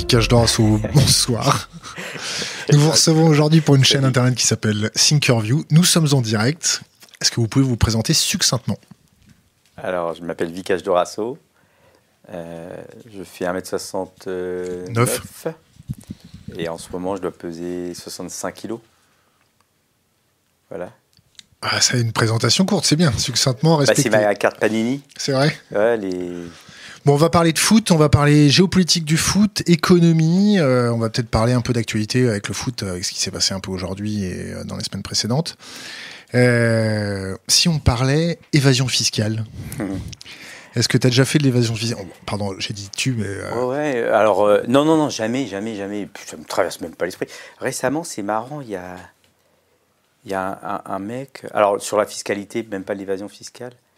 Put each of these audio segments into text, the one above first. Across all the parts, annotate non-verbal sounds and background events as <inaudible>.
Vikash Dorasso, bonsoir. <laughs> Nous vous recevons aujourd'hui pour une chaîne internet qui s'appelle Thinkerview. Nous sommes en direct. Est-ce que vous pouvez vous présenter succinctement? Alors, je m'appelle Vikash Dorasso. Euh, je fais 1m69. Et en ce moment, je dois peser 65 kg. Voilà. Ah, c'est une présentation courte, c'est bien, succinctement respecté. Bah, c'est ma carte Panini. C'est vrai? Ouais, les... Bon, on va parler de foot, on va parler géopolitique du foot, économie, euh, on va peut-être parler un peu d'actualité avec le foot, avec ce qui s'est passé un peu aujourd'hui et euh, dans les semaines précédentes. Euh, si on parlait évasion fiscale, est-ce que tu as déjà fait de l'évasion fiscale? Pardon, j'ai dit tu, mais... Ouais, alors non, non, non, jamais, jamais, jamais, ça me traverse même pas l'esprit. Récemment, c'est marrant, il y a, y a un, un, mec, alors sur la fiscalité, même pas l'évasion fiscale, euh,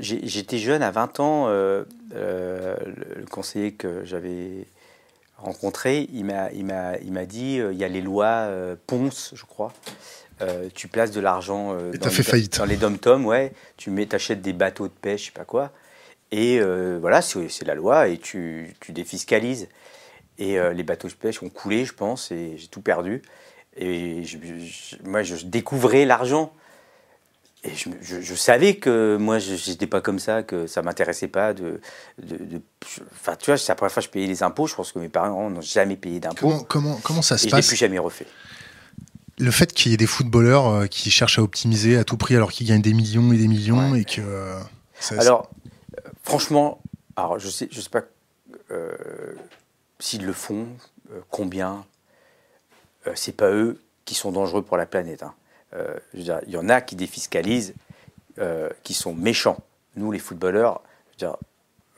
j'étais jeune, à 20 ans, euh, euh, le conseiller que j'avais rencontré, il m'a dit il y a les lois Ponce, je crois. tu places de l'argent dans, les, dans les dom-toms, ouais. Tu mets, achètes des bateaux de pêche, je sais pas quoi. Et voilà, c'est la loi et tu, tu défiscalises. Et les bateaux de pêche ont coulé, je pense, et j'ai tout perdu. Et moi, je découvrais l'argent. Et je, savais que moi, je n'étais pas comme ça, que ça m'intéressait pas de, Enfin, tu vois, c'est la première fois que je payais les impôts. Je pense que mes parents n'ont jamais payé d'impôts. Comment, comment, comment, ça se et passe Je plus jamais refait. Le fait qu'il y ait des footballeurs euh, qui cherchent à optimiser à tout prix alors qu'ils gagnent des millions et des millions et que. Euh, alors, euh, franchement, alors je sais, je sais pas s'ils le font, combien. c'est pas eux qui sont dangereux pour la planète. Hein. Euh, il y en a qui défiscalisent, euh, qui sont méchants. Nous, les footballeurs,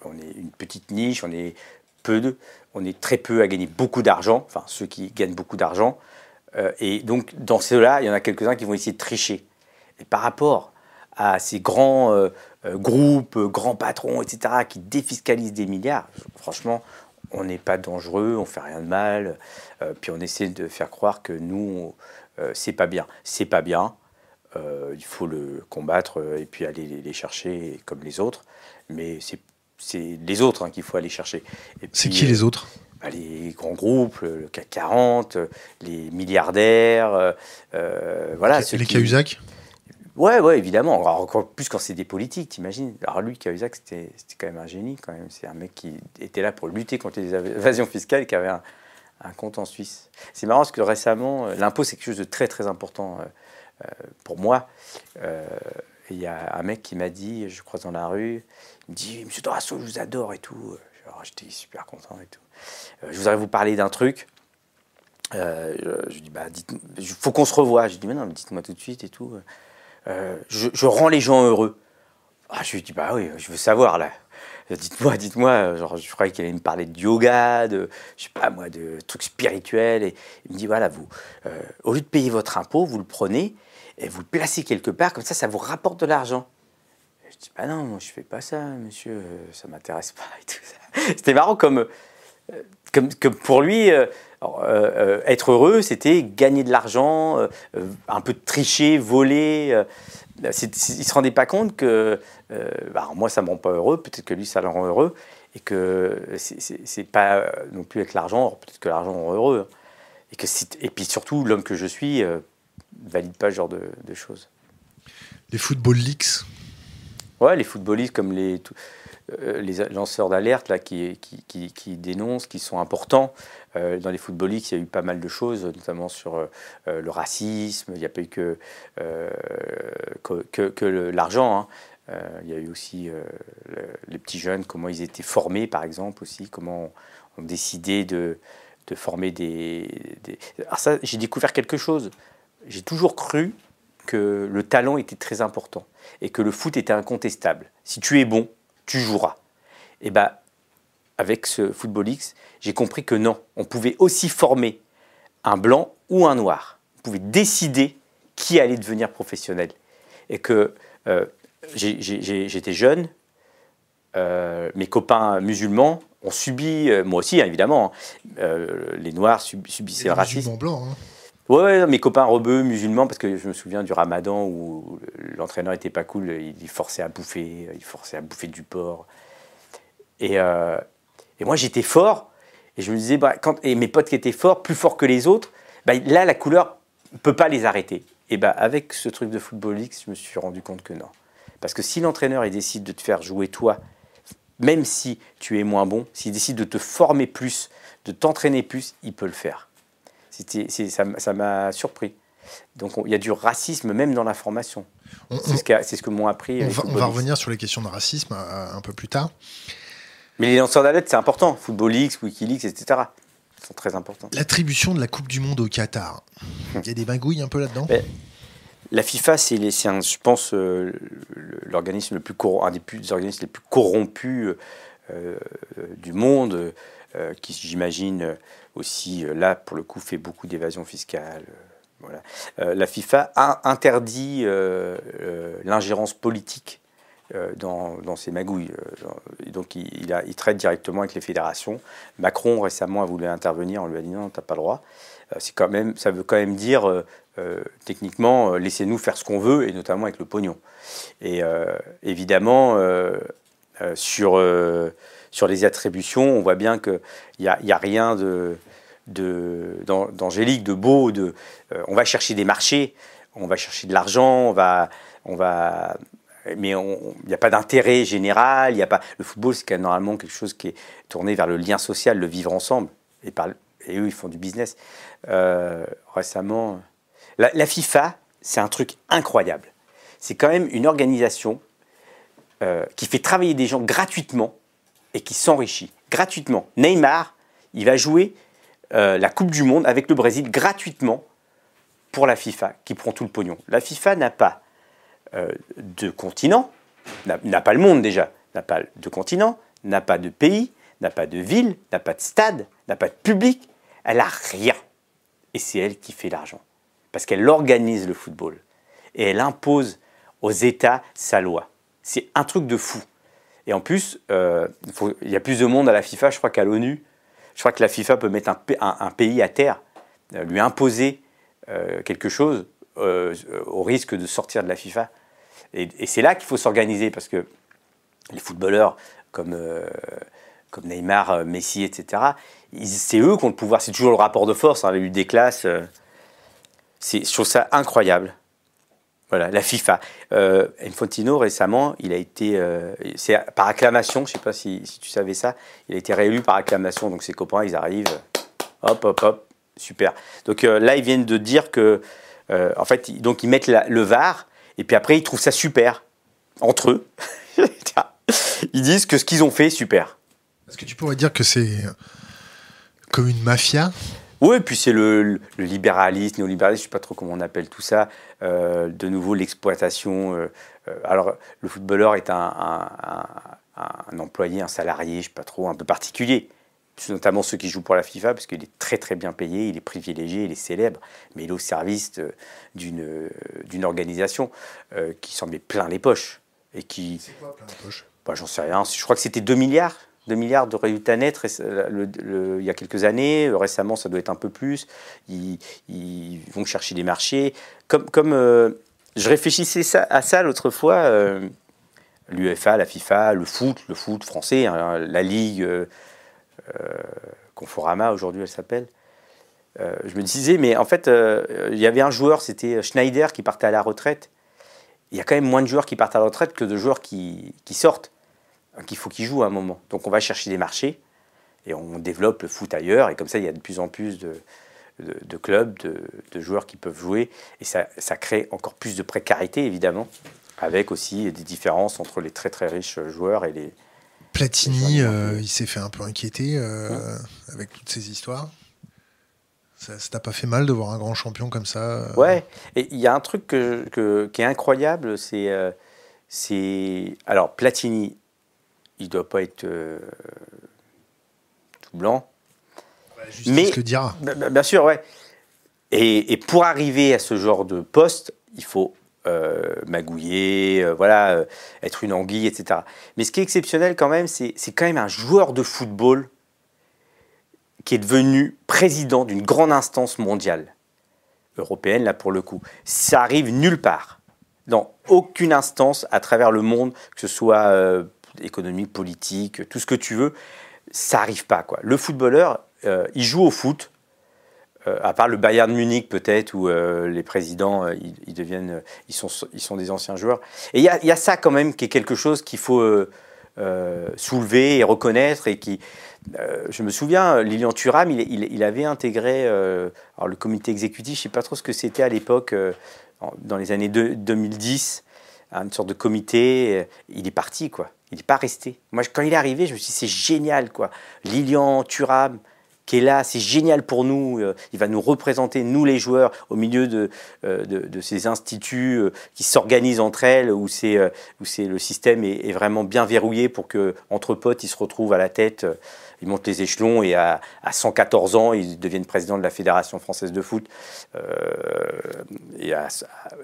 on est une petite niche, on est peu on est très peu à gagner beaucoup d'argent, enfin ceux qui gagnent beaucoup d'argent. Euh, et donc, dans ceux-là, il y en a quelques-uns qui vont essayer de tricher. Et par rapport à ces grands groupes, grands patrons, etc., qui défiscalisent des milliards, franchement, on n'est pas dangereux, on fait rien de mal, puis on essaie de faire croire que nous, euh, c'est pas bien. C'est pas bien. Euh, il faut le combattre euh, et puis aller les, chercher comme les autres. Mais c'est les autres hein, qu'il faut aller chercher. C'est qui les autres? bah, les grands groupes, le CAC 40, les milliardaires, voilà. Les, les Cahuzac? Ouais, ouais, évidemment. encore plus quand c'est des politiques, t'imagines? Alors lui, Cahuzac, c'était quand même un génie, quand même. C'est un mec qui était là pour lutter contre les évasions fiscales, qui avait un, un compte en Suisse. C'est marrant parce que récemment, euh, l'impôt c'est quelque chose de très très important euh, euh, pour moi. Il y a un mec qui m'a dit, je croise dans la rue, il me dit Monsieur Dorasso, je vous adore et tout. J'étais super content et tout. je voudrais vous parler d'un truc. je, lui dis bah, il faut qu'on se revoie. Je dis mais non, dites-moi tout de suite et tout. Je, je, rends les gens heureux. Ah, je lui dis bah oui, je veux savoir là. Dites-moi, dites-moi, genre, je croyais qu'il allait me parler de yoga, de, je sais pas moi, de trucs spirituels. Et il me dit, voilà, vous, euh, au lieu de payer votre impôt, vous le prenez et vous le placez quelque part, comme ça, ça vous rapporte de l'argent. Je dis, bah non, moi, je fais pas ça, monsieur, euh, ça m'intéresse pas et tout ça. <laughs> C'était marrant comme, euh, comme, comme, pour lui, être heureux, c'était gagner de l'argent, un peu tricher, voler. il se rendait pas compte que euh, bah, moi, ça ne me rend pas heureux, peut-être que lui, ça le rend heureux, et que c'est pas euh, non plus avec l'argent, peut-être que l'argent rend heureux. Hein. Et, que et puis surtout, l'homme que je suis ne euh, valide pas ce genre de, choses. Les football leaks Ouais, les footballistes comme les, les lanceurs d'alerte là, qui, qui, qui, dénoncent, qui sont importants. dans les footballistes, il y a eu pas mal de choses, notamment sur le racisme. Il n'y a pas eu que, que, l'argent. Hein. Euh, il y a eu aussi euh, les petits jeunes, comment ils étaient formés, par exemple, aussi, comment on, décidait de, de former des, Alors ça, j'ai découvert quelque chose. J'ai toujours cru que le talent était très important et que le foot était incontestable. Si tu es bon, tu joueras. Et bien, avec ce Football X, j'ai compris que non, on pouvait aussi former un blanc ou un noir. On pouvait décider qui allait devenir professionnel. Et que euh, j'étais jeune, euh, mes copains musulmans ont subi, euh, moi aussi hein, évidemment, hein, les Noirs subissaient le racisme. Blanc, hein. Ouais, mes copains rebeux musulmans, parce que je me souviens du ramadan où l'entraîneur était pas cool, il forçait à bouffer, il forçait à bouffer du porc. Et, et moi j'étais fort, Et je me disais, bah, quand, et mes potes qui étaient forts, plus forts que les autres, bah, là, la couleur ne peut pas les arrêter. Et bah, avec ce truc de Football X, je me suis rendu compte que non. Parce que si l'entraîneur décide de te faire jouer toi, même si tu es moins bon, s'il décide de te former plus, de t'entraîner plus, il peut le faire. Ça m'a surpris. Donc il y a du racisme même dans la formation. C'est ce, ce, que m'ont appris. On va, on va, revenir sur les questions de racisme euh, un peu plus tard. Mais les lanceurs d'alerte, c'est important. Football X, Wikileaks, etc. sont très importants. L'attribution de la Coupe du Monde au Qatar. Il y a des magouilles un peu là-dedans? La FIFA, c'est, je pense, euh, l'organisme le plus un des plus, organismes les plus corrompus euh, du monde, qui, j'imagine, aussi, là, pour le coup, fait beaucoup d'évasion fiscale. Voilà. la FIFA a interdit l'ingérence politique euh, dans, dans, ces magouilles. Euh, donc il, il, traite directement avec les fédérations. Macron récemment a voulu intervenir, on lui a dit non, tu n'as pas le droit. Euh, c'est quand même, ça veut quand même dire, techniquement, laissez-nous faire ce qu'on veut, et notamment avec le pognon. Et évidemment, sur, sur les attributions, on voit bien qu'il n'y a, y a rien d'angélique, de, beau, de, on va chercher des marchés, on va chercher de l'argent, on va, on va mais il n'y a pas d'intérêt général. Il y a pas le football, c'est normalement quelque chose qui est tourné vers le lien social, le vivre ensemble. Et eux, ils font du business. Euh, récemment, la, FIFA, c'est un truc incroyable. C'est quand même une organisation euh, qui fait travailler des gens gratuitement et qui s'enrichit gratuitement. Neymar, il va jouer euh, la Coupe du Monde avec le Brésil gratuitement pour la FIFA, qui prend tout le pognon. La FIFA n'a pas euh, de continent, n'a pas le monde déjà, n'a pas de continent, n'a pas de pays, n'a pas de ville, n'a pas de stade, n'a pas de public, elle a rien. Et c'est elle qui fait l'argent. Parce qu'elle organise le football. Et elle impose aux États sa loi. C'est un truc de fou. Et en plus, euh, il, y a plus de monde à la FIFA, je crois, qu'à l'ONU. Je crois que la FIFA peut mettre un, pays à terre, euh, lui imposer quelque chose au risque de sortir de la FIFA. Et, c'est là qu'il faut s'organiser parce que les footballeurs comme, euh, Neymar, euh, Messi, etc., c'est eux qui ont le pouvoir. C'est toujours le rapport de force, hein, la lutte des classes. Euh, je trouve ça incroyable. Voilà, la FIFA. Infantino, récemment, il a été. c'est par acclamation, je ne sais pas si, tu savais ça, il a été réélu par acclamation. Donc ses copains, ils arrivent. Hop, hop, hop. Super. Donc là, ils viennent de dire que. en fait, donc ils mettent le VAR et puis après, ils trouvent ça super, entre eux. <laughs> ils disent que ce qu'ils ont fait est super. Est-ce que tu pourrais dire que c'est comme une mafia? Oui, puis c'est le, le, libéralisme, néolibéralisme, je ne sais pas trop comment on appelle tout ça. Euh, de nouveau, l'exploitation. Euh, euh, alors, le footballeur est un, un, employé, un salarié, je ne sais pas trop, un peu particulier notamment ceux qui jouent pour la FIFA, parce qu'il est très très bien payé, il est privilégié, il est célèbre, mais il est au service d'une organisation qui s'en met plein les poches. Et qui... C'est quoi plein les poches? Bah, J'en sais rien, je crois que c'était 2 milliards 2 milliards de résultats nets il y a quelques années. Récemment, ça doit être un peu plus. Ils, vont chercher des marchés. Comme, comme euh, je réfléchissais à ça l'autre fois, euh, l'UEFA, la FIFA, le foot, le foot français, hein, la Ligue, euh, Conforama aujourd'hui elle s'appelle. Euh, je me disais, mais en fait, euh, il y avait un joueur, c'était Schneider, qui partait à la retraite. Il y a quand même moins de joueurs qui partent à la retraite que de joueurs qui, sortent, qu'il faut qu'ils jouent à un moment. Donc on va chercher des marchés et on développe le foot ailleurs. Et comme ça, il y a de plus en plus de, de, clubs, de, joueurs qui peuvent jouer. Et ça, ça, crée encore plus de précarité, évidemment, avec aussi des différences entre les très très riches joueurs et les, Platini, euh, il s'est fait un peu inquiéter euh, avec toutes ces histoires. Ça t'a pas fait mal de voir un grand champion comme ça euh Ouais, et il y a un truc que, qui est incroyable, c'est. c'est alors, Platini, il doit pas être tout blanc. mais, le dira. Bien sûr, ouais. Et, et, pour arriver à ce genre de poste, il faut euh, magouiller, euh, voilà, euh, être une anguille, etc. Mais ce qui est exceptionnel quand même, c'est quand même un joueur de football qui est devenu président d'une grande instance mondiale, européenne là pour le coup. Ça arrive nulle part, dans aucune instance à travers le monde, que ce soit économique, politique, tout ce que tu veux, ça arrive pas quoi. Le footballeur, ils jouent au foot, à part le Bayern Munich peut-être, où les présidents, ils, deviennent, ils sont, ils sont des anciens joueurs. Et il y y a, ça quand même qui est quelque chose qu'il faut soulever et reconnaître et qui, euh, je me souviens, Lilian Thuram, il, avait intégré euh, le comité exécutif, je ne sais pas trop ce que c'était à l'époque, euh, dans les années 2010, une sorte de comité. il est parti, quoi. Il n'est pas resté. Moi, quand il est arrivé, je me suis dit, c'est génial, quoi. Lilian Thuram, qui est là, c'est génial pour nous. Il va nous représenter, nous les joueurs, au milieu de, de, ces instituts qui s'organisent entre elles, où, c'est, où c'est, le système est, est, vraiment bien verrouillé pour que entre potes, ils se retrouvent à la tête ils montent les échelons et à, 114 ans, ils deviennent président de la Fédération française de foot. Euh, et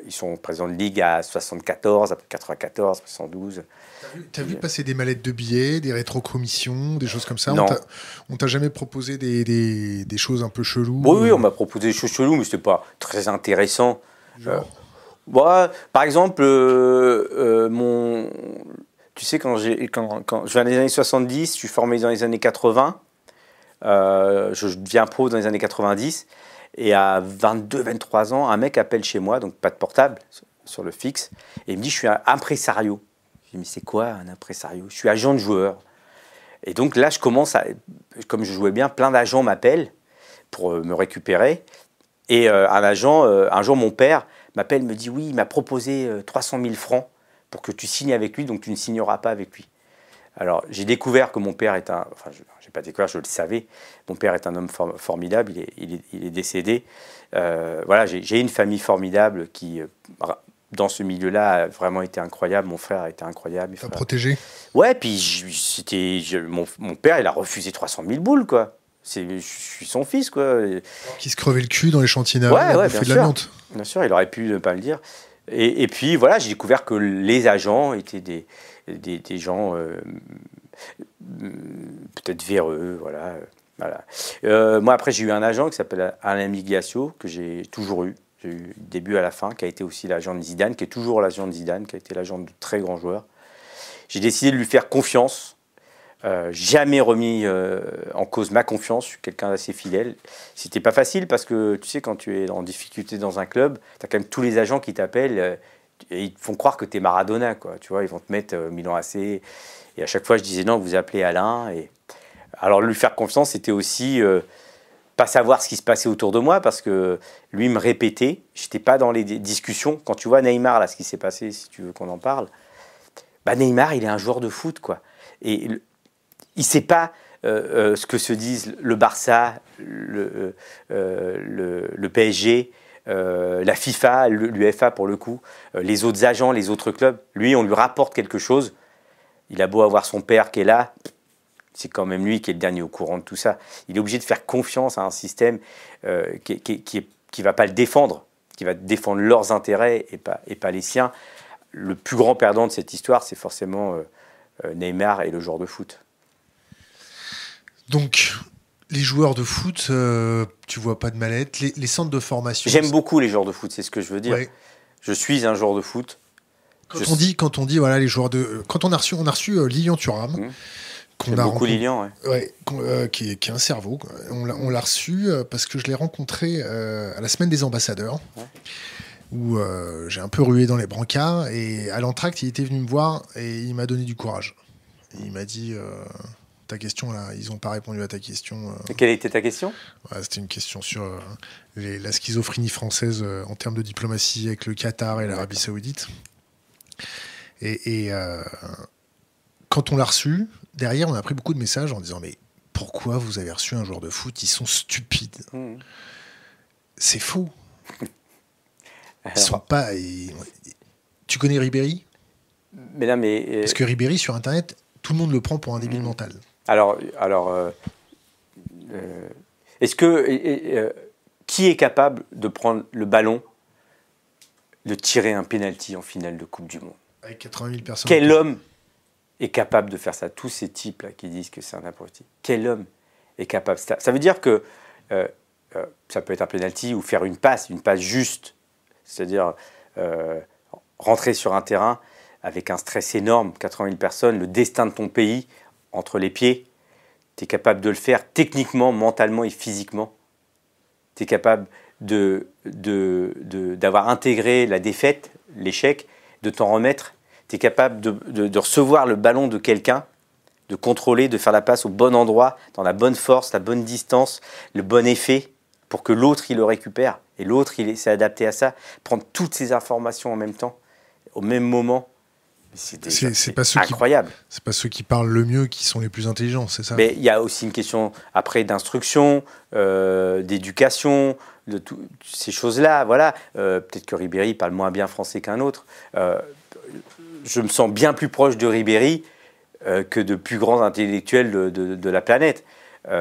ils sont présidents de ligue à 74, à 94, 72. Tu as vu passer des mallettes de billets, des rétrocommissions, des choses comme ça? Non. On t'a jamais proposé des, des, choses un peu cheloues Oui, oui on m'a proposé des choses cheloues, mais ce n'était pas très intéressant. Euh, par exemple, euh, mon, tu sais, quand, je viens des années 70, je suis formé dans les années 80, euh, je deviens pro dans les années 90, et à 22, 23 ans, un mec appelle chez moi, donc pas de portable, sur le fixe, et il me dit Je suis un impresario. Je dis Mais c'est quoi un impresario? Je suis agent de joueur. Et donc là, je commence à. Comme je jouais bien, plein d'agents m'appellent pour euh, me récupérer. Et euh, un agent, un jour, mon père m'appelle, me dit Oui, il m'a proposé 300 000 francs pour que tu signes avec lui, donc tu ne signeras pas avec lui. Alors, j'ai découvert que mon père est un. Enfin, je n'ai pas découvert, je le savais. Mon père est un homme formidable, il est, il est, il est décédé. Euh, voilà, j'ai une famille formidable qui, euh, dans ce milieu-là, a vraiment été incroyable. Mon frère a été incroyable. T'as protégé? Ouais, puis c'était. Mon, mon, père, il a refusé 300 000 boules, quoi. Je suis son fils, quoi. Qui se crevait le cul dans les chantiers ouais, ouais, bien, sûr. bien sûr, il aurait pu ne pas le dire. Et, puis voilà, j'ai découvert que les agents étaient des, des, gens euh, peut-être véreux, voilà. voilà. Euh, moi après j'ai eu un agent qui s'appelle Alain Migliacio, que j'ai toujours eu. J'ai eu début à la fin, qui a été aussi l'agent de Zidane, qui est toujours l'agent de Zidane, qui a été l'agent de très grands joueurs. J'ai décidé de lui faire confiance euh, jamais remis euh, en cause ma confiance. Je suis quelqu'un d'assez fidèle. C'était pas facile parce que tu sais, quand tu es en difficulté dans un club, tu as quand même tous les agents qui t'appellent euh, et ils te font croire que tu es Maradona. Quoi. Tu vois, ils vont te mettre Milan AC. Et à chaque fois, je disais non, vous appelez Alain. Et... Alors, lui faire confiance, c'était aussi pas savoir ce qui se passait autour de moi parce que lui me répétait. J'étais pas dans les discussions. Quand tu vois Neymar, là, ce qui s'est passé, si tu veux qu'on en parle, bah Neymar, il est un joueur de foot, quoi. Et il ne sait pas euh, euh, ce que se disent le Barça, le, euh, PSG, la FIFA, l'UFA pour le coup, les autres agents, les autres clubs. Lui, on lui rapporte quelque chose. Il a beau avoir son père qui est là, c'est quand même lui qui est le dernier au courant de tout ça. Il est obligé de faire confiance à un système qui ne va pas le défendre, qui va défendre leurs intérêts et pas les siens. Le plus grand perdant de cette histoire, c'est forcément Neymar et le joueur de foot. Donc, les joueurs de foot, euh, tu vois pas de mallette. Les, centres de formation. J'aime beaucoup les joueurs de foot, c'est ce que je veux dire. Je suis un joueur de foot. Quand on dit, quand on dit, voilà, les joueurs de, quand on a reçu, on a reçu euh, Lilian Thuram. Mmh. Qu'on a beaucoup Lilian, ouais. Euh, qui, est, un cerveau. On l'a reçu parce que je l'ai rencontré à la semaine des ambassadeurs, où j'ai un peu rué dans les brancards et à l'entracte, il était venu me voir et il m'a donné du courage. il m'a dit ta question là, ils n'ont pas répondu à ta question. Euh. quelle était ta question? C'était une question sur euh, la schizophrénie française euh, en termes de diplomatie avec le Qatar et l'Arabie Saoudite. Et, quand on l'a reçu, derrière, on a pris beaucoup de messages en disant mais pourquoi vous avez reçu un joueur de foot? Ils sont stupides. Hmm. C'est faux. <laughs> Ils sont pas. Tu connais Ribéry? Mais là, mais Parce que Ribéry sur Internet, tout le monde le prend pour un débile hmm. mental. Alors, alors euh, euh, est-ce que euh, qui est capable de prendre le ballon, de tirer un penalty en finale de Coupe du Monde? Avec 80 000 personnes. Quel homme est capable de faire ça? Tous ces types là qui disent que c'est un apprenti. Quel homme est capable? Ça, ça veut dire que ça peut être un penalty ou faire une passe, une passe juste, c'est-à-dire rentrer sur un terrain avec un stress énorme, 80 000 personnes, le destin de ton pays entre les pieds. Tu es capable de le faire techniquement, mentalement et physiquement. Tu es capable de, d'avoir intégré la défaite, l'échec, de t'en remettre. Tu es capable de, recevoir le ballon de quelqu'un, de contrôler, de faire la passe au bon endroit, dans la bonne force, la bonne distance, le bon effet, pour que l'autre il le récupère. Et l'autre il s'est adapté à ça. Prendre toutes ces informations en même temps, au même moment. C'est pas incroyable. C'est pas ceux qui parlent le mieux qui sont les plus intelligents, c'est ça? Mais il y a aussi une question après d'instruction, euh, d'éducation, de toutes ces choses-là. Voilà. Euh, peut-être que Ribéry parle moins bien français qu'un autre. Euh, je me sens bien plus proche de Ribéry que de plus grands intellectuels de, la planète.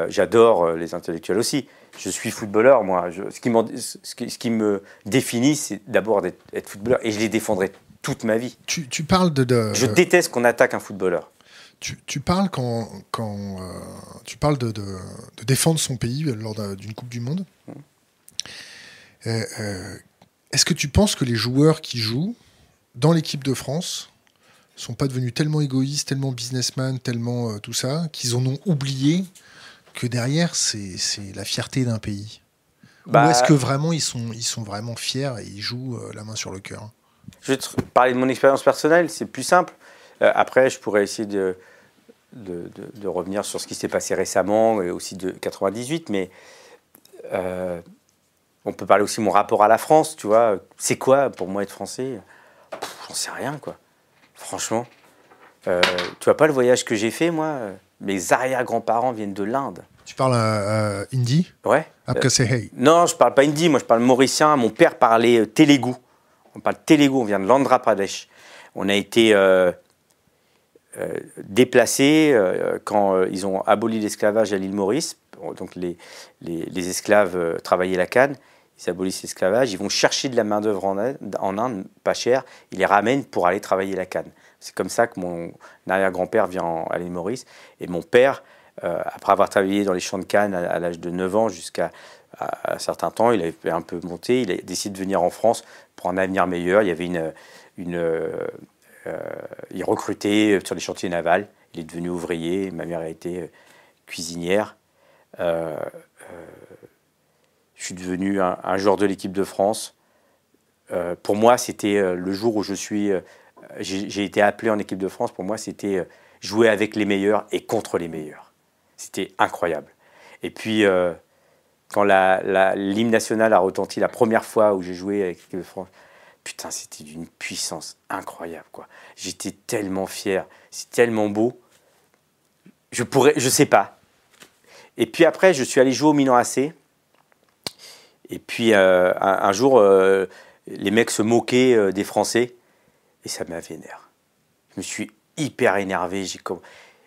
J'adore les intellectuels aussi. Je suis footballeur, moi. ce, qui ce, qui, me définit, c'est d'abord d'être footballeur. Et je les défendrai toute ma vie. Tu, parles de, Je déteste qu'on attaque un footballeur. Tu, parles quand, quand tu parles de, défendre son pays lors d'une Coupe du Monde. Mmh. Euh, euh, est-ce que tu penses que les joueurs qui jouent dans l'équipe de France sont pas devenus tellement égoïstes, tellement businessmen, tellement euh, tout ça, qu'ils en ont oublié que derrière, c'est la fierté d'un pays? Ou bah, est-ce que vraiment ils sont, ils sont vraiment fiers et ils jouent la main sur le cœur? Je vais te parler de mon expérience personnelle, c'est plus simple. après, je pourrais essayer de, de, de, revenir sur ce qui s'est passé récemment et aussi de 98, mais on peut parler aussi de mon rapport à la France, tu vois. C'est quoi pour moi être français? J'en sais rien, quoi. Franchement. Euh, tu vois pas le voyage que j'ai fait, moi? Mes arrière-grands-parents viennent de l'Inde. Tu parles euh, hindi? Ouais. hey. Non, je parle pas hindi, moi je parle mauricien. Mon père parlait euh, Telugu. On parle Telugu, on vient de l'Andhra Pradesh. On a été euh, déplacés quand ils ont aboli l'esclavage à l'île Maurice. Donc les, les, esclaves travaillaient la canne ils abolissent l'esclavage, ils vont chercher de la main-d'œuvre en, Inde, pas cher, ils les ramènent pour aller travailler la canne. C'est comme ça que mon arrière-grand-père vient à l'île Maurice. Et mon père, euh, après avoir travaillé dans les champs de canne à, l'âge de 9 ans jusqu'à un certain temps, il avait un peu monté, il a décidé de venir en France pour un avenir meilleur. Il y avait une. une euh, il recrutait sur les chantiers navals, il est devenu ouvrier, ma mère a été cuisinière. Euh, je suis devenu un, joueur de l'équipe de France. Euh, pour moi, c'était euh, le jour où je suis, euh, j'ai été appelé en équipe de France. Pour moi, c'était jouer avec les meilleurs et contre les meilleurs. C'était incroyable. Et puis, quand l'hymne national a retenti la première fois où j'ai joué avec l'équipe de France, putain, c'était d'une puissance incroyable. quoi. J'étais tellement fier, c'est tellement beau. Je pourrais, je sais pas. Et puis après, je suis allé jouer au Milan AC. Et puis euh, un, jour, euh, les mecs se moquaient euh, des Français et ça m'a vénère. Je me suis hyper énervé.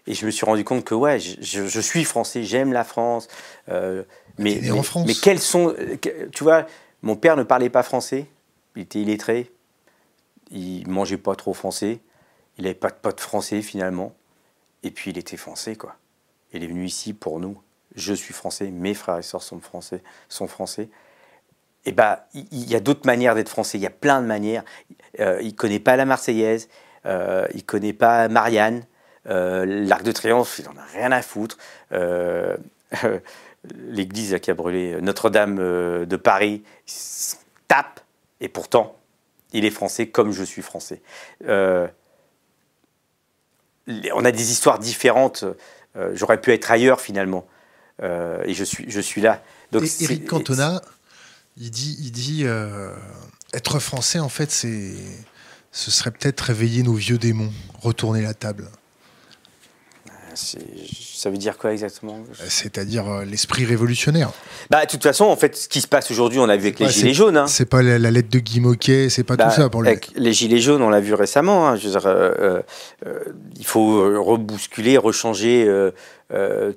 Et je me suis rendu compte que ouais, je, suis français, j'aime la France. mais, mais, en France. mais quels sont. Tu vois, mon père ne parlait pas français, il était illettré, il mangeait pas trop français, il n'avait pas de potes français finalement. Et puis il était français, quoi. Il est venu ici pour nous. Je suis français, mes frères et sœurs sont français. Sont français eh ben, il y a d'autres manières d'être français. Il y a plein de manières. Euh, il connaît pas la Marseillaise, euh, il connaît pas Marianne, euh, l'Arc de Triomphe, il en a rien à foutre. Euh, <laughs> l'église qui a brûlé Notre-Dame de Paris tape, et pourtant, il est français comme je suis français. on a des histoires différentes. J'aurais pu être ailleurs finalement, et je suis, je suis là. Donc, Eric Cantona il dit, il dit euh, être français, en fait, c'est, ce serait peut-être réveiller nos vieux démons, retourner la table. Ça veut dire quoi exactement? C'est-à-dire euh, l'esprit révolutionnaire. Bah, de toute façon, en fait, ce qui se passe aujourd'hui, on l'a vu avec les Gilets jaunes. Hein. C'est pas la, lettre de Guy Moquet, c'est pas tout bah, ça pour lui. Avec les Gilets jaunes, on l'a vu récemment. Hein. Euh, il faut rebousculer, rechanger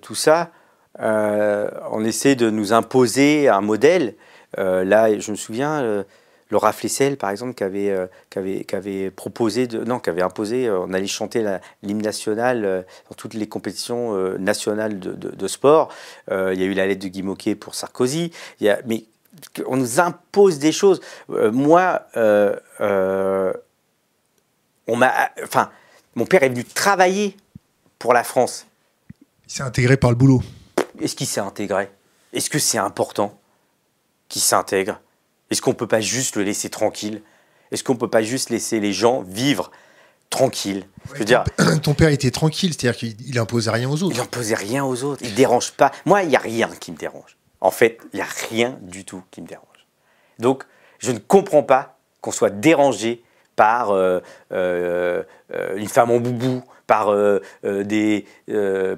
tout ça. on essaie de nous imposer un modèle euh, là, je me souviens, euh, Laura Flessel, par exemple, qui avait, euh, qui avait, qui avait proposé, de, non, qui avait imposé, on allait chanter l'hymne national dans toutes les compétitions nationales de, de, sport. il y a eu la lettre de Guy Moquet pour Sarkozy. Il y a, mais on nous impose des choses. moi, on m'a, enfin, mon père est venu travailler pour la France. Il s'est intégré par le boulot. Est-ce qu'il s'est intégré? Est-ce que c'est important qu'il s'intègre? Est-ce qu'on ne peut pas juste le laisser tranquille? Est-ce qu'on ne peut pas juste laisser les gens vivre tranquille Je veux dire, <clears throat> ton père était tranquille, c'est-à-dire qu'il imposait rien aux autres. Il imposait rien aux autres, il dérange pas. Moi, il n'y a rien qui me dérange. En fait, il n'y a rien du tout qui me dérange. Donc, je ne comprends pas qu'on soit dérangé par euh, euh, une femme en boubou, par, euh, des,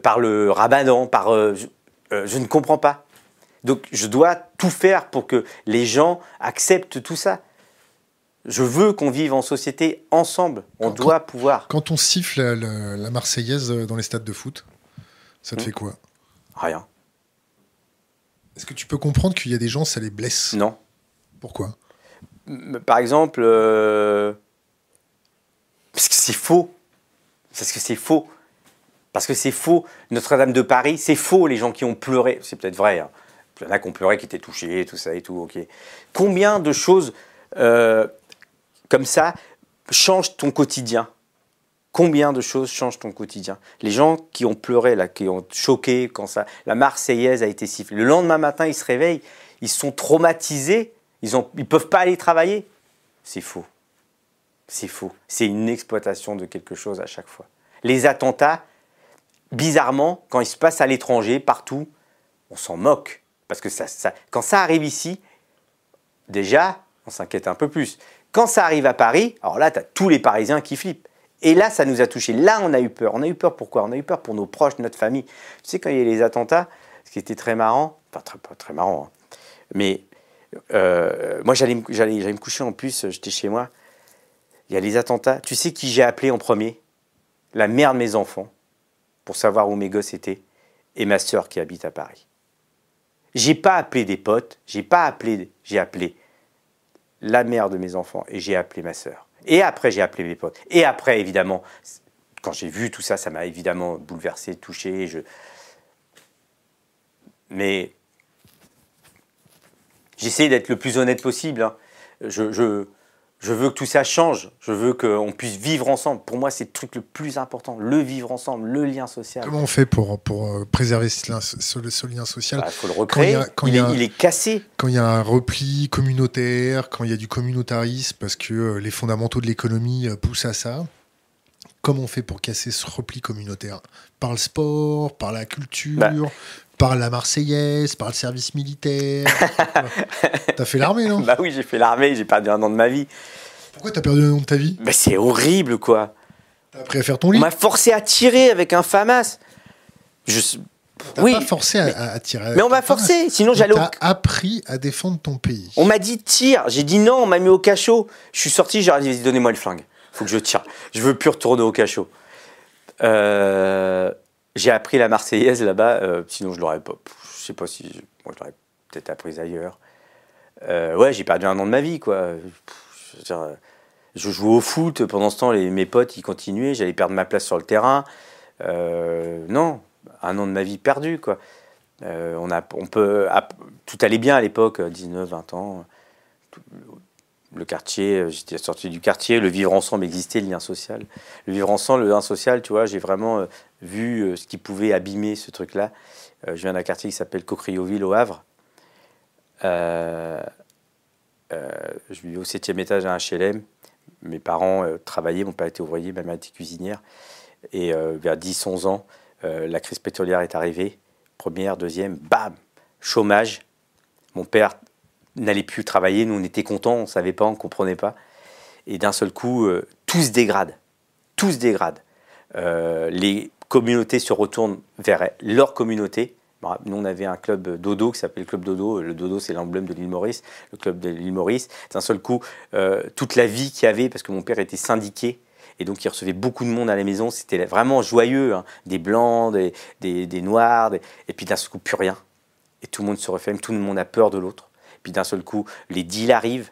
par le rabadan, par... Je, je, ne comprends pas. Donc, je dois tout faire pour que les gens acceptent tout ça. Je veux qu'on vive en société ensemble. On doit pouvoir. Quand on siffle la, Marseillaise dans les stades de foot, ça te hmm. fait quoi? Rien. Est-ce que tu peux comprendre qu'il y a des gens, ça les blesse? Non. Pourquoi? Par exemple, euh, parce que c'est faux. Parce que c'est faux. Parce que c'est faux. Notre-Dame de Paris, c'est faux, les gens qui ont pleuré. C'est peut-être vrai. Hein. Il y en a qui ont pleuré, qui étaient touchés, tout ça et tout. Ok. Combien de choses euh, comme ça changent ton quotidien? Combien de choses changent ton quotidien? Les gens qui ont pleuré, là, qui ont choqué quand ça, la Marseillaise a été sifflée. Le lendemain matin, ils se réveillent, ils sont traumatisés, ils ne ils peuvent pas aller travailler. C'est faux. C'est faux. C'est une exploitation de quelque chose à chaque fois. Les attentats, bizarrement, quand ils se passent à l'étranger, partout, on s'en moque. Parce que quand ça arrive ici, déjà, on s'inquiète un peu plus. Quand ça arrive à Paris, alors là, tu as tous les Parisiens qui flippent. Et là, ça nous a touchés. Là, on a eu peur. On a eu peur pourquoi On a eu peur pour nos proches, notre famille. Tu sais, quand il y a les attentats, ce qui était très marrant, enfin très, pas très marrant, hein, mais euh, moi, j'allais me coucher en plus, j'étais chez moi. Il y a les attentats. Tu sais qui j'ai appelé en premier? La mère de mes enfants, pour savoir où mes gosses étaient, et ma sœur qui habite à Paris. J'ai pas appelé des potes, j'ai pas appelé, j'ai appelé la mère de mes enfants et j'ai appelé ma sœur. Et après, j'ai appelé mes potes. Et après, évidemment, quand j'ai vu tout ça, ça m'a évidemment bouleversé, touché. Je... Mais j'essaie d'être le plus honnête possible. Hein. Je, je, je, veux que tout ça change. Je veux qu'on puisse vivre ensemble. Pour moi, c'est le truc le plus important. Le vivre ensemble, le lien social. Comment on fait pour, pour euh, préserver ce lien, ce, lien social Il bah, faut le recréer. Quand il, il, est, cassé. Quand il y a un repli communautaire, quand il y a du communautarisme, parce que euh, les fondamentaux de l'économie euh, poussent à ça. Comment on fait pour casser ce repli communautaire? Par le sport, par la culture, bah, par la Marseillaise, par le service militaire. <laughs> t'as fait l'armée, non? Bah oui, j'ai fait l'armée, j'ai perdu un an de ma vie. Pourquoi t'as perdu un an de ta vie? Bah c'est horrible, quoi. T'as appris à faire ton lit? On m'a forcé à tirer avec un FAMAS. Je... T'as oui, pas forcé à, tirer. Mais on m'a forcé, sinon j'allais. T'as appris à défendre ton pays. On m'a dit tire, j'ai dit non, on m'a mis au cachot. Je suis sorti, j'ai dit donnez-moi le flingue, faut que je tire. Je veux plus retourner au cachot. Euh, j'ai appris la Marseillaise là-bas, euh, sinon je l'aurais pas. Je sais pas si. Moi, je l'aurais peut-être appris ailleurs. Euh, ouais, j'ai perdu un an de ma vie, quoi. Je, je jouais au foot, pendant ce temps, mes potes, ils continuaient, j'allais perdre ma place sur le terrain. Euh, non, un an de ma vie perdu, quoi. on, a, on peut, tout allait bien à l'époque, 19, 20 ans. Le quartier, j'étais sorti du quartier, le vivre ensemble existait, le lien social. Le vivre ensemble, le lien social, tu vois, j'ai vraiment vu euh, ce qui pouvait abîmer ce truc-là. Euh, je viens d'un quartier qui s'appelle Cocrioville au Havre. Euh, je vivais au septième étage d'un HLM. Mes parents travaillaient, mon père était ouvrier, ma mère était cuisinière. Et vers 10-11 ans, la crise pétrolière est arrivée. Première, deuxième, bam, chômage. Mon père n'allait plus travailler, nous on était contents, on ne savait pas, on ne comprenait pas. Et d'un seul coup, tout se dégrade. Tout se dégrade. les communautés se retournent vers leur communauté. Nous, on avait un club dodo qui s'appelle le Club Dodo. Le dodo, c'est l'emblème de l'île Maurice, le club de l'île Maurice. D'un seul coup, euh, toute la vie qu'il y avait, parce que mon père était syndiqué, et donc il recevait beaucoup de monde à la maison. C'était vraiment joyeux, hein. des blancs, des, des, noirs, et puis d'un seul coup, plus rien. Et tout le monde se referme, tout le monde a peur de l'autre. Puis d'un seul coup, les deals arrivent.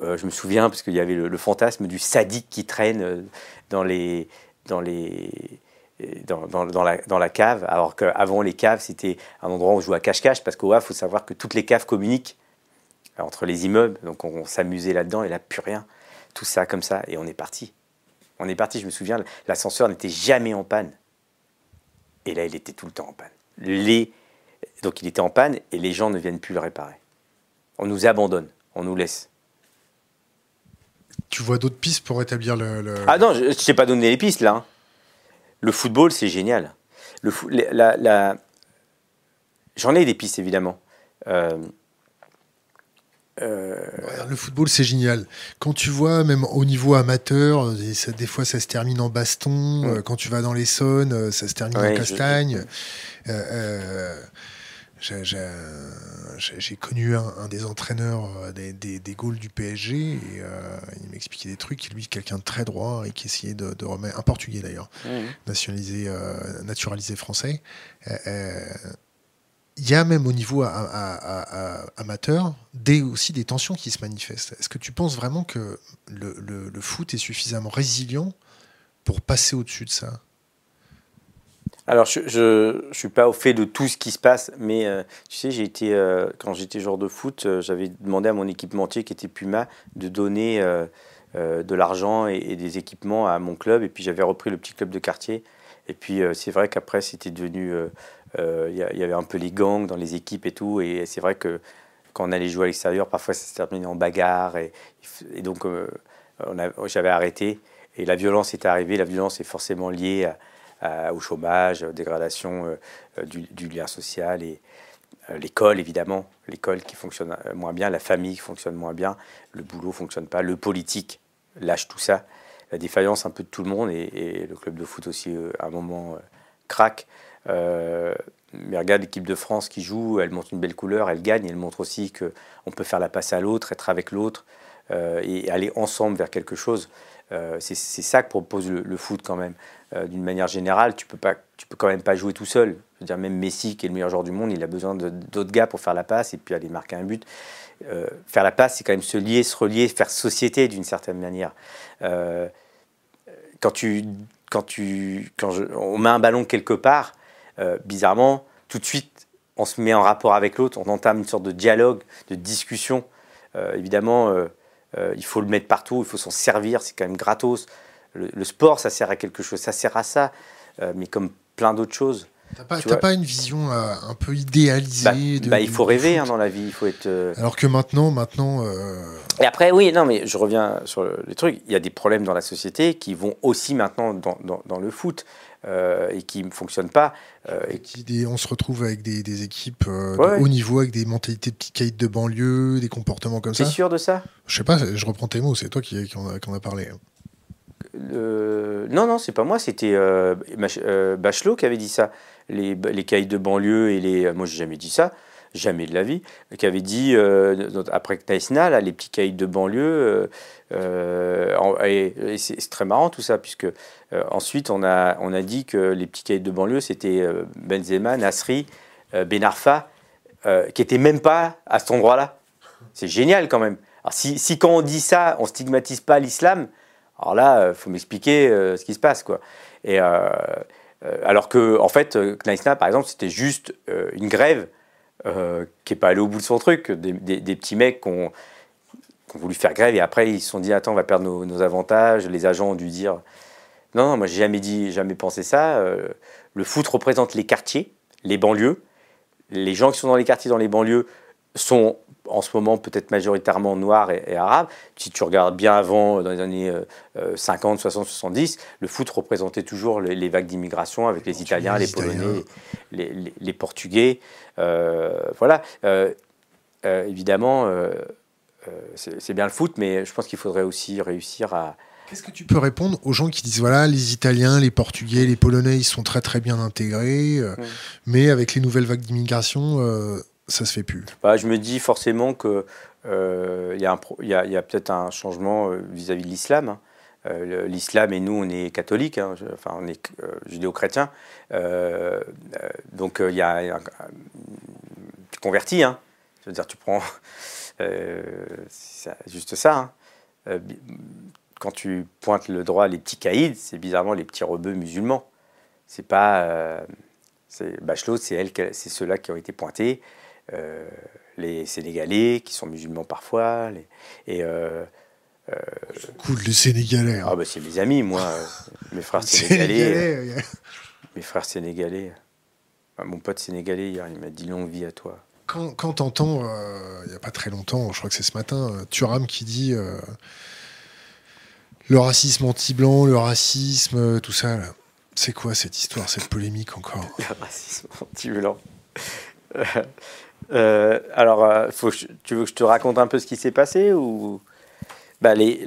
Euh, je me souviens, parce qu'il y avait le, fantasme du sadique qui traîne euh, dans les, dans les, dans, la, cave, alors qu'avant les caves, c'était un endroit où on jouait à cache-cache, parce qu'au il faut savoir que toutes les caves communiquent entre les immeubles, donc on, s'amusait là-dedans, et là, plus rien. Tout ça comme ça, et on est parti. On est parti, je me souviens, l'ascenseur n'était jamais en panne. Et là, il était tout le temps en panne. Donc il était en panne et les gens ne viennent plus le réparer. On nous abandonne, on nous laisse. Tu vois d'autres pistes pour rétablir le. Ah non, je ne t'ai pas donné les pistes là. Hein. Le football, c'est génial. Le la, J'en ai des pistes évidemment. Euh, euh, le football, c'est génial. Quand tu vois, même au niveau amateur, des fois ça se termine en baston. Euh, quand tu vas dans les saunes, ça se termine en castagne. J'ai connu un, des entraîneurs des, des, des Gaules du PSG et il m'expliquait des trucs. Lui, quelqu'un de très droit et qui essayait de, remettre, un Portugais d'ailleurs, nationalisé, naturalisé français il y a même au niveau amateur des, aussi des tensions qui se manifestent. Est-ce que tu penses vraiment que le, foot est suffisamment résilient pour passer au-dessus de ça? Alors, je ne suis pas au fait de tout ce qui se passe, mais euh, tu sais, j'ai été, euh, quand j'étais joueur de foot, euh, j'avais demandé à mon équipementier qui était Puma de donner de l'argent et, et, des équipements à mon club, et puis j'avais repris le petit club de quartier. Et puis, c'est vrai qu'après, c'était devenu il y, avait un peu les gangs dans les équipes et tout. Et c'est vrai que quand on allait jouer à l'extérieur, parfois ça se terminait en bagarre. Et, donc, euh, j'avais arrêté. Et la violence est arrivée. La violence est forcément liée au chômage, aux dégradation euh, du, lien social et l'école, évidemment. L'école qui fonctionne moins bien, la famille qui fonctionne moins bien, le boulot fonctionne pas, le politique lâche tout ça. La défaillance un peu de tout le monde et, le club de foot aussi, à un moment, craque. Euh, mais regarde l'équipe de France qui joue, elle montre une belle couleur, elle gagne, elle montre aussi qu'on peut faire la passe à l'autre, être avec l'autre euh, et aller ensemble vers quelque chose. Euh, c'est ça que propose le, foot quand même. D'une manière générale, tu peux peux quand même pas jouer tout seul. Je veux dire, même Messi, qui est le meilleur joueur du monde, il a besoin d'autres gars pour faire la passe et puis aller marquer un but. faire la passe, c'est quand même se lier, se relier, faire société d'une certaine manière. quand tu, quand tu, quand on met un ballon quelque part, euh, bizarrement, tout de suite, on se met en rapport avec l'autre, on entame une sorte de dialogue, de discussion. Euh, évidemment, euh, il faut le mettre partout, il faut s'en servir, c'est quand même gratos. Le, sport, ça sert à quelque chose, ça sert à ça, mais comme plein d'autres choses. T'as pas, pas une vision un peu idéalisée bah, de, bah, Il faut rêver hein, dans la vie, il faut être. Alors que maintenant, maintenant. Et après, oui, non, mais je reviens sur les trucs. Il y a des problèmes dans la société qui vont aussi maintenant dans, dans, dans le foot. Euh, et qui ne fonctionnent pas. Euh, et qui, on se retrouve avec des, des équipes euh, de haut niveau, avec des mentalités de petits caïds de banlieue, des comportements comme ça. T'es sûr de ça? Je sais pas, je reprends tes mots, c'est toi qui, qui, en a, parlé. non, non, c'est pas moi, c'était Bachelot qui avait dit ça. Les, les caïds de banlieue et les. Moi, j'ai jamais dit ça jamais de la vie, qui avait dit, euh, après Taïsna, les petits caïds de banlieue, euh, euh, et, c'est très marrant tout ça, puisque ensuite on a, on a dit que les petits caïds de banlieue, c'était Benzema, Nasri, Benarfa, qui n'étaient même pas à cet endroit-là. C'est génial quand même. Si, quand on dit ça, on stigmatise pas l'islam, alors là, il faut m'expliquer ce qui se passe. Quoi. Et, alors que, en fait, Knaïsna, par exemple, c'était juste une grève euh, qui n'est pas allé au bout de son truc, des, petits mecs qui ont, voulu faire grève et après ils se sont dit attends on va perdre nos, avantages, les agents ont dû dire non, non moi j'ai jamais dit, jamais pensé ça, euh, le foot représente les quartiers, les banlieues, les gens qui sont dans les quartiers, dans les banlieues sont en ce moment peut-être majoritairement noirs et, arabes. Si tu regardes bien avant, dans les années 50, 60, 70, le foot représentait toujours les, vagues d'immigration avec les Italiens, les, Polonais, les, Portugais. Euh, voilà. Euh, euh, évidemment, c'est bien le foot, mais je pense qu'il faudrait aussi réussir à, Qu'est-ce que tu peux répondre aux gens qui disent voilà, les Italiens, les Portugais, les Polonais, ils sont très très bien intégrés, mais avec les nouvelles vagues d'immigration, ça se fait plus bah, Je me dis forcément qu'il euh, y a, a peut-être un changement euh, vis-à-vis de l'islam. Hein. Euh, l'islam et nous, on est catholiques, hein, enfin on est judéo-chrétiens. donc il y a un, tu convertis, hein. je veux dire, tu prends. <laughs> c'est juste ça. Hein. Quand tu pointes le droit les petits caïds, c'est bizarrement les petits rebeux musulmans. C'est pas. c'est Bachelot, c'est elle, c'est ceux-là qui ont été pointés. Euh, les Sénégalais qui sont musulmans parfois. Les, et, euh, euh cool, les Sénégalais. Hein. Ah bah c'est mes amis, moi, <laughs> mes frères sénégalais. mes frères sénégalais. mon pote sénégalais, hier, il m'a dit longue vie à toi. Quand, quand t'entends, il n'y a pas très longtemps, je crois que c'est ce matin, Turam qui dit le racisme anti-blanc, le racisme, tout ça, c'est quoi cette histoire, cette polémique encore Le racisme anti-blanc. Euh, alors, euh, faut, tu veux que je te raconte un peu ce qui s'est passé ou? Bah, les,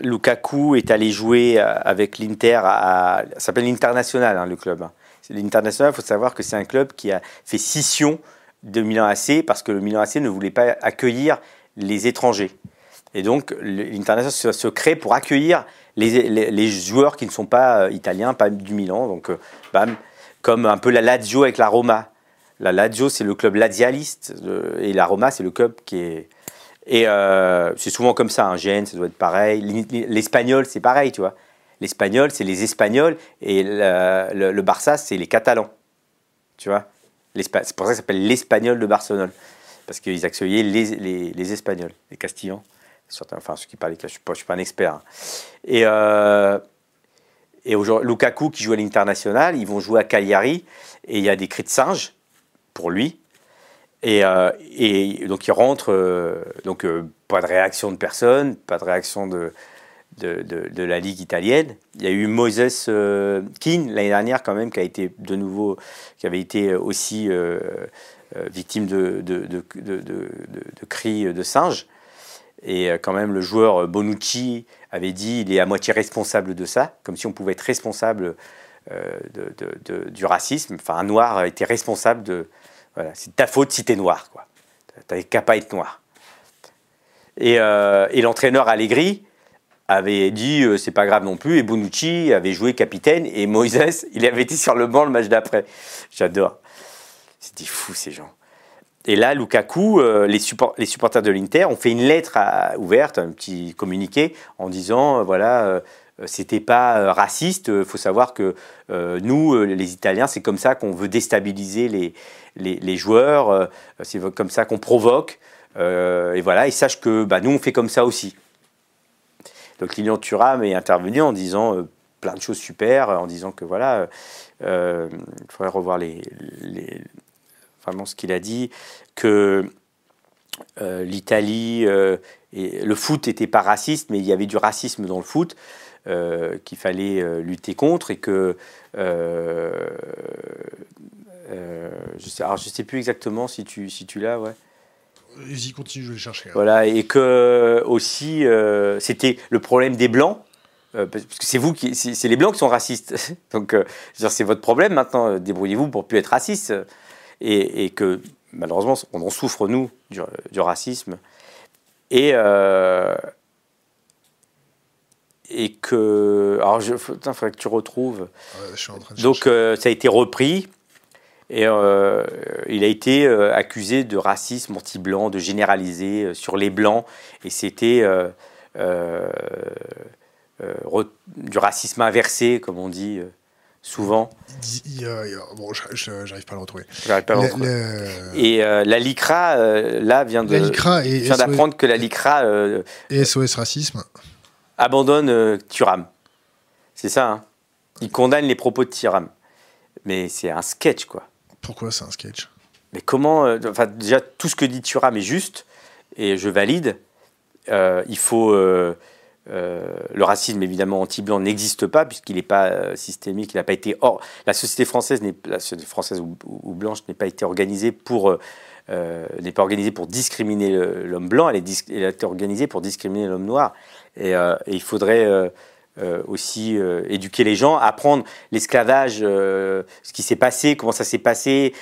Lukaku est allé jouer euh, avec l'Inter ça s'appelle l'International hein, le club. Hein. L'International, il faut savoir que c'est un club qui a fait scission de Milan AC parce que le Milan AC ne voulait pas accueillir les étrangers. Et donc l'International se, crée pour accueillir les, joueurs qui ne sont pas italiens, pas du Milan. Donc, bam, comme un peu la Lazio avec la Roma. La Lazio, c'est le club lazialiste et la Roma, c'est le club qui est. Et euh, c'est souvent comme ça, un hein. Gênes, ça doit être pareil. L'espagnol, c'est pareil, tu vois. L'espagnol, c'est les Espagnols et le, Barça, c'est les Catalans. Tu vois C'est pour ça que ça s'appelle l'Espagnol de Barcelone. Parce qu'ils accueillaient les, les, Espagnols, les Castillans. Enfin, ceux qui parlent, je ne suis, pas un expert. Hein. Et, euh, et aujourd'hui, Lukaku qui joue à l'international, ils vont jouer à Cagliari et il y a des cris de singe pour lui. Et, euh, donc il rentre, euh, donc pas de réaction de personne, pas de réaction de, la Ligue italienne. Il y a eu Moses Keane l'année dernière quand même, qui a été de nouveau, qui avait été aussi victime de, de, cris de singe. Et quand même, le joueur Bonucci avait dit il est à moitié responsable de ça, comme si on pouvait être responsable du racisme. Enfin, un noir était responsable de, voilà, c'est ta faute si t'es noir, quoi. T'avais qu'à pas être noir. Et, euh, et l'entraîneur Allegri avait dit euh, c'est pas grave non plus. Et Bonucci avait joué capitaine et Moïse, <laughs> il avait été sur le banc le match d'après. J'adore. C'était fou ces gens. Et là, Lukaku, euh, les, supporters de l'Inter ont fait une lettre ouverte, un petit communiqué, en disant voilà, c'était pas raciste. Il faut savoir que nous, les Italiens, c'est comme ça qu'on veut déstabiliser les, les, joueurs, euh, c'est comme ça qu'on provoque. Euh, et voilà, ils sachent que bah, nous, on fait comme ça aussi. Donc Lilian Thuram est intervenu en disant euh, plein de choses super, en disant que voilà, il faudrait revoir les, vraiment ce qu'il a dit, que l'Italie et le foot n'était pas raciste, mais il y avait du racisme dans le foot. qu'il fallait lutter contre et que euh, je sais, alors je sais plus exactement si tu, si tu l'as, ouais. Vas-y, continue, je vais le chercher. Hein. Voilà, et que aussi, euh, c'était le problème des Blancs. Euh, parce que c'est vous qui, c'est les blancs qui sont racistes. <laughs> Donc, c'est votre problème maintenant. Débrouillez-vous pour plus être raciste. Et, que malheureusement, on en souffre nous du, racisme. Et et que, alors, il faudrait que tu retrouves. je suis en train de Donc, ça a été repris. Et euh, il a été euh, accusé de racisme anti-blanc, de généraliser euh, sur les blancs. Et c'était du racisme inversé, comme on dit souvent. bon, j'arrive pas à le retrouver. J'arrive pas à le retrouver. Et la LICRA, là, vient de vient d'apprendre que la LICRA et SOS Racisme abandonne Turam. C'est ça. Hein. Il condamne les propos de Turam. Mais c'est un sketch, quoi. Pourquoi c'est un sketch? Mais comment euh, Enfin, déjà, tout ce que dit Thuram est juste, et je valide. Euh, il faut. Euh, le racisme, évidemment, anti-blanc n'existe pas, puisqu'il n'est pas systémique, il n'a pas été. Or, la société française, la société française ou, blanche n'est pas organisée pour. n'est pas organisée pour discriminer l'homme blanc, elle, est elle a été organisée pour discriminer l'homme noir. Et, il faudrait euh, aussi euh, éduquer les gens, apprendre l'esclavage, euh, ce qui s'est passé, comment ça s'est passé,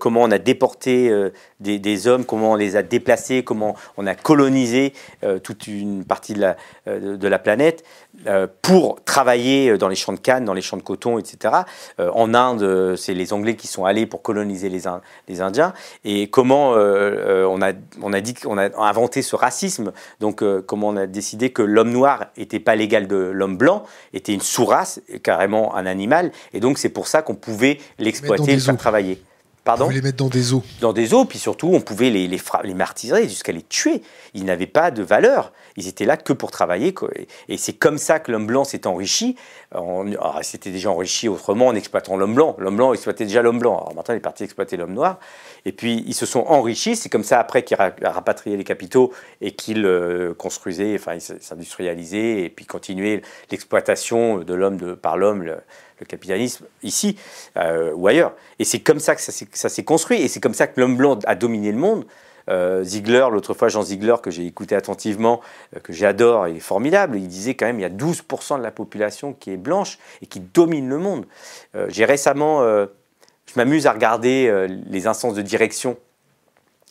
comment on a déporté des, hommes, comment on les a déplacés, comment on a colonisé toute une partie de la, planète pour travailler dans les champs de canne, dans les champs de coton, etc. en Inde, c'est les Anglais qui sont allés pour coloniser les, Indiens. Et comment on a inventé ce racisme, donc comment on a décidé que l'homme noir n'était pas légal l'homme blanc était une sous-race, carrément un animal, et donc c'est pour ça qu'on pouvait l'exploiter et le faire travailler. Pardon les mettre dans des eaux. Dans des eaux, puis surtout, on pouvait les, les, les martyrer jusqu'à les tuer. Ils n'avaient pas de valeur. Ils étaient là que pour travailler. Et c'est comme ça que l'homme blanc s'est enrichi. C'était déjà enrichi autrement en exploitant l'homme blanc. L'homme blanc exploitait déjà l'homme blanc. Alors maintenant, il est parti exploiter l'homme noir. Et puis, ils se sont enrichis. C'est comme ça, après, qu'il a rapatrié les capitaux et qu'il euh, construisait, enfin, il s'industrialisait et puis continuait l'exploitation de l'homme par l'homme, le, capitalisme, ici euh, ou ailleurs. Et c'est comme ça que ça s'est construit. Et c'est comme ça que l'homme blanc a dominé le monde. Euh, Ziegler, l'autre fois, Jean Ziegler, que j'ai écouté attentivement, euh, que j'adore, il est formidable, il disait quand même il y a 12% de la population qui est blanche et qui domine le monde. J'ai récemment, je m'amuse à regarder les instances de direction.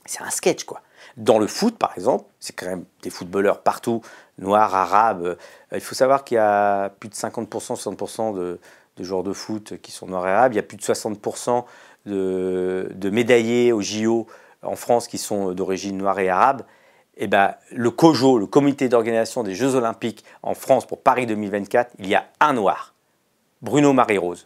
C'est un sketch, quoi. Dans le foot, par exemple, c'est quand même des footballeurs partout, noirs, arabes. il faut savoir qu'il y a plus de 50%, 60% de, de joueurs de foot qui sont noirs et arabes. Il y a plus de 60% de, de médaillés au JO en France qui sont d'origine noire et arabe, eh ben, le COJO, le comité d'organisation des Jeux Olympiques en France pour Paris 2024, il y a un noir, Bruno Marie-Rose.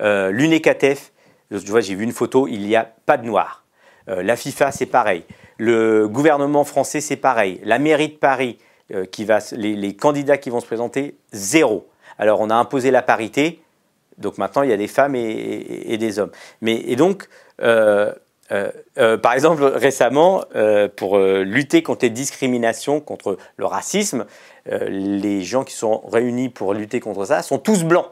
Euh, L'UNECATEF, vois, j'ai vu une photo, il n'y a pas de noir. Euh, la FIFA, c'est pareil. Le gouvernement français, c'est pareil. La mairie de Paris, euh, qui va, les, candidats qui vont se présenter, zéro. Alors, on a imposé la parité, donc maintenant, il y a des femmes et, des hommes. Mais, et donc, euh, euh, euh, par exemple, récemment, pour lutter contre les discriminations, contre le racisme, les gens qui sont réunis pour lutter contre ça sont tous blancs.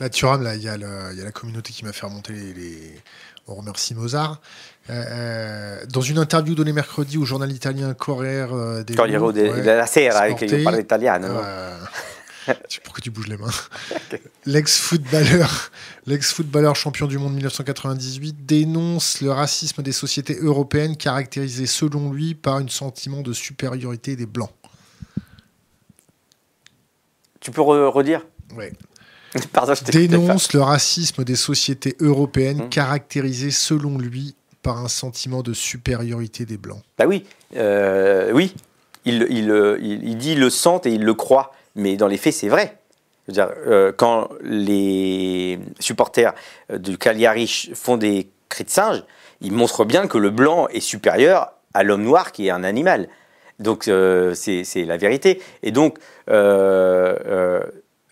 Là, Thuram, là, il y, a la communauté qui m'a fait remonter les, On remercie Mozart. dans une interview donnée mercredi au journal italien Corriere des Corriere della Sera, avec io parlo italiano. Pourquoi tu bouges les mains <laughs> L'ex-footballeur, l'ex-footballeur champion du monde 1998 dénonce le racisme des sociétés européennes caractérisé selon lui par un sentiment de supériorité des blancs. Tu peux redire? Oui. <laughs> Pardon, je dénonce le racisme des sociétés européennes hum. caractérisé selon lui par un sentiment de supériorité des blancs. Bah oui, euh, oui. Il, il, il, il dit, il le sent et il le croit mais dans les faits, c'est vrai. Dire, euh, quand les supporters du Cagliari font des cris de singe, ils montrent bien que le blanc est supérieur à l'homme noir qui est un animal. Donc euh, c'est la vérité. Et donc, euh,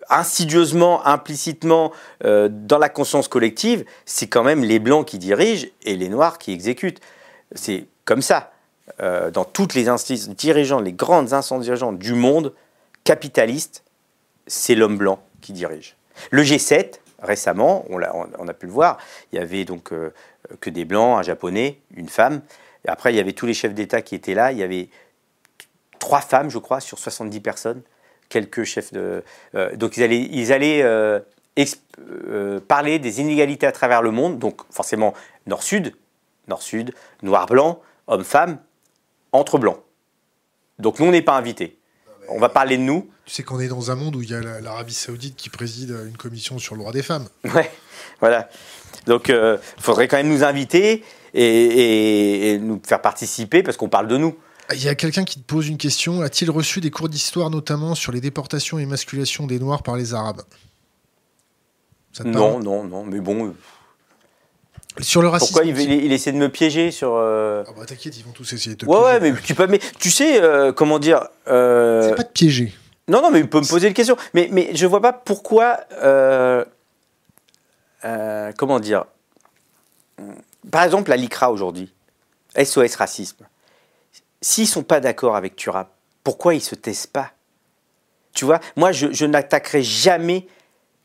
insidieusement, implicitement, dans la conscience collective, c'est quand même les blancs qui dirigent et les noirs qui exécutent. C'est comme ça. dans toutes les instances dirigeantes, les grandes instances dirigeantes du monde, capitaliste, c'est l'homme blanc qui dirige. Le G7, récemment, on a, pu le voir, il y avait donc euh, que des blancs, un japonais, une femme. Après, il y avait tous les chefs d'État qui étaient là. Il y avait trois femmes, je crois, sur 70 personnes. Quelques chefs de. Euh, donc, ils allaient, ils allaient euh, parler des inégalités à travers le monde. Donc, forcément, nord-sud, nord-sud, noir-blanc, homme-femme, entre blancs. Donc, nous, on n'est pas invités on va parler de nous. Tu sais qu'on est dans un monde où il y a l'Arabie Saoudite qui préside une commission sur le droit des femmes. Ouais, voilà. Donc, il euh, faudrait quand même nous inviter et, nous faire participer parce qu'on parle de nous. Il y a quelqu'un qui te pose une question. A-t-il reçu des cours d'histoire, notamment sur les déportations et émasculations des Noirs par les Arabes? Non, non, non. Mais bon, sur le racisme. Pourquoi il, essaie de me piéger sur. Euh, ah bah t'inquiète, ils vont tous essayer de te ouais, piéger. Ouais, mais tu peux. Mais tu sais, euh, comment dire. Euh, C'est pas de piéger. Non, non, mais il peut me poser une question. Mais, mais je vois pas pourquoi. comment dire. Par exemple, la LICRA aujourd'hui, SOS Racisme, s'ils sont pas d'accord avec Turap, pourquoi ils se taisent pas? Tu vois, moi, je, je n'attaquerai jamais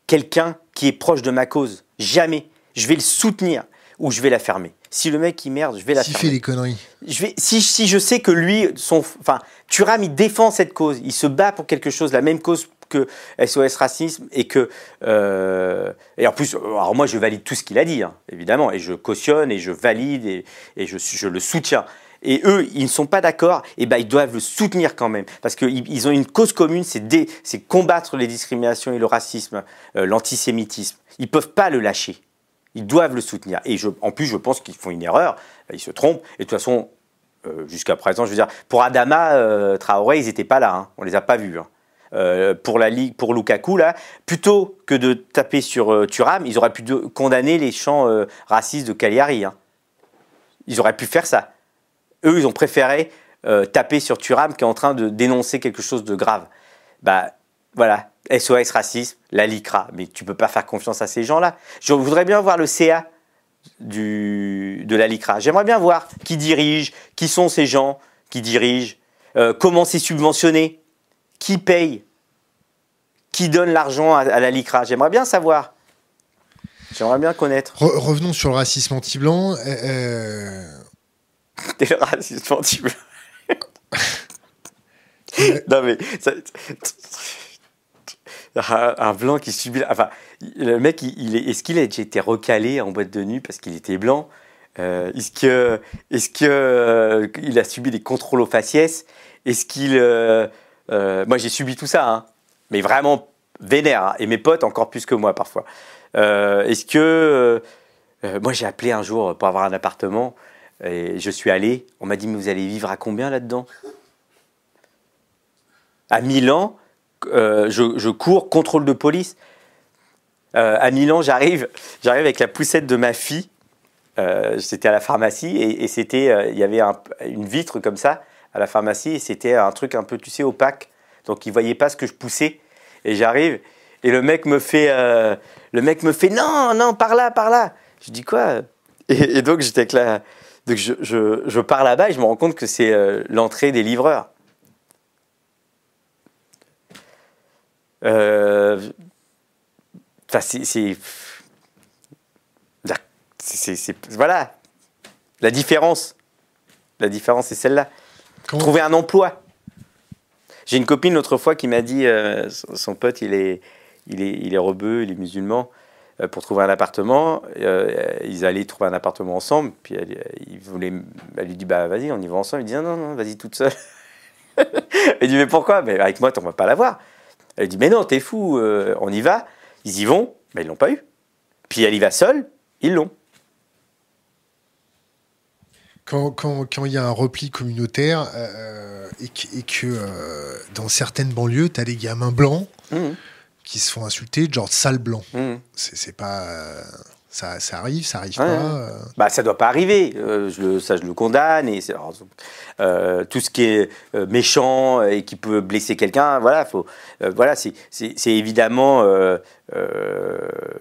quelqu'un qui est proche de ma cause. Jamais. Je vais le soutenir ou je vais la fermer. Si le mec il merde, je vais la fermer. S'il fait des conneries. Je vais, si, si je sais que lui, son, enfin, Thuram, il défend cette cause, il se bat pour quelque chose, la même cause que SOS Racisme et que euh, et en plus alors moi je valide tout ce qu'il a dit hein, évidemment et je cautionne et je valide et, et je, je, le soutiens et eux ils ne sont pas d'accord et ben ils doivent le soutenir quand même parce qu'ils ils ont une cause commune c'est combattre les discriminations et le racisme euh, l'antisémitisme ils peuvent pas le lâcher ils doivent le soutenir. Et en plus, je pense qu'ils font une erreur. Ils se trompent. Et de toute façon, euh, jusqu'à présent, je veux dire, pour Adama, euh, Traoré, ils n'étaient pas là. Hein. On les a pas vus. Hein. Euh, pour la ligue, pour Lukaku, là, plutôt que de taper sur Thuram, ils auraient pu condamner les chants racistes de Cagliari. Hein. Ils auraient pu faire ça. Eux, ils ont préféré taper sur Turam qui est en train de dénoncer quelque chose de grave. Bah voilà, SOS racisme, la LICRA. Mais tu peux pas faire confiance à ces gens-là. Je voudrais bien voir le CA du, de la LICRA. J'aimerais bien voir qui dirige, qui sont ces gens qui dirigent, euh, comment c'est subventionné, qui paye, qui donne l'argent à, la LICRA. J'aimerais bien savoir. J'aimerais bien connaître. revenons sur le racisme anti-blanc. Euh... euh <laughs> le racisme anti-blanc. non mais un, blanc qui subit. Enfin, le mec, il, est, est-ce qu'il a été recalé en boîte de nuit parce qu'il était blanc? Euh, Est-ce que, est-ce que euh, il a subi des contrôles aux faciès? Est-ce qu'il, euh, moi j'ai subi tout ça, hein, mais vraiment vénère, hein, et mes potes encore plus que moi parfois. est-ce que, moi j'ai appelé un jour pour avoir un appartement et je suis allé. On m'a dit mais vous allez vivre à combien là-dedans? À Milan, euh, je, cours, contrôle de police. Euh, à Milan, j'arrive, j'arrive avec la poussette de ma fille. Euh, c'était à la pharmacie et, c'était, il y avait une vitre comme ça à la pharmacie et c'était un truc un peu, tu sais, opaque. Donc il voyait pas ce que je poussais. Et j'arrive et le mec me fait, le mec me fait non, non, par là, par là. Je dis quoi? Et, donc j'étais avec la, donc je, je, je pars là-bas et je me rends compte que c'est l'entrée des livreurs. Euh, c'est. Voilà. La différence. La différence, c'est celle-là. Trouver un emploi. J'ai une copine l'autre fois qui m'a dit euh, son pote, il est, il est, il est rebeu, il est musulman. Euh, pour trouver un appartement, ils allaient trouver un appartement ensemble. Puis elle, il voulait, elle lui dit bah vas-y, on y va ensemble. Il dit non non vas-y toute seule. <laughs> elle dit mais pourquoi? Mais avec moi, on va pas l'avoir. Elle dit Mais non, t'es fou, euh, on y va. Ils y vont, mais ils l'ont pas eu. Puis elle y va seule, ils l'ont. Quand il quand, y a un repli communautaire euh, et que, et que euh, dans certaines banlieues, tu as des gamins blancs mmh. qui se font insulter, genre sale blanc. Mmh. C'est pas. Ça, ça, arrive, ça arrive pas. Euh. Bah, ça doit pas arriver. Euh, je ça, je le condamne. Et euh, tout ce qui est méchant et qui peut blesser quelqu'un, voilà, faut, voilà, c'est évidemment,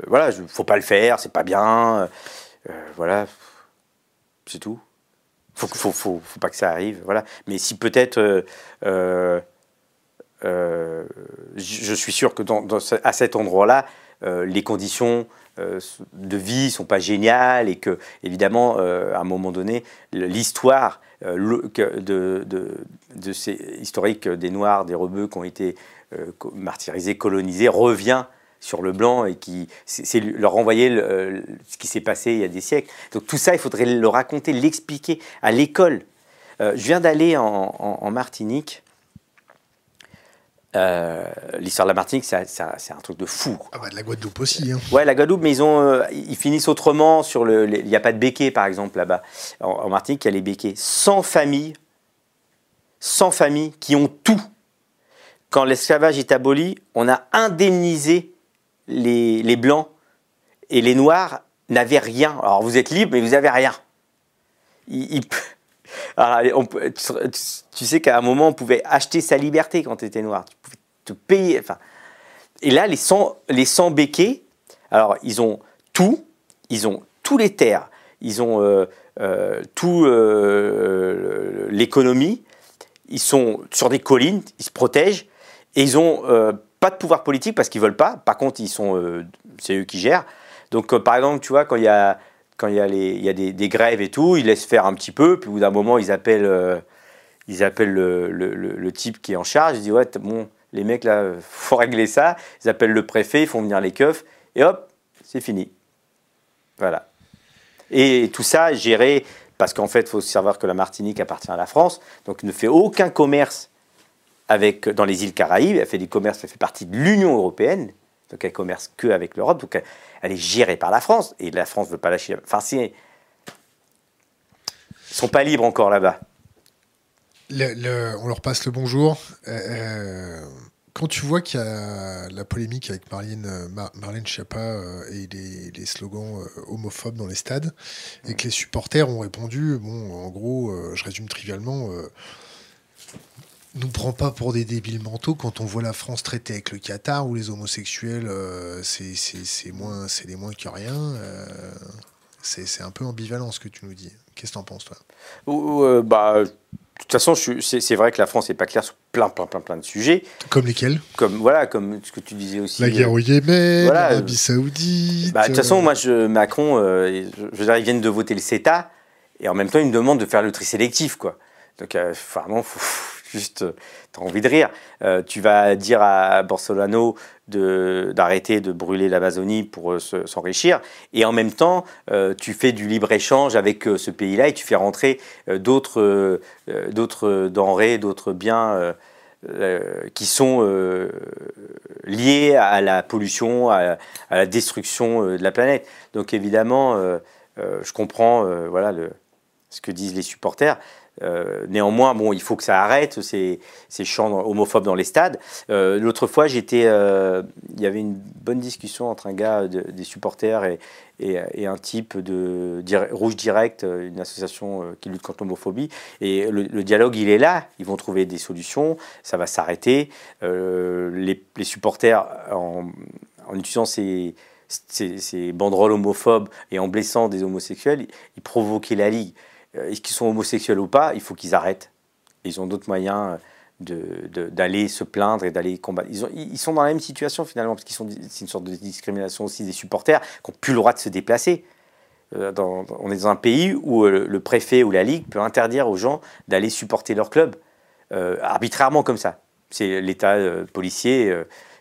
voilà, faut pas le faire, c'est pas bien, voilà, c'est tout. Faut, faut, faut, faut, pas que ça arrive, voilà. Mais si peut-être, je suis sûr que dans, à cet endroit-là, les conditions de vie sont pas géniales et que, évidemment, euh, à un moment donné, l'histoire euh, de, de, ces historiques des Noirs, des Rebeux qui ont été martyrisés, colonisés, revient sur le blanc et qui c'est leur renvoyer ce qui s'est passé il y a des siècles. Donc tout ça, il faudrait le raconter, l'expliquer à l'école. je viens d'aller en, Martinique euh, l'histoire de la Martinique, c'est un truc de fou. Ah bah de la Guadeloupe aussi. Hein. Ouais, la Guadeloupe, mais ils, ont, euh, ils finissent autrement. Sur le, il n'y a pas de béquets, par exemple, là-bas. En, Martinique, il y a les béquets. 100 familles, 100 familles qui ont tout. Quand l'esclavage est aboli, on a indemnisé les, les Blancs et les Noirs n'avaient rien. Alors vous êtes libres, mais vous n'avez rien. Ils, tu, sais qu'à un moment, on pouvait acheter sa liberté quand tu étais noir. Tu pouvais te payer. Enfin, et là, les 100, les 100 béquets, alors, ils ont tout. Ils ont tous les terres. Ils ont euh, euh, tout euh, l'économie. Ils sont sur des collines. Ils se protègent. Et ils ont pas de pouvoir politique parce qu'ils veulent pas. Par contre, ils sont, c'est eux qui gèrent. Donc, par exemple, tu vois, quand il y a quand il y a, des, des, grèves et tout, ils laissent faire un petit peu, puis au bout d'un moment, ils appellent, euh, ils appellent le, type qui est en charge, ils disent Ouais, bon, les mecs là, <laughs> faut régler ça. Ils appellent le préfet, ils font venir les keufs, et hop, c'est fini. Voilà. Et tout ça géré, parce qu'en fait, il faut savoir que la Martinique appartient à la France, donc ne fait aucun commerce avec, dans les îles Caraïbes, elle fait du commerce, elle fait partie de l'Union européenne, donc elle commerce que avec l'Europe, donc elle, est gérée par la France, et la France ne veut pas lâcher. Enfin, c'est. Ils sont pas libres encore là-bas. on leur passe le bonjour. Euh, euh, quand tu vois qu'il y a la polémique avec Marlène, Marlène Schiappa euh, et les, slogans homophobes dans les stades, et que les supporters ont répondu, bon, en gros, je résume trivialement, nous prend pas pour des débiles mentaux quand on voit la France traiter avec le Qatar où les homosexuels, euh, c'est moins, c'est les moins que rien. Euh, c'est un peu ambivalent ce que tu nous dis. Qu'est-ce que tu en penses, toi? Euh, bah, De toute façon, c'est vrai que la France n'est pas claire sur plein, plein, plein, plein de sujets. Comme lesquels? Comme voilà, comme ce que tu disais aussi. La guerre au Yémen, voilà, l'Arabie Saoudite. Bah, de toute façon, moi, je, Macron, je, je veux dire, ils viennent de voter le CETA et en même temps, ils me demandent de faire le tri sélectif, quoi. Donc, vraiment, faut, juste, euh, tu as envie de rire. Euh, tu vas dire à Bolsonaro d'arrêter de, brûler l'Amazonie pour euh, s'enrichir, et en même temps, tu fais du libre-échange avec ce pays-là et tu fais rentrer d'autres denrées, d'autres biens qui sont liés à la pollution, à, la destruction de la planète. Donc évidemment, je comprends voilà, ce que disent les supporters. Euh, néanmoins, bon, il faut que ça arrête ces, ces chants homophobes dans les stades. Euh, l'autre fois, j'étais, euh, il y avait une bonne discussion entre un gars des supporters et, un type de Rouge Direct, une association qui lutte contre l'homophobie. Et le, dialogue, il est là. Ils vont trouver des solutions. Ça va s'arrêter. Les, supporters, en, utilisant ces, ces banderoles homophobes et en blessant des homosexuels, ils provoquaient la ligue. Euh, qu'ils sont homosexuels ou pas, il faut qu'ils arrêtent. Ils ont d'autres moyens d'aller de, se plaindre et d'aller combattre. Ils, sont dans la même situation finalement, parce qu'ils sont c'est une sorte de discrimination aussi des supporters qui n'ont plus le droit de se déplacer. Euh, on est dans un pays où euh, le préfet ou la ligue peut interdire aux gens d'aller supporter leur club arbitrairement comme ça. C'est l'État policier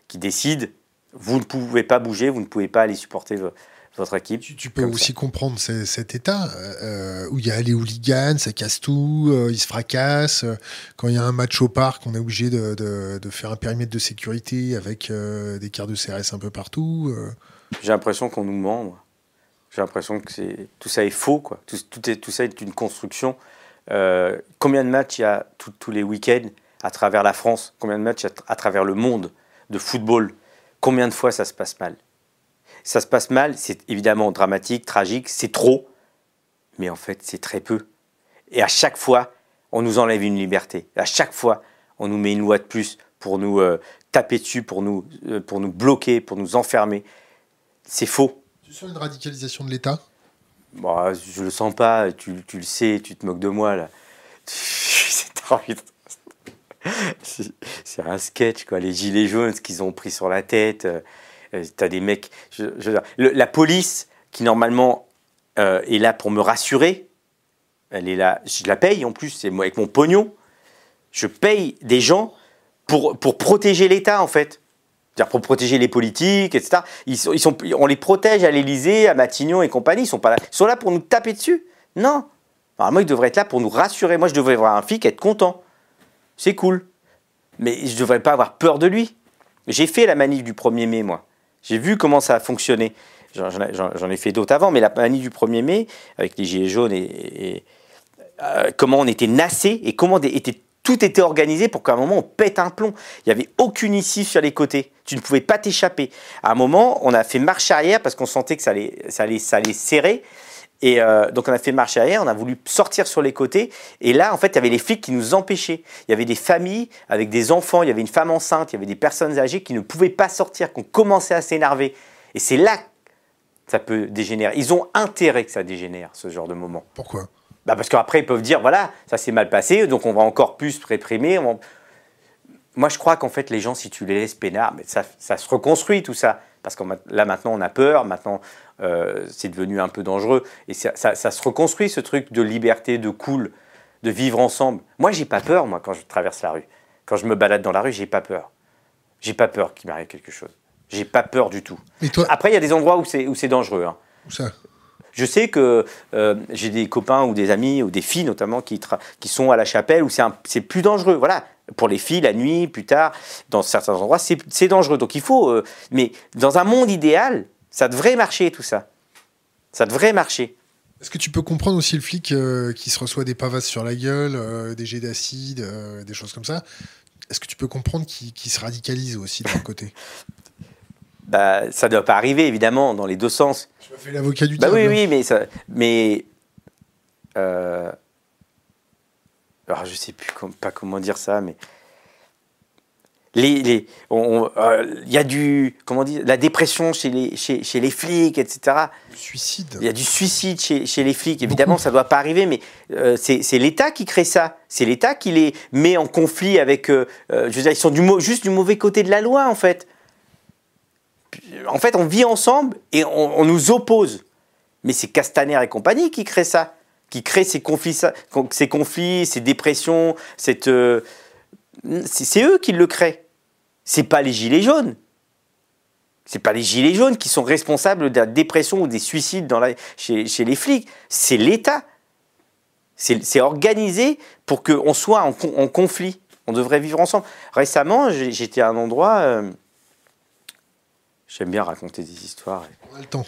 qui décide. Vous ne pouvez pas bouger, vous ne pouvez pas aller supporter votre équipe. Tu, peux aussi comprendre cet état euh, où il y a les hooligans, ça casse tout, euh, ils se fracassent. Quand il y a un match au parc, on est obligé de, de, faire un périmètre de sécurité avec euh, des quarts de CRS un peu partout. J'ai l'impression qu'on nous ment. J'ai l'impression que tout ça est faux. Quoi. Tout, tout, est, tout ça est une construction. combien de matchs il y a tous les week-ends à travers la France? Combien de matchs à travers le monde de football? Combien de fois ça se passe mal? Ça se passe mal, c'est évidemment dramatique, tragique, c'est trop, mais en fait c'est très peu. Et à chaque fois, on nous enlève une liberté. À chaque fois, on nous met une loi de plus pour nous euh, taper dessus, pour nous, euh, pour nous bloquer, pour nous enfermer. C'est faux. Tu sens une radicalisation de l'État? Bah, Je le sens pas, tu, tu, le sais, tu te moques de moi là. <laughs> C'est un sketch, quoi. Les gilets jaunes, ce qu'ils ont pris sur la tête. Euh, euh, tu as des mecs. la police, qui normalement euh, est là pour me rassurer, elle est là, je la paye en plus, c'est avec mon pognon. Je paye des gens pour, pour protéger l'État en fait. C'est-à-dire pour protéger les politiques, etc. Ils sont, on les protège à l'Élysée, à Matignon et compagnie. Ils sont, pas là. Ils sont là pour nous taper dessus. Non. Normalement, ils devraient être là pour nous rassurer. Moi, je devrais voir un flic être content. C'est cool. Mais je ne devrais pas avoir peur de lui. J'ai fait la manif du 1er mai, moi. J'ai vu comment ça a fonctionné. J'en ai fait d'autres avant, mais la manif du 1er mai, avec les gilets jaunes, et, euh, comment on était nassé et comment était, tout était organisé pour qu'à un moment on pète un plomb. Il n'y avait aucune issue sur les côtés. Tu ne pouvais pas t'échapper. À un moment, on a fait marche arrière parce qu'on sentait que ça allait, ça allait, ça allait serrer. Et euh, donc on a fait marche arrière, on a voulu sortir sur les côtés. Et là, en fait, il y avait les flics qui nous empêchaient. Il y avait des familles avec des enfants, il y avait une femme enceinte, il y avait des personnes âgées qui ne pouvaient pas sortir, qui ont commencé à s'énerver. Et c'est là que ça peut dégénérer. Ils ont intérêt que ça dégénère, ce genre de moment. Pourquoi? Bah Parce qu'après, ils peuvent dire, voilà, ça s'est mal passé, donc on va encore plus réprimer. Moi, je crois qu'en fait, les gens, si tu les laisses peinards, mais ça, ça se reconstruit tout ça. Parce que là, maintenant, on a peur, maintenant, euh, c'est devenu un peu dangereux. Et ça, se reconstruit, ce truc de liberté, de cool, de vivre ensemble. Moi, j'ai pas peur, moi, quand je traverse la rue. Quand je me balade dans la rue, j'ai pas peur. J'ai pas peur qu'il m'arrive quelque chose. J'ai pas peur du tout. Après, il y a des endroits où c'est dangereux. Hein. Où ça? Je sais que euh, j'ai des copains ou des amis ou des filles notamment qui, qui sont à la chapelle où c'est plus dangereux. Voilà, pour les filles, la nuit, plus tard, dans certains endroits, c'est dangereux. Donc il faut. Euh, mais dans un monde idéal, ça devrait marcher tout ça. Ça devrait marcher. Est-ce que tu peux comprendre aussi le flic euh, qui se reçoit des pavasses sur la gueule, euh, des jets d'acide, euh, des choses comme ça? Est-ce que tu peux comprendre qu'il se radicalise aussi de leur <laughs> côté? Bah, Ça ne doit pas arriver, évidemment, dans les deux sens. Tu m'as fait l'avocat du bah, Oui, oui, mais, ça, mais alors je sais plus pas comment dire ça, mais les, les, euh, il y a du, comment dire, la dépression chez les, chez, chez les flics, etc. Suicide. Il y a du suicide chez, chez les flics. Évidemment, ça ne doit pas arriver, mais euh, c'est l'État qui crée ça. C'est l'État qui les met en conflit avec. Euh, je veux dire, ils sont du, juste du mauvais côté de la loi, en fait. En fait, on vit ensemble et on, on nous oppose. Mais c'est Castaner et compagnie qui créent ça, qui créent ces conflits, ces, conflits, ces dépressions, cette. c'est eux qui le créent c'est pas les gilets jaunes. C'est pas les gilets jaunes qui sont responsables de la dépression ou des suicides dans la, chez, les flics. C'est l'État. C'est organisé pour qu'on soit en, conflit. On devrait vivre ensemble. Récemment, j'étais à un endroit. Euh, j'aime bien raconter des histoires. On a le temps.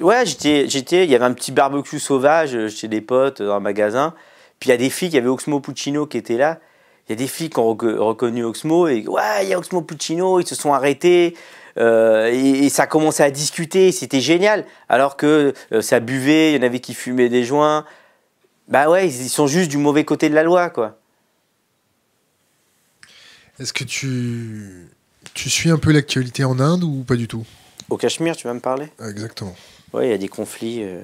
Ouais, j'étais, j'étais, il y avait un petit barbecue sauvage chez des potes dans un magasin. Puis il y a des filles, il y avait Oxmo Puccino qui était là il y a des filles qui ont reconnu Oxmo et ouais, il y a Oxmo Puccino, ils se sont arrêtés. Euh, et, ça a commencé à discuter, c'était génial. Alors que euh, ça buvait, il y en avait qui fumaient des joints. Bah ouais, ils, sont juste du mauvais côté de la loi, quoi. Est-ce que tu, tu suis un peu l'actualité en Inde ou pas du tout? Au Cachemire, tu vas me parler? Exactement. Ouais, il y a des conflits. Euh,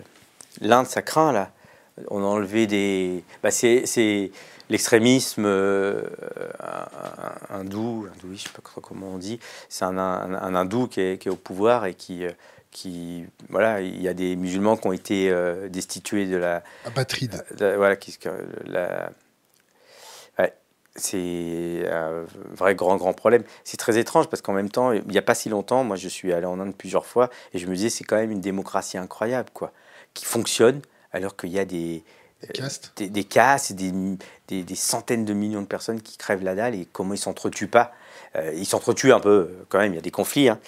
L'Inde, ça craint, là. On a enlevé des. Bah, c'est l'extrémisme euh, hindou, hindou, je sais pas comment on dit, c'est un, un, hindou qui est, au pouvoir et qui, euh, qui, voilà, il y a des musulmans qui ont été euh, destitués de la apatride. voilà, qui, la, c'est un vrai grand grand problème. C'est très étrange parce qu'en même temps, il n'y a pas si longtemps, moi je suis allé en Inde plusieurs fois et je me disais c'est quand même une démocratie incroyable quoi, qui fonctionne alors qu'il y a des des, des, castes, des, des, des, centaines de millions de personnes qui crèvent la dalle et comment ils s'entretuent pas. Euh, ils s'entretuent un peu quand même, il y a des conflits. Hein.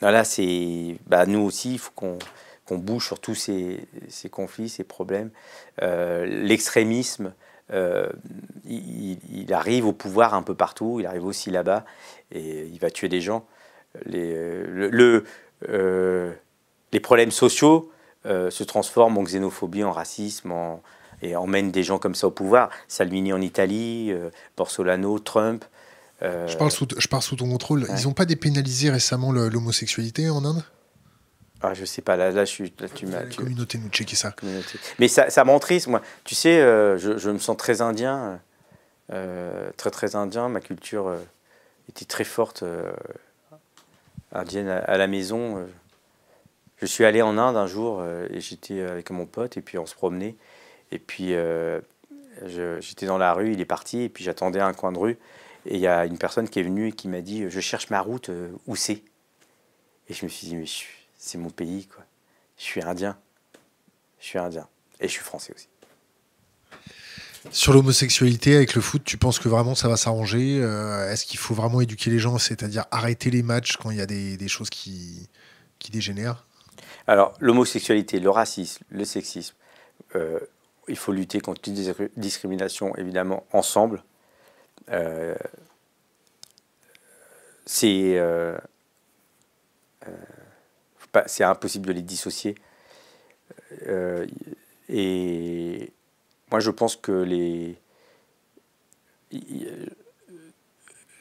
Voilà, c'est. Bah, nous aussi, il faut qu'on qu'on bouge sur tous ces, ces, conflits, ces problèmes. Euh, l'extrémisme, euh, il, il, arrive au pouvoir un peu partout, il arrive aussi là-bas, et il va tuer des gens. Les, le, le les problèmes sociaux, euh, se transforme en xénophobie, en racisme, et emmène des gens comme ça au pouvoir. Salvini en Italie, euh, Borsolano, Trump. Euh, je, parle sous, je parle sous ton contrôle. Ils n'ont pas dépénalisé récemment l'homosexualité en Inde? Ah, je sais pas, là, là, je suis, tu m'as. Communauté, nous checker ça. Mais ça, ça m'entriste, moi. Tu sais, je, je, me sens très indien, très très indien. Ma culture était très forte, indienne à, la maison. Je suis allé en Inde un jour euh, et j'étais avec mon pote et puis on se promenait. Et puis euh, j'étais dans la rue, il est parti et puis j'attendais un coin de rue. Et il y a une personne qui est venue et qui m'a dit Je cherche ma route, euh, où c'est Et je me suis dit Mais c'est mon pays, quoi. Je suis indien. Je suis indien. Et je suis français aussi. Sur l'homosexualité avec le foot, tu penses que vraiment ça va s'arranger Est-ce qu'il faut vraiment éduquer les gens, c'est-à-dire arrêter les matchs quand il y a des, choses qui dégénèrent? Alors, l'homosexualité, le racisme, le sexisme, euh, il faut lutter contre les discriminations, évidemment, ensemble. Euh, c'est euh, c'est impossible de les dissocier. et moi, je pense que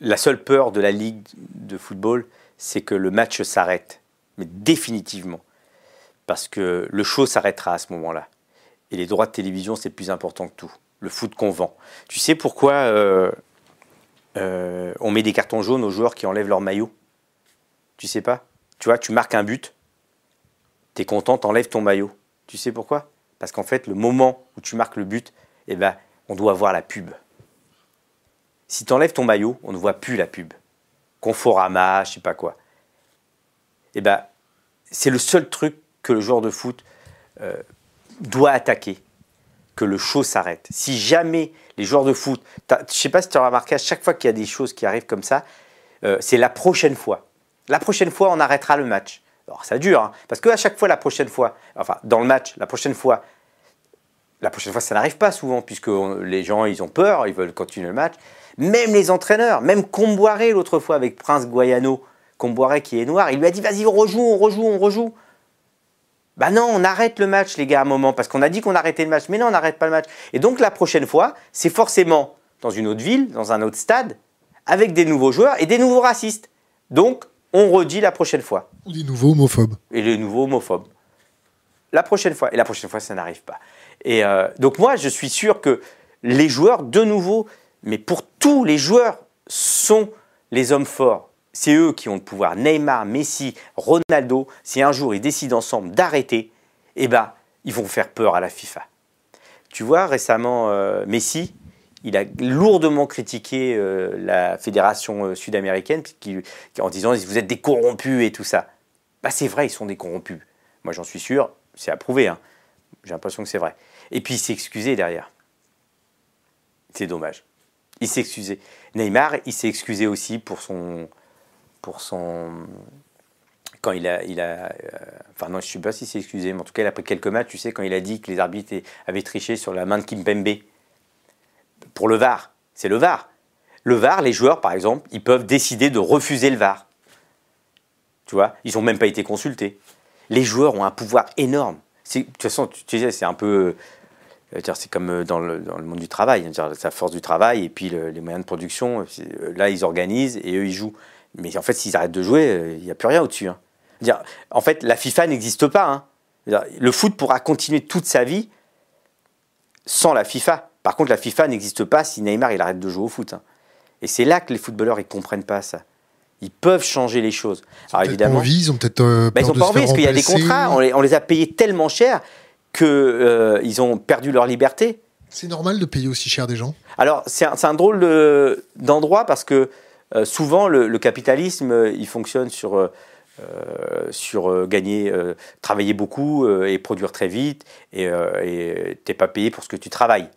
la seule peur de la Ligue de football, c'est que le match s'arrête, mais définitivement parce que le show s'arrêtera à ce moment-là. Et les droits de télévision, c'est plus important que tout. Le foot qu'on vend. Tu sais pourquoi euh, euh, on met des cartons jaunes aux joueurs qui enlèvent leur maillot Tu sais pas? Tu vois, tu marques un but, tu es content, t'enlèves ton maillot. Tu sais pourquoi? Parce qu'en fait, le moment où tu marques le but, eh ben, on doit voir la pub. Si tu enlèves ton maillot, on ne voit plus la pub. Conforama, je sais pas quoi. Eh ben, c'est le seul truc que le joueur de foot euh, doit attaquer, que le show s'arrête. Si jamais les joueurs de foot, je ne sais pas si tu as remarqué, à chaque fois qu'il y a des choses qui arrivent comme ça, euh, c'est la prochaine fois. La prochaine fois, on arrêtera le match. Alors ça dure, hein, parce qu'à chaque fois, la prochaine fois, enfin dans le match, la prochaine fois, la prochaine fois, ça n'arrive pas souvent, puisque les gens, ils ont peur, ils veulent continuer le match. Même les entraîneurs, même Comboiré l'autre fois avec Prince Guayano, Comboiré qui est noir, il lui a dit vas-y, on rejoue, on rejoue, on rejoue. Bah non, on arrête le match, les gars, à un moment, parce qu'on a dit qu'on arrêtait le match. Mais non, on n'arrête pas le match. Et donc la prochaine fois, c'est forcément dans une autre ville, dans un autre stade, avec des nouveaux joueurs et des nouveaux racistes. Donc, on redit la prochaine fois. Ou des nouveaux homophobes. Et les nouveaux homophobes. La prochaine fois. Et la prochaine fois, ça n'arrive pas. Et euh, donc moi, je suis sûr que les joueurs, de nouveau, mais pour tous les joueurs, sont les hommes forts. C'est eux qui ont le pouvoir. Neymar, Messi, Ronaldo, si un jour ils décident ensemble d'arrêter, eh ben, ils vont faire peur à la FIFA. Tu vois, récemment, euh, Messi, il a lourdement critiqué euh, la fédération sud-américaine en disant vous êtes des corrompus et tout ça. Bah, c'est vrai, ils sont des corrompus. Moi, j'en suis sûr, c'est approuvé. Hein. J'ai l'impression que c'est vrai. Et puis il s'est excusé derrière. C'est dommage. Il s'est excusé. Neymar, il s'est excusé aussi pour son. Pour son quand il a. Il a euh, enfin, non, je ne sais pas s'il s'est excusé, mais en tout cas, après quelques matchs, tu sais, quand il a dit que les arbitres avaient triché sur la main de Kimpembe pour le VAR. C'est le VAR. Le VAR, les joueurs, par exemple, ils peuvent décider de refuser le VAR. Tu vois, ils n'ont même pas été consultés. Les joueurs ont un pouvoir énorme de toute façon, tu disais, c'est un peu. Euh, c'est comme euh, dans le, dans le, monde du travail, sa force du travail et puis les moyens de production. Là, ils organisent et eux, ils jouent. Mais en fait, s'ils arrêtent de jouer, il n'y a plus rien au-dessus. Hein. En fait, la FIFA n'existe pas. Hein. Le foot pourra continuer toute sa vie sans la FIFA. Par contre, la FIFA n'existe pas si Neymar il arrête de jouer au foot. Hein. Et c'est là que les footballeurs ils comprennent pas ça. Ils peuvent changer les choses. Ils Alors évidemment, envie, ils ont peut-être euh, bah, ils ont pas envie parce qu'il y a des contrats, on les, a payés tellement cher qu'ils euh, ont perdu leur liberté. C'est normal de payer aussi cher des gens? Alors c'est un, un, drôle d'endroit parce que euh, souvent le, capitalisme il fonctionne sur sur gagner, travailler beaucoup et produire très vite et tu n'es pas payé pour ce que tu travailles.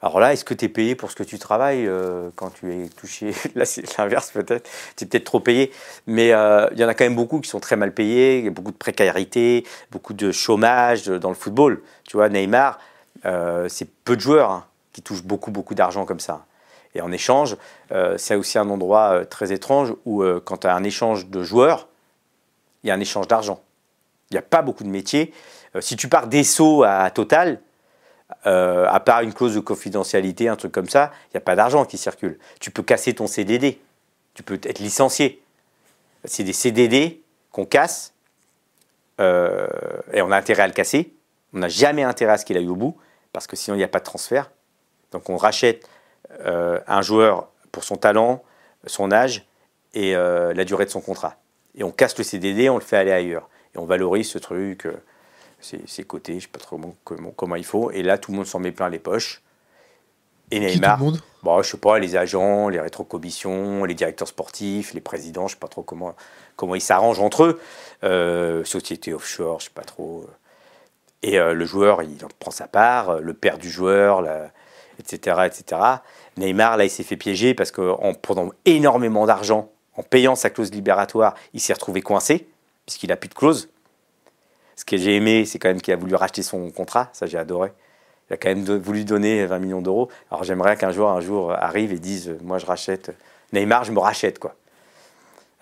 Alors là, est-ce que tu es payé pour ce que tu travailles euh, quand tu es touché? <laughs> Là, c'est l'inverse peut-être. Tu es peut-être trop payé. Mais euh, il y en a quand même beaucoup qui sont très mal payés. Il y a beaucoup de précarité, beaucoup de chômage dans le football. Tu vois, Neymar, euh, c'est peu de joueurs hein, qui touchent beaucoup, beaucoup d'argent comme ça. Et en échange, c'est aussi un endroit très étrange où quand tu as un échange de joueurs, il y a un échange d'argent. Il n'y a pas beaucoup de métiers. si tu pars d'Esso à Total, euh, à part une clause de confidentialité, un truc comme ça, il n'y a pas d'argent qui circule. Tu peux casser ton CDD, tu peux être licencié. C'est des CDD qu'on casse euh, et on a intérêt à le casser. On n'a jamais intérêt à ce qu'il aille au bout parce que sinon il n'y a pas de transfert. Donc on rachète euh, un joueur pour son talent, son âge et la durée de son contrat. Et on casse le CDD, on le fait aller ailleurs. Et on valorise ce truc c'est coté, je ne sais pas trop comment, comment, il faut. Et là, tout le monde s'en met plein les poches. Et Neymar, bon, je sais pas, les agents, les rétrocommissions, les directeurs sportifs, les présidents, je sais pas trop comment, comment ils s'arrangent entre eux. Euh, société offshore, je sais pas trop. Et euh, le joueur, il en prend sa part, le père du joueur, etc., etc. Neymar, là, il s'est fait piéger parce qu'en prenant énormément d'argent, en payant sa clause libératoire, il s'est retrouvé coincé, puisqu'il n'a plus de clause. Ce que j'ai aimé, c'est quand même qu'il a voulu racheter son contrat. Ça, j'ai adoré. Il a quand même voulu donner 20 millions d'euros. Alors j'aimerais qu'un joueur un jour arrive et dise Moi, je rachète. Neymar, je me rachète. quoi.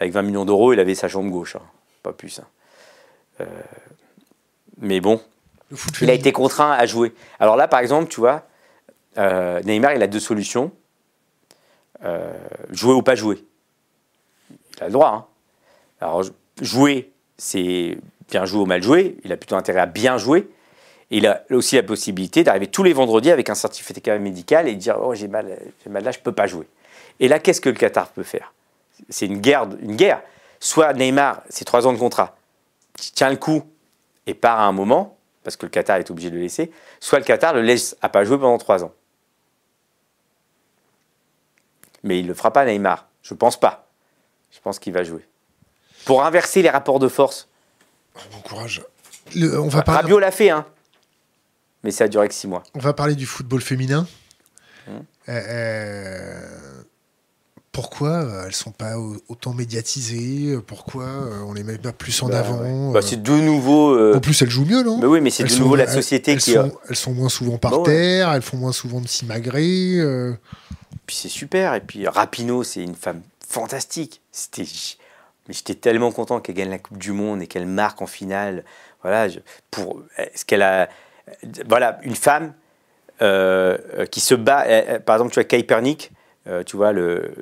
Avec 20 millions d'euros, il avait sa jambe gauche. Hein. Pas plus. Hein. Euh, mais bon, il a été contraint à jouer. Alors là, par exemple, tu vois, euh, Neymar, il a deux solutions euh, jouer ou pas jouer. Il a le droit. Hein. Alors, jouer, c'est bien joué ou mal joué, il a plutôt intérêt à bien jouer. Et il a aussi la possibilité d'arriver tous les vendredis avec un certificat médical et dire Oh, j'ai mal, j'ai mal là, je ne peux pas jouer. Et là, qu'est-ce que le Qatar peut faire? C'est une guerre, une guerre. Soit Neymar, c'est trois ans de contrat, tient le coup et part à un moment, parce que le Qatar est obligé de le laisser, soit le Qatar le laisse à pas jouer pendant trois ans. Mais il ne le fera pas, Neymar. Je ne pense pas. Je pense qu'il va jouer. Pour inverser les rapports de force, Bon courage. on va parler... Rabiot l'a fait, hein. Mais ça a duré que six mois. On va parler du football féminin. Hum. Euh, euh, pourquoi euh, elles sont pas autant médiatisées Pourquoi on les met pas plus en bah, avant bah, C'est de nouveau. En plus, elles jouent mieux, non? Bah Oui, mais c'est de nouveau la société elles, qui. Sont, elles sont moins souvent par terre, elles font moins souvent de simagrées. Puis c'est super. Et puis Rapino, c'est une femme fantastique. C'était Mais j'étais tellement content qu'elle gagne la Coupe du Monde et qu'elle marque en finale. Voilà, pour ce qu'elle a. Voilà, une femme euh, qui se bat. par exemple, tu vois Kaepernick, euh, tu vois, le,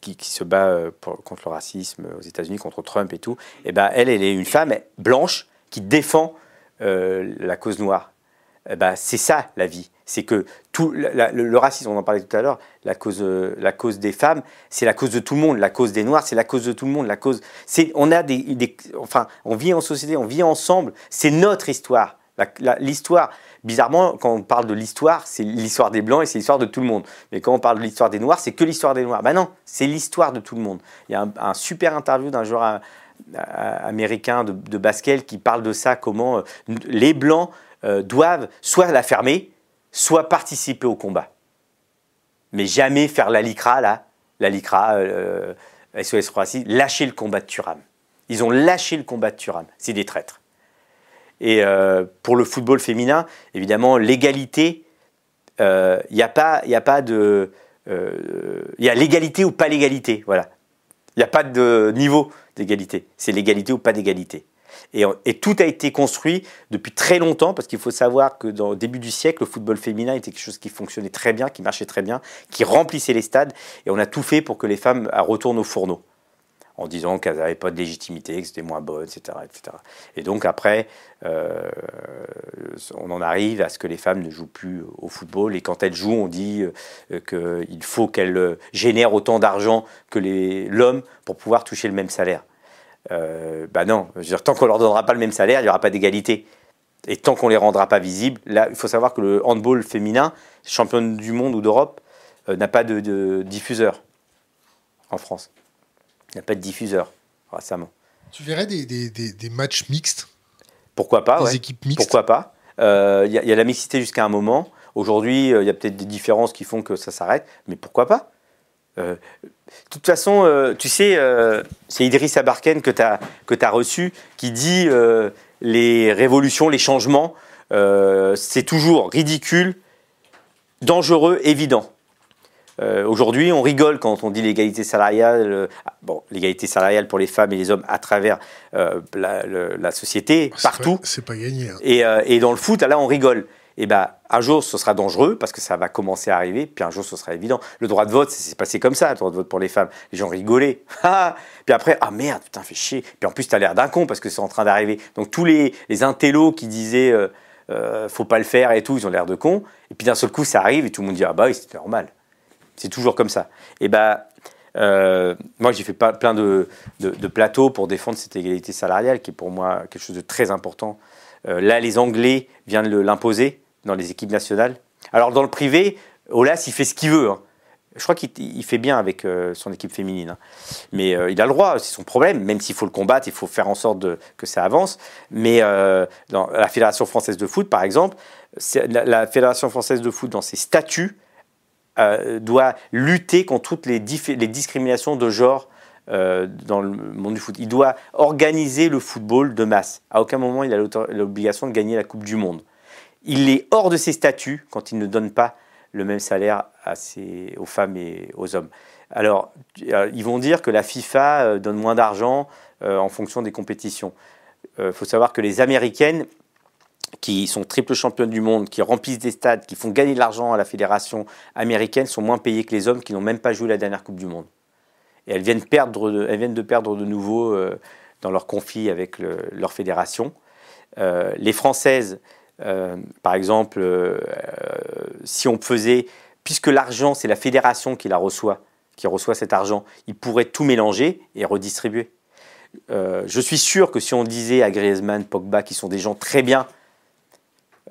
qui, se bat euh, contre le racisme aux États-Unis, contre Trump et tout. Et eh ben, elle, elle est une femme blanche qui défend la cause noire. Eh ben, c'est ça la vie. C'est que tout le, racisme, on en parlait tout à l'heure, la cause, la cause des femmes, c'est la cause de tout le monde. La cause des noirs, c'est la cause de tout le monde. La cause, on a des, enfin, on vit en société, on vit ensemble. C'est notre histoire. L'histoire, bizarrement, quand on parle de l'histoire, c'est l'histoire des blancs et c'est l'histoire de tout le monde. Mais quand on parle de l'histoire des noirs, c'est que l'histoire des noirs. Ben non, c'est l'histoire de tout le monde. Il y a un, super interview d'un joueur américain de, basket qui parle de ça, comment euh, les blancs euh, doivent soit la fermer, soit participer au combat. Mais jamais faire la LICRA, là, la LICRA, euh, SOS Croatie, lâcher le combat de Turam. Ils ont lâché le combat de Turam. C'est des traîtres. Et euh, pour le football féminin, évidemment, l'égalité, il euh, n'y a, pas, a pas de. Il y a l'égalité ou pas l'égalité. Voilà. Il n'y a pas de niveau d'égalité. C'est l'égalité ou pas d'égalité. Et, tout a été construit depuis très longtemps, parce qu'il faut savoir que dans, au début du siècle, le football féminin était quelque chose qui fonctionnait très bien, qui marchait très bien, qui remplissait les stades, et on a tout fait pour que les femmes retournent au fourneau en disant qu'elles n'avaient pas de légitimité, que c'était moins bonne, etc., etc. Et donc après, euh, on en arrive à ce que les femmes ne jouent plus au football. Et quand elles jouent, on dit euh, qu'il faut qu'elles génèrent autant d'argent que l'homme pour pouvoir toucher le même salaire. Euh, bah non, tant qu'on leur donnera pas le même salaire, il n'y aura pas d'égalité. Et tant qu'on les rendra pas visibles, là, il faut savoir que le handball féminin, championne du monde ou d'Europe, euh, n'a pas de, diffuseur en France. Il n'y a pas de diffuseur récemment. Tu verrais des, matchs mixtes? Pourquoi pas Des équipes mixtes? Pourquoi pas euh, Il y, a la mixité jusqu'à un moment. Aujourd'hui, il y a peut-être des différences qui font que ça s'arrête, mais pourquoi pas euh, de toute façon, euh, tu sais, euh, c'est Idriss Abarken que tu as, as, reçu qui dit les révolutions, les changements, c'est toujours ridicule, dangereux, évident. Aujourd'hui, on rigole quand on dit l'égalité salariale, bon, l'égalité salariale pour les femmes et les hommes à travers la, société, partout. C'est pas, gagné. Hein. Et, et, dans le foot, là, on rigole et eh ben, un jour ce sera dangereux parce que ça va commencer à arriver, puis un jour ce sera évident. Le droit de vote, c'est passé comme ça, le droit de vote pour les femmes. Les gens rigolaient. <laughs> Ah puis après, ah merde, putain, fais chier. Puis en plus, tu as l'air d'un con parce que c'est en train d'arriver. Donc tous les, les intellos qui disaient euh, euh, faut pas le faire et tout, ils ont l'air de cons. Et puis d'un seul coup, ça arrive et tout le monde dit ah bah oui, c'est normal. C'est toujours comme ça. Et ben, moi, j'ai fait plein de, plateaux pour défendre cette égalité salariale qui est pour moi quelque chose de très important. là, les Anglais viennent l'imposer dans les équipes nationales. Alors dans le privé, Olas, il fait ce qu'il veut. Hein. Je crois qu'il fait bien avec euh, son équipe féminine. Hein. Mais euh, il a le droit, c'est son problème, même s'il faut le combattre, il faut faire en sorte que ça avance. Mais euh, dans la Fédération française de foot, par exemple, la, la, Fédération française de foot, dans ses statuts, doit lutter contre toutes les, discriminations de genre dans le monde du foot. Il doit organiser le football de masse. À aucun moment, il a l'obligation de gagner la Coupe du Monde il est hors de ses statuts quand il ne donne pas le même salaire aux femmes et aux hommes. Alors, euh, ils vont dire que la FIFA euh, donne moins d'argent euh, en fonction des compétitions. Il faut savoir que les Américaines, qui sont triple championnes du monde, qui remplissent des stades, qui font gagner de l'argent à la fédération américaine, sont moins payées que les hommes qui n'ont même pas joué la dernière Coupe du Monde. Et elles viennent, perdre de, elles viennent de perdre de nouveau dans leur conflit avec leur fédération. les Françaises euh, par exemple, euh, si on faisait, puisque l'argent, c'est la fédération qui la reçoit, qui reçoit cet argent, il pourrait tout mélanger et redistribuer. Euh, je suis sûr que si on disait à Griezmann, Pogba, qui sont des gens très bien,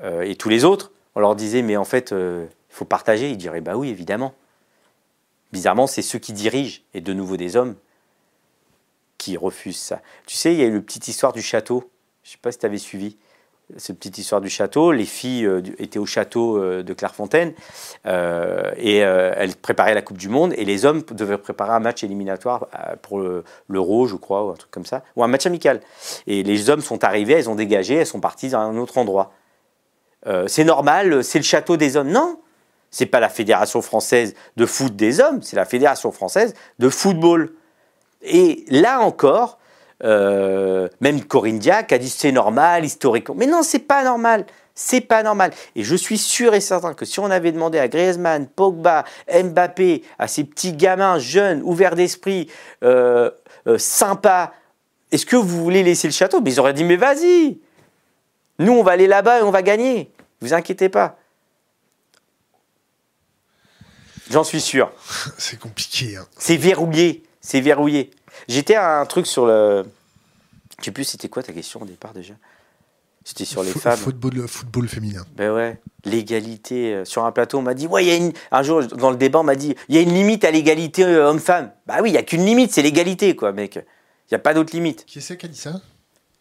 et tous les autres, on leur disait, mais en fait, il faut partager, ils diraient, bah oui, évidemment. Bizarrement, c'est ceux qui dirigent, et de nouveau des hommes, qui refusent ça. Tu sais, il y a eu une petite histoire du château, je ne sais pas si tu avais suivi cette petite histoire du château. Les filles euh, étaient au château euh, de Clairefontaine euh, et elles préparaient la Coupe du Monde et les hommes devaient préparer un match éliminatoire pour l'Euro, je crois, ou un truc comme ça, ou un match amical. Et les hommes sont arrivés, elles ont dégagé, elles sont parties dans un autre endroit. C'est normal, c'est le château des hommes. Non, c'est pas la Fédération française de foot des hommes, c'est la Fédération française de football. Et là encore, euh, même Corinne Diac a dit c'est normal, historiquement. Mais non, c'est pas normal. C'est pas normal. Et je suis sûr et certain que si on avait demandé à Griezmann, Pogba, Mbappé, à ces petits gamins jeunes, ouverts d'esprit, euh, euh, sympas, est-ce que vous voulez laisser le château? Mais ils auraient dit mais vas-y Nous, on va aller là-bas et on va gagner. Vous inquiétez pas. J'en suis sûr. <laughs> C'est compliqué. Hein. C'est verrouillé. C'est verrouillé. J'étais à un truc sur le. Je sais plus c'était quoi ta question au départ déjà? C'était sur les femmes. Football, football féminin. Ben ouais, l'égalité. Euh, sur un plateau, on m'a dit, ouais, il y a une... un jour dans le débat, on m'a dit, il y a une limite à l'égalité euh, homme-femme. Bah oui, il y a qu'une limite, c'est l'égalité, quoi, mec. Il n'y a pas d'autre limite. Qui c'est qui a dit ça?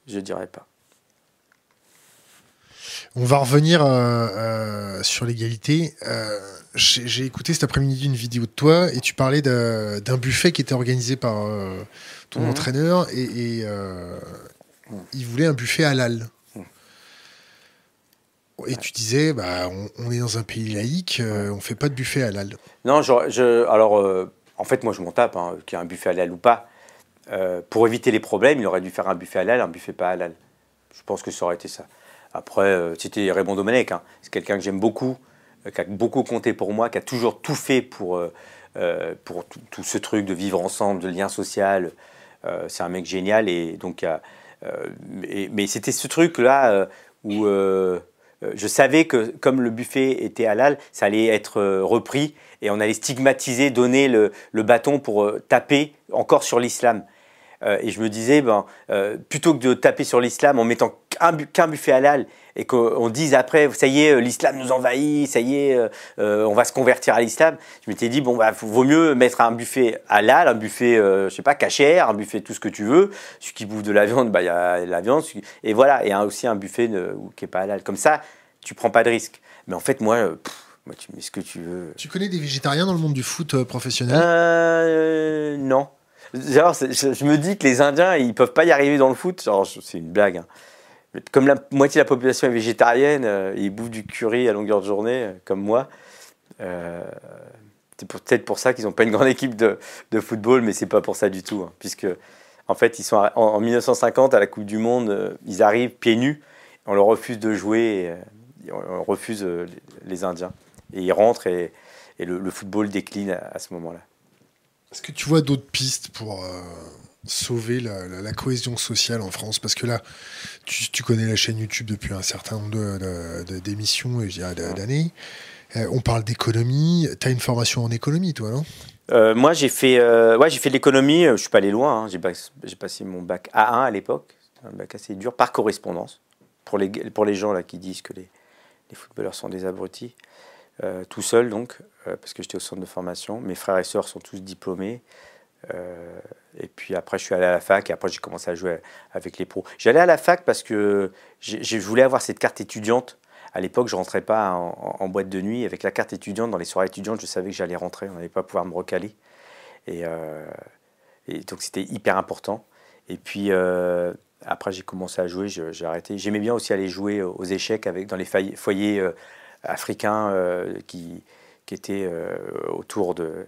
Je dirais pas. On va revenir euh, sur l'égalité. J'ai écouté cet après-midi une vidéo de toi et tu parlais d'un buffet qui était organisé par ton mhm. entraîneur et, et il voulait un buffet halal. Et tu disais, bah, on, est dans un pays laïque, euh, on fait pas de buffet halal. Non, je, alors, euh, en fait, moi, je m'en tape, hein, qu'il y ait un buffet halal ou pas. Euh, pour éviter les problèmes, il aurait dû faire un buffet halal, un buffet pas halal. Je pense que ça aurait été ça. Après, c'était Raymond Domenech, hein. c'est quelqu'un que j'aime beaucoup, qui a beaucoup compté pour moi, qui a toujours tout fait pour, pour tout, ce truc de vivre ensemble, de lien social. c'est un mec génial, et donc, mais c'était ce truc-là où euh, je savais que comme le buffet était halal, ça allait être euh, repris et on allait stigmatiser, donner le, bâton pour euh, taper encore sur l'islam. Et je me disais, ben, plutôt que de taper sur l'islam en mettant qu'un buffet halal et qu'on dise après, ça y est, l'islam nous envahit, ça y est, on va se convertir à l'islam, je m'étais dit, bon, bah, vaut mieux mettre un buffet halal, un buffet, je sais pas, cachère, un buffet tout ce que tu veux. Celui qui bouffe de la viande, bah, il y a la viande. Et voilà, et aussi un buffet qui n'est pas halal. Comme ça, tu prends pas de risque. Mais en fait, moi, euh, moi tu mets ce que tu veux. Tu connais des végétariens dans le monde du foot euh, professionnel? Euh, Non. Genre, je, me dis que les Indiens, ils peuvent pas y arriver dans le foot. C'est une blague. Hein. Comme la moitié de la population est végétarienne, ils bouffent du curry à longueur de journée, comme moi. c'est peut-être pour ça qu'ils n'ont pas une grande équipe de, football, mais c'est pas pour ça du tout. Hein, puisque, en fait, ils sont en, en, 1950 à la Coupe du Monde, ils arrivent pieds nus, on leur refuse de jouer on refuse euh, les Indiens. Et ils rentrent et, le, football décline à, ce moment-là. Est-ce que tu vois d'autres pistes pour euh, sauver la, cohésion sociale en France? Parce que là, tu, connais la chaîne YouTube depuis un certain nombre d'émissions et d'années. Euh, on parle d'économie. Tu as une formation en économie, toi, non? Moi, j'ai fait, ouais, j'ai fait de l'économie. Je suis pas allé loin. Hein. J'ai, passé mon bac A1 à l'époque, un bac assez dur, par correspondance. Pour les, pour les gens là qui disent que les, les footballeurs sont des abrutis. Euh, tout seul donc, euh, parce que j'étais au centre de formation. Mes frères et sœurs sont tous diplômés. Euh, et puis après, je suis allé à la fac et après, j'ai commencé à jouer avec les pros. J'allais à la fac parce que je voulais avoir cette carte étudiante. À l'époque, je rentrais pas en, boîte de nuit. Avec la carte étudiante, dans les soirées étudiantes, je savais que j'allais rentrer. On n'allait pas pouvoir me recaler. Et, et donc, c'était hyper important. Et puis, après, j'ai commencé à jouer, j'ai arrêté. J'aimais bien aussi aller jouer aux échecs avec, dans les foyers africains euh, qui, qui étaient euh, autour de,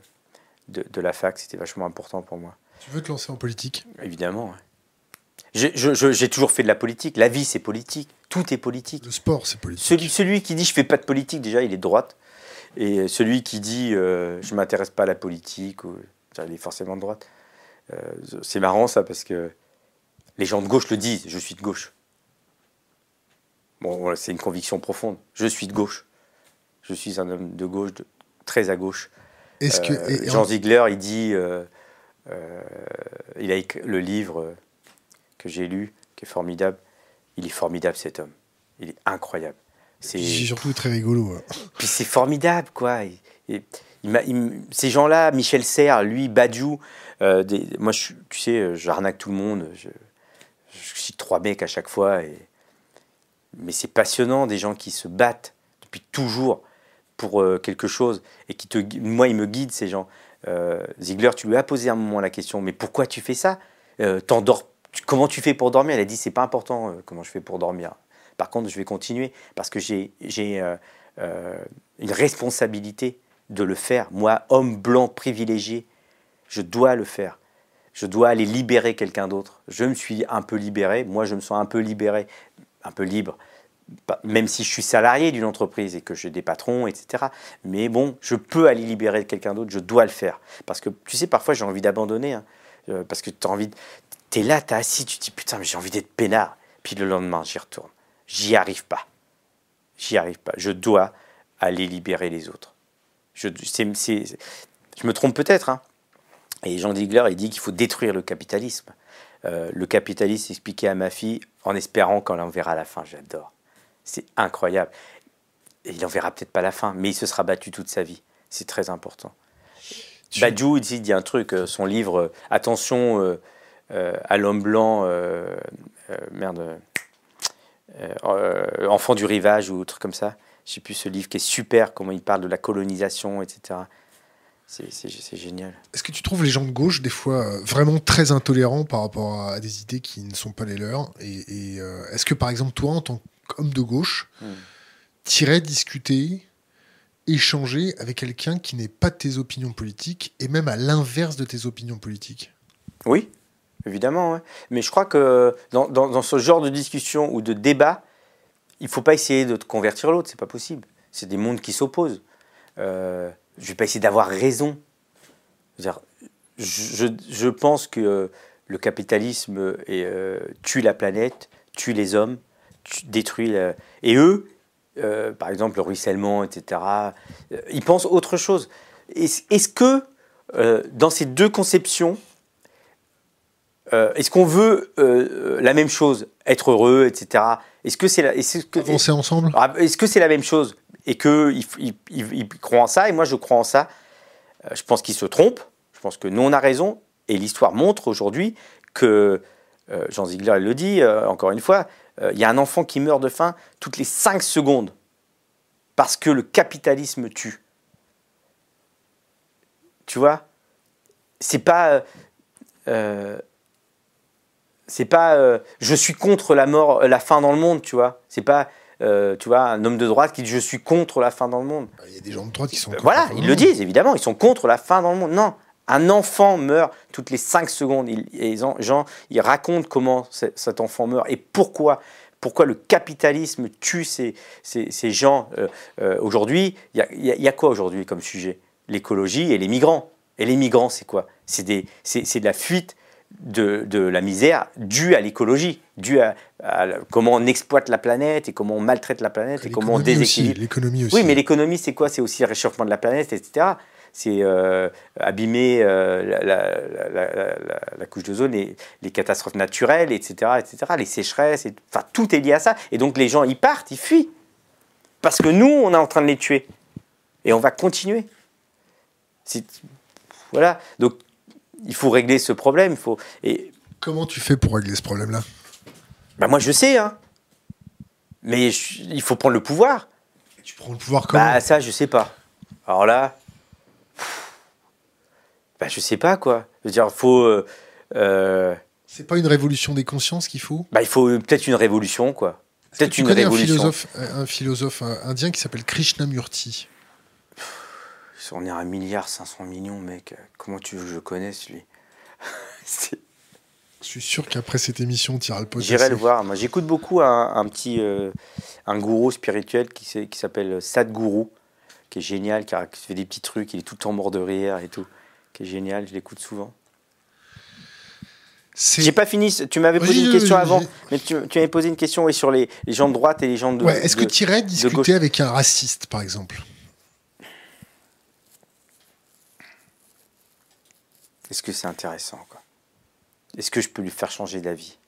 de, la fac. C'était vachement important pour moi. Tu veux te lancer en politique? Évidemment. J'ai toujours fait de la politique. La vie, c'est politique. Tout est politique. Le sport, c'est politique. Celui, celui, qui dit je fais pas de politique, déjà, il est de droite. Et celui qui dit je m'intéresse pas à la politique, il est forcément de droite. c'est marrant ça parce que les gens de gauche le disent, je suis de gauche. Bon, c'est une conviction profonde. Je suis de gauche. Je suis un homme de gauche, très à gauche. Est-ce que euh, Jean Ziegler, il dit, euh, euh, il a écrit le livre que j'ai lu, qui est formidable. Il est formidable cet homme. Il est incroyable. C'est surtout très rigolo. Puis c'est formidable, quoi. ces gens-là, Michel Serres, lui, Badiou, moi, je, tu sais, j'arnaque tout le monde. Je, je cite trois mecs à chaque fois. Et... Mais c'est passionnant, des gens qui se battent depuis toujours pour euh, quelque chose et qui te, moi, ils me guident ces gens. Euh, Ziegler, tu lui as posé un moment la question, mais pourquoi tu fais ça? Euh, Comment tu fais pour dormir? Elle a dit, c'est pas important euh, comment je fais pour dormir. Par contre, je vais continuer parce que j'ai une responsabilité de le faire. Moi, homme blanc privilégié, je dois le faire. Je dois aller libérer quelqu'un d'autre. Je me suis un peu libéré. Moi, je me sens un peu libéré, un peu libre même si je suis salarié d'une entreprise et que j'ai des patrons, etc. Mais bon, je peux aller libérer quelqu'un d'autre, je dois le faire. Parce que tu sais, parfois j'ai envie d'abandonner, hein. euh, parce que tu as envie, tu es là, tu es assis, tu te dis putain, mais j'ai envie d'être peinard. Puis le lendemain, j'y retourne. J'y arrive pas. J'y arrive pas. Je dois aller libérer les autres. Je, je me trompe peut-être. Hein. Et Jean Digler, il dit qu'il faut détruire le capitalisme. Euh, le capitalisme expliqué à ma fille en espérant qu'on en verra la fin. J'adore. C'est incroyable. Et il n'en verra peut-être pas la fin, mais il se sera battu toute sa vie. C'est très important. Tu... Badiou, il dit un truc, euh, son livre euh, Attention euh, à l'homme blanc, merde, Enfant du rivage ou autre comme ça. Je sais plus ce livre qui est super, comment il parle de la colonisation, etc. C'est génial. Est-ce que tu trouves les gens de gauche, des fois, vraiment très intolérants par rapport à des idées qui ne sont pas les leurs Et, et est-ce que, par exemple, toi, en tant homme de gauche, mmh. tirer, discuter, échanger avec quelqu'un qui n'est pas de tes opinions politiques et même à l'inverse de tes opinions politiques? Oui, évidemment. Mais je crois que dans, dans, ce genre de discussion ou de débat, il ne faut pas essayer de te convertir l'autre, c'est pas possible. C'est des mondes qui s'opposent. Euh, je ne vais pas essayer d'avoir raison. Je, je, pense que le capitalisme euh, tue la planète, tue les hommes, détruis. Et eux, euh, par exemple, le ruissellement, etc., euh, ils pensent autre chose. Est-ce que euh, dans ces deux conceptions, est-ce qu'on veut la même chose, être heureux, etc. Est-ce que c'est la, est que, avancer ensemble? Ah, Est-ce que c'est la même chose? Et que ils, croient en ça et moi je crois en ça Je pense qu'ils se trompent. Je pense que nous on a raison et l'histoire montre aujourd'hui que Jean Ziegler le dit encore une fois, il euh, y a un enfant qui meurt de faim toutes les 5 secondes parce que le capitalisme tue. Tu vois? C'est pas. Euh, euh, c'est pas. je suis contre la mort, la faim dans le monde, tu vois. C'est pas. Tu vois, un homme de droite qui dit je suis contre la faim dans le monde. Il y a des gens de droite qui sont. voilà, ils le disent évidemment, ils sont contre la faim dans le monde. Non, un enfant meurt toutes les 5 secondes. et les gens, ils racontent comment cet enfant meurt et pourquoi. Pourquoi le capitalisme tue ces, ces, gens euh, euh, Aujourd'hui, il y, a quoi aujourd'hui comme sujet? L'écologie et les migrants. Et les migrants, c'est quoi? C'est de la fuite de, de, la misère due à l'écologie, due à, comment on exploite la planète et comment on maltraite la planète et comment on déséquilibre. L'économie aussi. Oui, mais l'économie, c'est quoi? C'est aussi le réchauffement de la planète, etc c'est euh, abîmer euh, la, couche d'ozone, les, les catastrophes naturelles, etc., etc., les sécheresses, enfin tout est lié à ça. Et donc les gens, ils partent, ils fuient. Parce que nous, on est en train de les tuer. Et on va continuer. Voilà. Donc il faut régler ce problème. Il faut, et... Comment tu fais pour régler ce problème-là? Bah Moi, je sais. Hein. Mais il faut prendre le pouvoir. tu prends le pouvoir comment? Bah ça, je sais pas. Alors là, bah, je sais pas quoi. Je veux dire, faut. Euh, euh, c'est pas une révolution des consciences qu'il faut? Bah, il faut peut-être une révolution, quoi. Peut-être une révolution. Un philosophe, un philosophe indien qui s'appelle Krishnamurti? On est à un milliard 500 millions, mec. Comment tu veux que je connaisse lui <laughs> Je suis sûr qu'après cette émission, tu iras le poser. J'irai le voir. Moi, j'écoute beaucoup un, petit euh, un gourou spirituel qui, qui s'appelle Sadhguru, qui est génial, qui, qui fait des petits trucs. Il est tout le temps mort de rire et tout qui est génial, je l'écoute souvent. J'ai pas fini, tu m'avais posé une question avant, mais tu, tu m'avais posé une question sur les, les, gens de droite et les gens de. Ouais, Est-ce que tu irais discuter avec un raciste, par exemple? Est-ce que c'est intéressant Est-ce que je peux lui faire changer d'avis?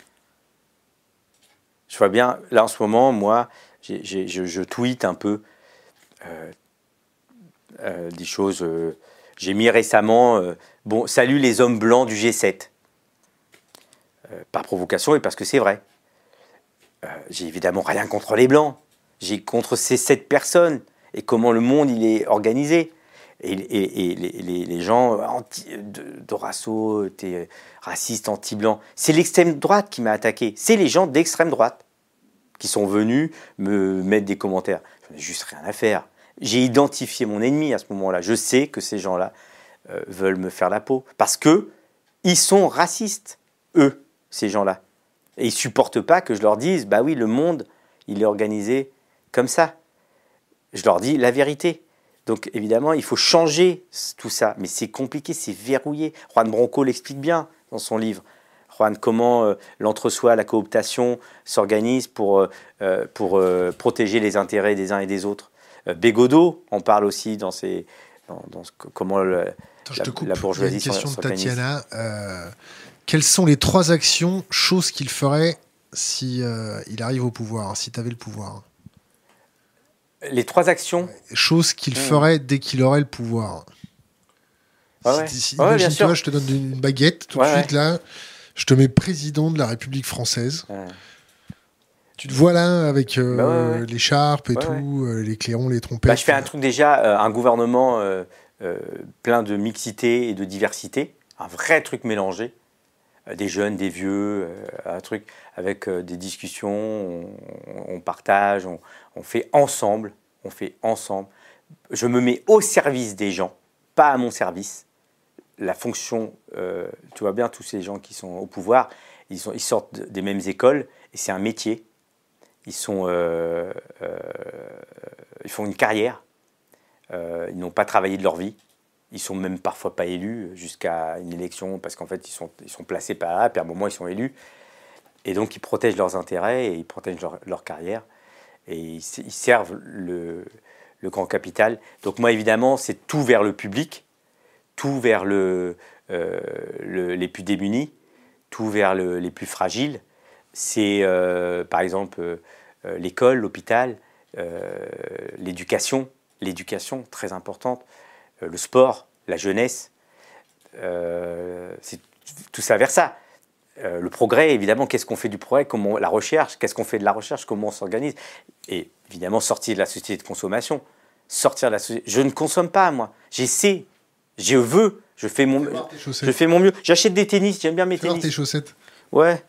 Je vois bien, là en ce moment, moi, je, je, tweete un peu euh, euh, des choses. Euh, j'ai mis récemment, bon, salut les hommes blancs du G7. Euh, par provocation et parce que c'est vrai. J'ai évidemment rien contre les blancs. J'ai contre ces sept personnes et comment le monde il est organisé. Et, les, gens anti, Dorasso, t'es raciste, anti-blanc. C'est l'extrême droite qui m'a attaqué. C'est les gens d'extrême droite qui sont venus me mettre des commentaires. J'en ai juste rien à faire. J'ai identifié mon ennemi à ce moment-là. Je sais que ces gens-là euh, veulent me faire la peau parce que Ils sont racistes, eux, ces gens-là. Et ils supportent pas que je leur dise, bah oui, le monde, il est organisé comme ça. Je leur dis la vérité. Donc évidemment, il faut changer tout ça. Mais c'est compliqué, c'est verrouillé. Juan Bronco l'explique bien dans son livre. Juan, comment euh, l'entre-soi, la cooptation s'organise pour, euh, euh, pour protéger les intérêts des uns et des autres. Bégodeau en parle aussi dans, ses, dans, comment le, je te coupe. la bourgeoisie une question de Tatiana. quelles sont les trois actions, choses qu'il ferait si il arrive au pouvoir, si tu avais le pouvoir? Les trois actions Choses qu'il hmm. ferait dès qu'il aurait le pouvoir. imagine toi, je te donne une baguette tout de suite là je te mets président de la République française. Tu te vois là avec euh, bah l'écharpe et tout, euh, les clairons, les trompettes. Bah, je fais un truc déjà, euh, un gouvernement plein de mixité et de diversité, un vrai truc mélangé, des jeunes, des vieux, un truc avec des discussions, on, partage, on, on, fait ensemble, on fait ensemble. Je me mets au service des gens, pas à mon service la fonction, euh, tu vois bien, tous ces gens qui sont au pouvoir, ils, sortent des mêmes écoles et c'est un métier. Ils, euh, euh, font une carrière. ils n'ont pas travaillé de leur vie. Ils sont même parfois pas élus jusqu'à une élection parce qu'en fait ils sont, ils sont placés par là, puis à un moment ils sont élus. Et donc ils protègent leurs intérêts et ils protègent leur, carrière. Et ils, servent le, grand capital. Donc moi évidemment c'est tout vers le public tout vers euh, le, les plus démunis, tout vers les plus fragiles. C'est euh, par exemple euh, l'école, l'hôpital, l'éducation, l'éducation très importante, le sport, la jeunesse. c'est tout ça vers ça. Le progrès, évidemment, qu'est-ce qu'on fait du progrès, comment la recherche, qu'est-ce qu'on fait de la recherche, comment on s'organise, et évidemment sortir de la société de consommation, sortir de la société. Je ne consomme pas moi, j'essaie je veux, je fais mon, je fais mon mieux. J'achète des tennis, j'aime bien mes tennis. tes chaussettes. Ouais.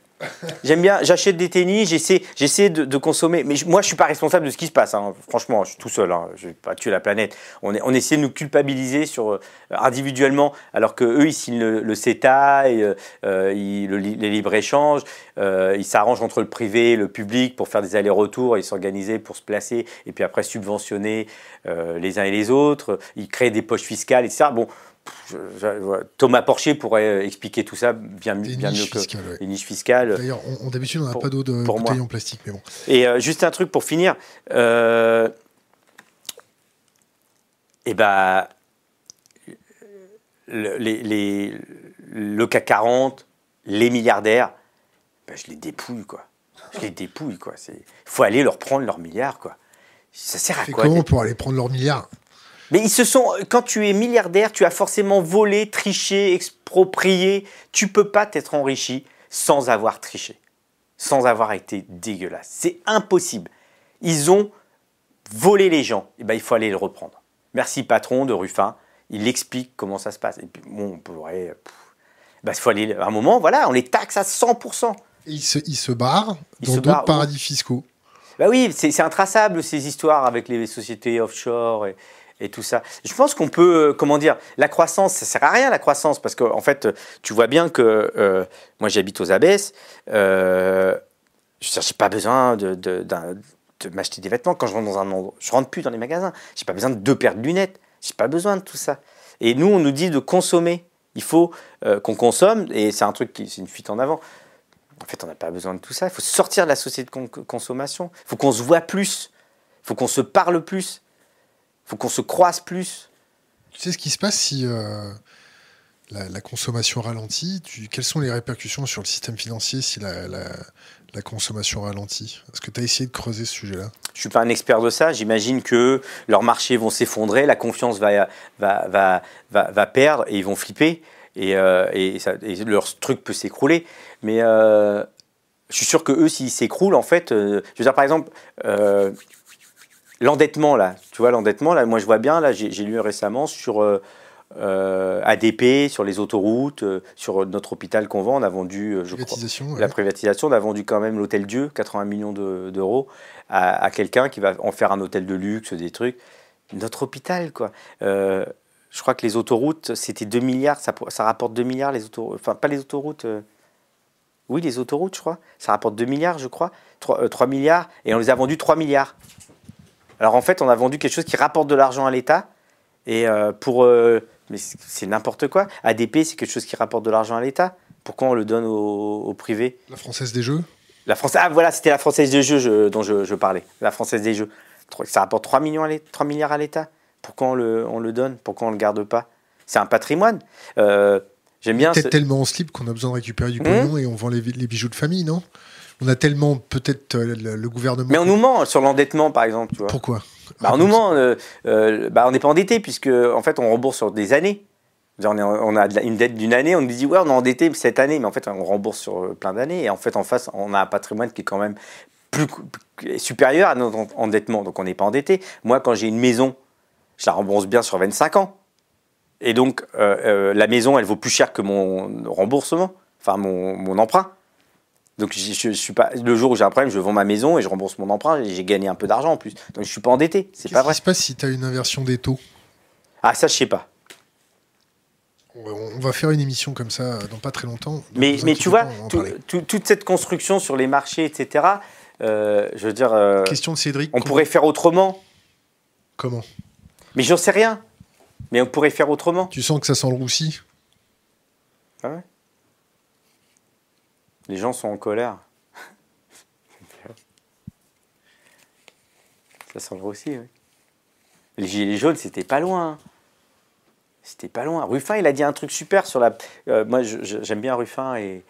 J'aime bien, j'achète des tennis, j'essaie, j'essaie de, consommer. Mais moi, je suis pas responsable de ce qui se passe. Hein. Franchement, je suis tout seul. Hein. Je vais pas tuer la planète. On, est, on essaie de nous culpabiliser sur euh, individuellement, alors que eux, ils signent le, CETA, et, euh, ils, les libre échanges. Euh, ils s'arrangent entre le privé, et le public pour faire des allers-retours, ils s'organiser pour se placer et puis après subventionner les uns et les autres. Ils créent des poches fiscales, etc. Bon, Thomas Porcher pourrait euh, expliquer tout ça bien, bien mieux que les niches fiscales. D'ailleurs, d'habitude, on n'a pas d'eau de bouteille en plastique, mais bon. Et euh, juste un truc pour finir. Euh, et eh ben, le, les, le CAC 40, les milliardaires, ben, je les dépouille, quoi. Je les dépouille, quoi. Il faut aller leur prendre leurs milliards, quoi. Ça sert à quoi Comment pour aller prendre leurs milliards? Mais ils se sont. Quand tu es milliardaire, tu as forcément volé, triché, exproprié. Tu peux pas t'être enrichi sans avoir triché, sans avoir été dégueulasse. C'est impossible. Ils ont volé les gens. Et eh ben, il faut aller le reprendre. Merci patron de Ruffin. Il explique comment ça se passe. Et puis, bon, on pourrait. Ben, il faut aller. À un moment, voilà, on les taxe à 100%. Et ils se, ils se barrent dans d'autres paradis fiscaux. Bah oui, c'est intraçable ces histoires avec les sociétés offshore. Et, et tout ça. Je pense qu'on peut, euh, comment dire, la croissance, ça sert à rien la croissance, parce qu'en en fait, tu vois bien que euh, moi j'habite aux Abbesses, euh, je n'ai pas besoin de, de, m'acheter des vêtements quand je rentre dans un endroit. Je rentre plus dans les magasins, j'ai pas besoin de deux paires de lunettes, j'ai pas besoin de tout ça. Et nous, on nous dit de consommer. Il faut qu'on consomme, et c'est un truc qui, c'est une fuite en avant. En fait, on n'a pas besoin de tout ça. Il faut sortir de la société de consommation. Il faut qu'on se voit plus. Il faut qu'on se parle plus faut qu'on se croise plus. Tu sais ce qui se passe si euh, la, consommation ralentit? Quelles sont les répercussions sur le système financier si la, consommation ralentit? Est-ce que tu as essayé de creuser ce sujet-là? Je ne suis pas un expert de ça. J'imagine que leurs marchés vont s'effondrer, la confiance va, va, va, va, perdre et ils vont flipper et, euh, et, leur truc peut s'écrouler. Mais euh, je suis sûr que eux, s'ils s'écroulent, en fait, je veux dire, par exemple, L'endettement, là, tu vois, l'endettement, là, moi je vois bien, là, j'ai lu récemment sur euh, euh, ADP, sur les autoroutes, euh, sur notre hôpital qu'on vend, on a vendu, je crois, la privatisation, on a vendu quand même l'hôtel Dieu, 80 millions d'euros, à, quelqu'un qui va en faire un hôtel de luxe, des trucs. Notre hôpital, quoi. je crois que les autoroutes, c'était 2 milliards, ça, ça, rapporte 2 milliards les autoroutes. Enfin, pas les autoroutes. Oui, les autoroutes, je crois. Ça rapporte 2 milliards, je crois. 3, 3, milliards. Et on les a vendus 3 milliards. Alors en fait, on a vendu quelque chose qui rapporte de l'argent à l'État. Et pour. mais c'est n'importe quoi. ADP, c'est quelque chose qui rapporte de l'argent à l'État. Pourquoi on le donne au, au privé? La Française des Jeux? La Française, ah voilà, c'était la Française des Jeux dont je, parlais. La Française des Jeux. Ça rapporte 3, millions à 3 milliards à l'État. Pourquoi on le, on le donne? Pourquoi on ne le garde pas? C'est un patrimoine. Euh, J'aime bien. Peut-être tellement en slip qu'on a besoin de récupérer du pognon mmh. et on vend les, les, bijoux de famille, non? On a tellement peut-être euh, le, gouvernement. Mais on nous ment sur l'endettement, par exemple. Tu vois. Pourquoi? Bah, On nous ment. Euh, euh, bah, on n'est pas endetté puisque en fait on rembourse sur des années. On, a une dette d'une année, on nous dit ouais on est endetté cette année, mais en fait on rembourse sur plein d'années et en fait en face on a un patrimoine qui est quand même plus, supérieur à notre endettement, donc on n'est pas endetté. Moi quand j'ai une maison, je la rembourse bien sur 25 ans. Et donc euh, euh, la maison elle vaut plus cher que mon remboursement, enfin mon, emprunt. Donc je, suis pas le jour où j'ai un problème, je vends ma maison et je rembourse mon emprunt et j'ai gagné un peu d'argent en plus. Donc je suis pas endetté, c'est pas vrai. Qu'est-ce qui se passe si tu as une inversion des taux? Ah ça je sais pas. On va faire une émission comme ça dans pas très longtemps. Mais, mais tu vois, toute cette construction sur les marchés, etc., euh, je veux dire. Euh, Question de Cédric. On pourrait faire autrement. Comment? Mais j'en sais rien. Mais on pourrait faire autrement. Tu sens que ça sent le roussi? Ah ouais Les gens sont en colère. <laughs> ça sent le roussi, oui. Les gilets jaunes, c'était pas loin. C'était pas loin. Ruffin, il a dit un truc super sur la. Euh, moi, j'aime bien Ruffin et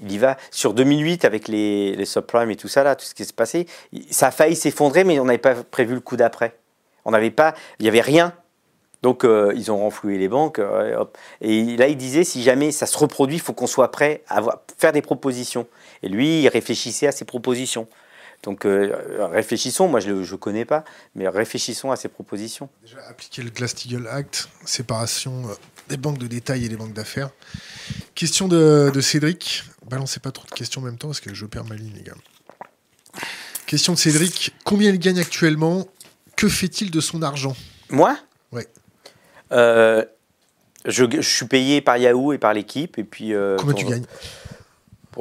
il y va. Sur 2008, avec les, les subprimes et tout ça, là, tout ce qui s'est passé, ça a failli s'effondrer, mais on n'avait pas prévu le coup d'après. On n'avait pas. Il n'y avait rien. Donc, euh, ils ont renfloué les banques. Euh, et là, il disait si jamais ça se reproduit, il faut qu'on soit prêt à faire des propositions. Et lui, il réfléchissait à ses propositions. Donc euh, réfléchissons, moi je ne connais pas, mais réfléchissons à ces propositions. Déjà, appliquer le Glass-Steagall Act, séparation euh, des banques de détail et des banques d'affaires. Question de, Cédric. Balancez pas trop de questions en même temps parce que je perds ma ligne, les gars. Question de Cédric. Combien il gagne actuellement? Que fait-il de son argent? Moi? Oui. Euh, je, suis payé par Yahoo et par l'équipe. Et puis, Combien tu gagnes?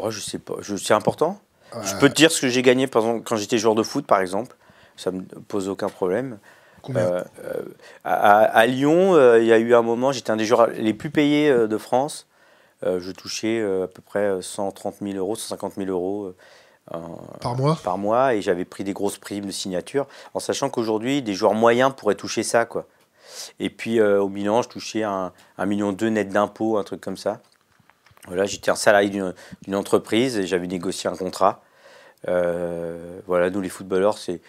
Je sais pas. C'est important je peux te dire ce que j'ai gagné quand j'étais joueur de foot, par exemple. Ça me pose aucun problème. Euh, euh, à, Lyon, euh, il y a eu un moment, j'étais un des joueurs les plus payés de France. je touchais à peu près 130 000 euros, 150 000 euros. par mois? Par mois, et j'avais pris des grosses primes de signature, en sachant qu'aujourd'hui, des joueurs moyens pourraient toucher ça. quoi. Et puis au bilan, je touchais un, un million deux net d'impôts, un truc comme ça. Voilà, j'étais un salarié d'une entreprise et j'avais négocié un contrat. Euh, voilà, nous les footballeurs, c'est.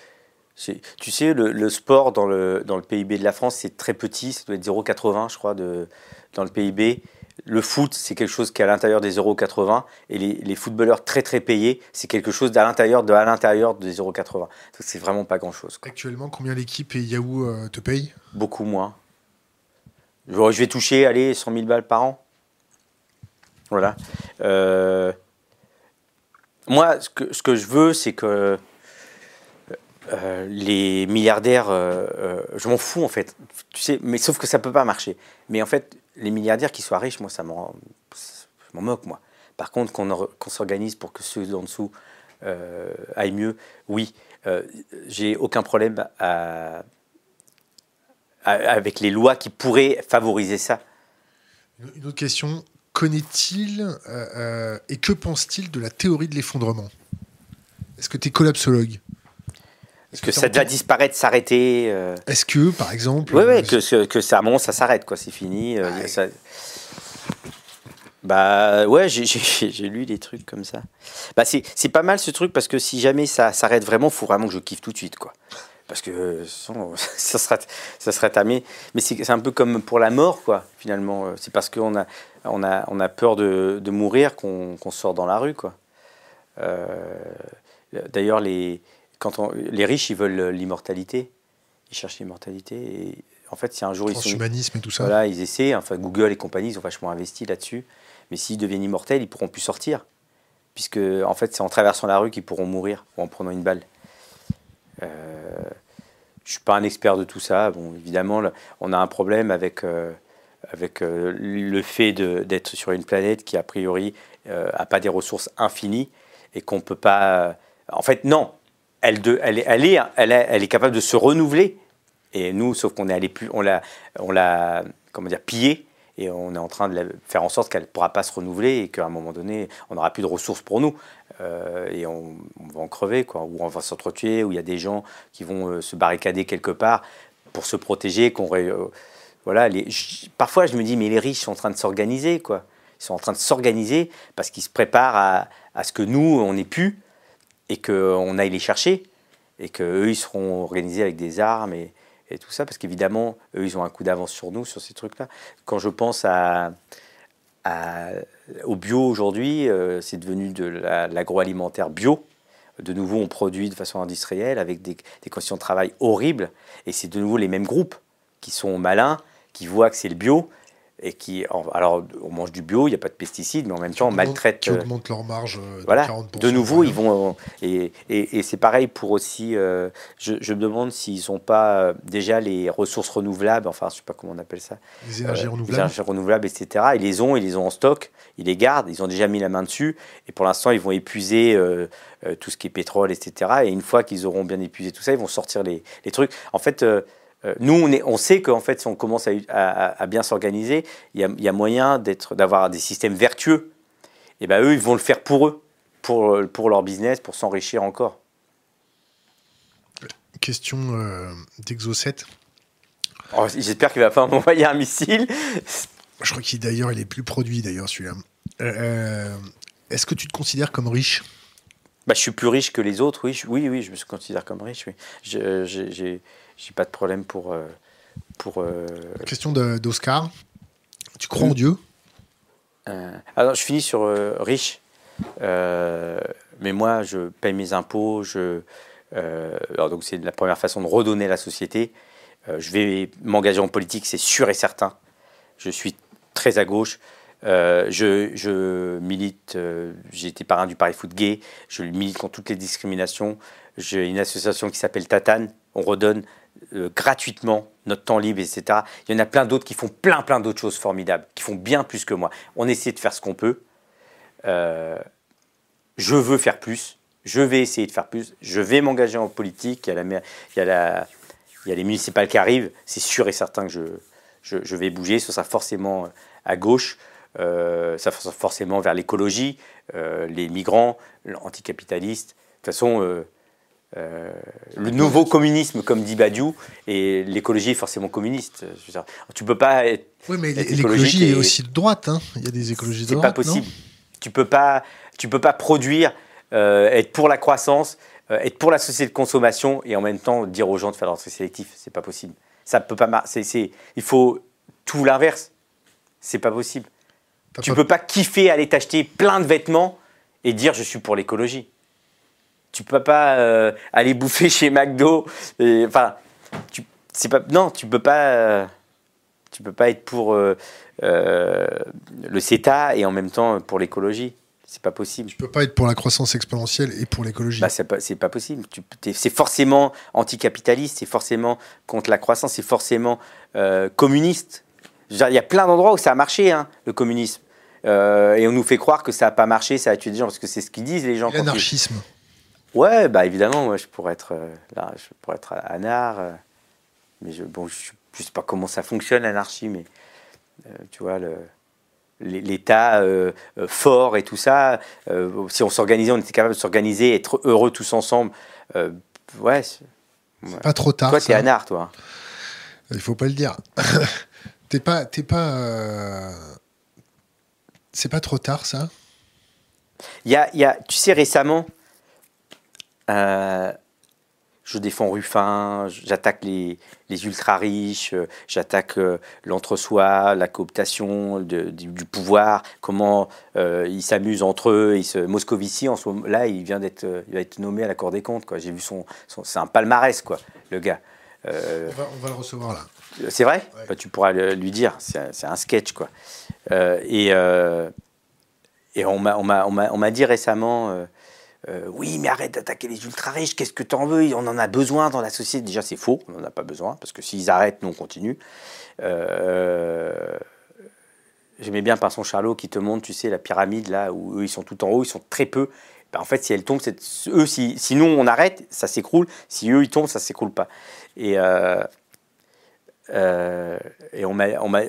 Tu sais, le, sport dans le, dans le PIB de la France, c'est très petit, ça doit être 0,80 je crois de, dans le PIB. Le foot, c'est quelque chose qui est à l'intérieur des 0,80 et les, les, footballeurs très très payés, c'est quelque chose à l'intérieur de à l'intérieur des 0,80. C'est vraiment pas grand chose. Actuellement, combien l'équipe et Yahoo euh, te payent? Beaucoup moins. Je vais toucher, allez, 100 000 balles par an. Voilà. Euh, moi, ce que, ce que je veux, c'est que euh, les milliardaires, euh, je m'en fous en fait, tu sais, mais sauf que ça peut pas marcher. Mais en fait, les milliardaires qui soient riches, moi, ça m'en, moque moi. Par contre, qu'on s'organise pour que ceux d'en dessous aillent mieux, oui, j'ai aucun problème avec les lois qui pourraient favoriser ça. Une autre question, connaît-il euh, euh, et que pense-t-il de la théorie de l'effondrement? Est-ce que tu es collapsologue? Est-ce que, ça doit disparaître, s'arrêter euh Est-ce que, par exemple... Oui, ouais, que, que ça, bon, ça s'arrête, quoi, c'est fini. Bah ouais, j'ai lu des trucs comme ça. Bah c'est pas mal ce truc parce que si jamais ça s'arrête vraiment, il faut vraiment que je kiffe tout de suite, quoi parce que <laughs> ça serait, ça serait tamé. Mais c'est un peu comme pour la mort, quoi, finalement. C'est parce qu'on a, on a, on a peur de, de mourir qu'on sort dans la rue, quoi. Euh, d'ailleurs, les, quand on, les riches, ils veulent l'immortalité. Ils cherchent l'immortalité. Et en fait, si un jour ils sont. et tout ça. Voilà, ils essaient. Enfin, Google et compagnie, ils ont vachement investi là-dessus. Mais s'ils deviennent immortels, ils pourront plus sortir. Puisque, en fait, c'est en traversant la rue qu'ils pourront mourir ou en prenant une balle. Euh, je suis pas un expert de tout ça. Bon, évidemment, on a un problème avec, avec le fait d'être sur une planète qui, a priori, n'a pas des ressources infinies et qu'on ne peut pas... En fait, non, elle, est, capable de se renouveler. Et nous, sauf qu'on est allé plus, on l'a, on comment dire, pillée et on est en train de faire en sorte qu'elle ne pourra pas se renouveler et qu'à un moment donné, on n'aura plus de ressources pour nous. Euh, et on, va en crever, quoi, ou on va s'entretuer, ou il y a des gens qui vont euh, se barricader quelque part pour se protéger. Qu'on, euh, voilà, parfois, je me dis, mais les riches sont en train de s'organiser, quoi. Ils sont en train de s'organiser parce qu'ils se préparent à, à, ce que nous, on ait pu et qu'on aille les chercher et qu'eux, ils seront organisés avec des armes et, et tout ça, parce qu'évidemment, eux, ils ont un coup d'avance sur nous, sur ces trucs-là. Quand je pense à, au bio aujourd'hui, euh, c'est devenu de l'agroalimentaire bio. De nouveau, on produit de façon industrielle avec des, des conditions de travail horribles. Et c'est de nouveau les mêmes groupes qui sont malins, qui voient que c'est le bio et qui, alors, on mange du bio, il n'y a pas de pesticides, mais en même temps, on maltraite. Qui euh, augmentent leur marge euh, de voilà. De nouveau, ils vont. Et, et, c'est pareil pour aussi. Euh, je, me demande s'ils n'ont pas déjà les ressources renouvelables, enfin, je ne sais pas comment on appelle ça. Les énergies renouvelables. Les énergies renouvelables, etc. Ils les ont, ils les ont en stock, ils les gardent, ils ont déjà mis la main dessus. Et pour l'instant, ils vont épuiser tout ce qui est pétrole, etc. Et une fois qu'ils auront bien épuisé tout ça, ils vont sortir les, les trucs. En fait. Euh, nous, on, est, on sait qu'en fait, si on commence à, bien s'organiser, il y a, moyen d'avoir des systèmes vertueux. Et bien, eux, ils vont le faire pour eux, pour, pour leur business, pour s'enrichir encore. Question euh, d'Exo7. Oh, j'espère qu'il va pas <laughs> m'envoyer un missile. Je crois qu'il d'ailleurs, il est plus produit d'ailleurs celui-là. Euh, est-ce que tu te considères comme riche? Bah, je suis plus riche que les autres, oui, oui, oui, je me considère comme riche. Oui. J'ai j'ai pas de problème pour. Euh, pour euh, Question d'Oscar. Tu crois en Dieu? Euh, Alors, je finis sur riche. mais moi, je paye mes impôts. Je, alors donc, c'est la première façon de redonner à la société. je vais m'engager en politique, c'est sûr et certain. Je suis très à gauche. je, je, milite, j'ai été parrain du Paris Foot Gay, je milite contre toutes les discriminations. J'ai une association qui s'appelle Tatane, on redonne euh, gratuitement notre temps libre, etc. Il y en a plein d'autres qui font plein, plein d'autres choses formidables, qui font bien plus que moi. On essaie de faire ce qu'on peut. Euh, je veux faire plus. Je vais essayer de faire plus. Je vais m'engager en politique. Il y a, la, il y a, la, il y a les municipales qui arrivent. C'est sûr et certain que je, je, vais bouger. Ce sera forcément à gauche. Euh, ça sera forcément vers l'écologie, les migrants, l'anticapitaliste. De toute façon, euh, le nouveau communisme, comme dit Badiou, et l'écologie est forcément communiste. Tu peux pas être. Oui, mais l'écologie est aussi de droite. Hein. Il y a des écologies de droite. C'est pas possible. tu peux pas, tu peux pas produire, euh, être pour la croissance, euh, être pour la société de consommation et en même temps dire aux gens de faire l'entrée sélectif. C'est pas possible. Ça peut pas. Il faut tout l'inverse. C'est pas possible. tu peux pas kiffer aller t'acheter plein de vêtements et dire je suis pour l'écologie tu peux pas euh, aller bouffer <laughs> chez McDo. enfin, tu, c'est pas, non, tu peux pas, euh, tu peux pas être pour euh, le CETA et en même temps pour l'écologie. C'est pas possible. Tu peux pas être pour la croissance exponentielle et pour l'écologie. Bah, c'est pas, pas possible. c'est forcément anticapitaliste, c'est forcément contre la croissance, c'est forcément communiste. Il y a plein d'endroits où ça a marché, hein, le communisme. et on nous fait croire que ça n'a pas marché, ça a tué des gens, parce que c'est ce qu'ils disent les gens. L'anarchisme. Ouais, bah évidemment, moi je pourrais être euh, là, je pourrais être anard, euh, mais je, bon, je, je, sais pas comment ça fonctionne l'anarchie, mais euh, tu vois l'État fort et tout ça. si on s'organisait, on était capable de s'organiser, être heureux tous ensemble. ouais. C'est pas trop tard. Toi, t'es anard, toi. Il faut pas le dire. <laughs> t'es pas, t'es pas. C'est pas trop tard, ça? Il y a, y a, tu sais, récemment, euh, je défends Ruffin, j'attaque les, les ultra-riches, euh, j'attaque euh, l'entre-soi, la cooptation du, pouvoir, comment ils s'amusent entre eux. Ils se, Moscovici, en ce moment, là, il vient d'être nommé à la Cour des comptes. J'ai vu son, c'est un palmarès, quoi, le gars. On va, on, va, le recevoir là. C'est vrai? Bah, Tu pourras lui dire, c'est un sketch, quoi. et, et on m'a dit récemment oui, mais arrête d'attaquer les ultra riches, qu'est-ce que tu en veux? On en a besoin dans la société. Déjà, c'est faux, on n'en a pas besoin, parce que s'ils arrêtent, nous, on continue. J'aimais bien son Charlot qui te montre, tu sais, la pyramide, là, où eux, ils sont tout en haut, ils sont très peu. Ben, en fait, si elle tombe, eux, si, sinon on arrête, ça s'écroule. Si eux, ils tombent, ça s'écroule pas. Et, et on m'a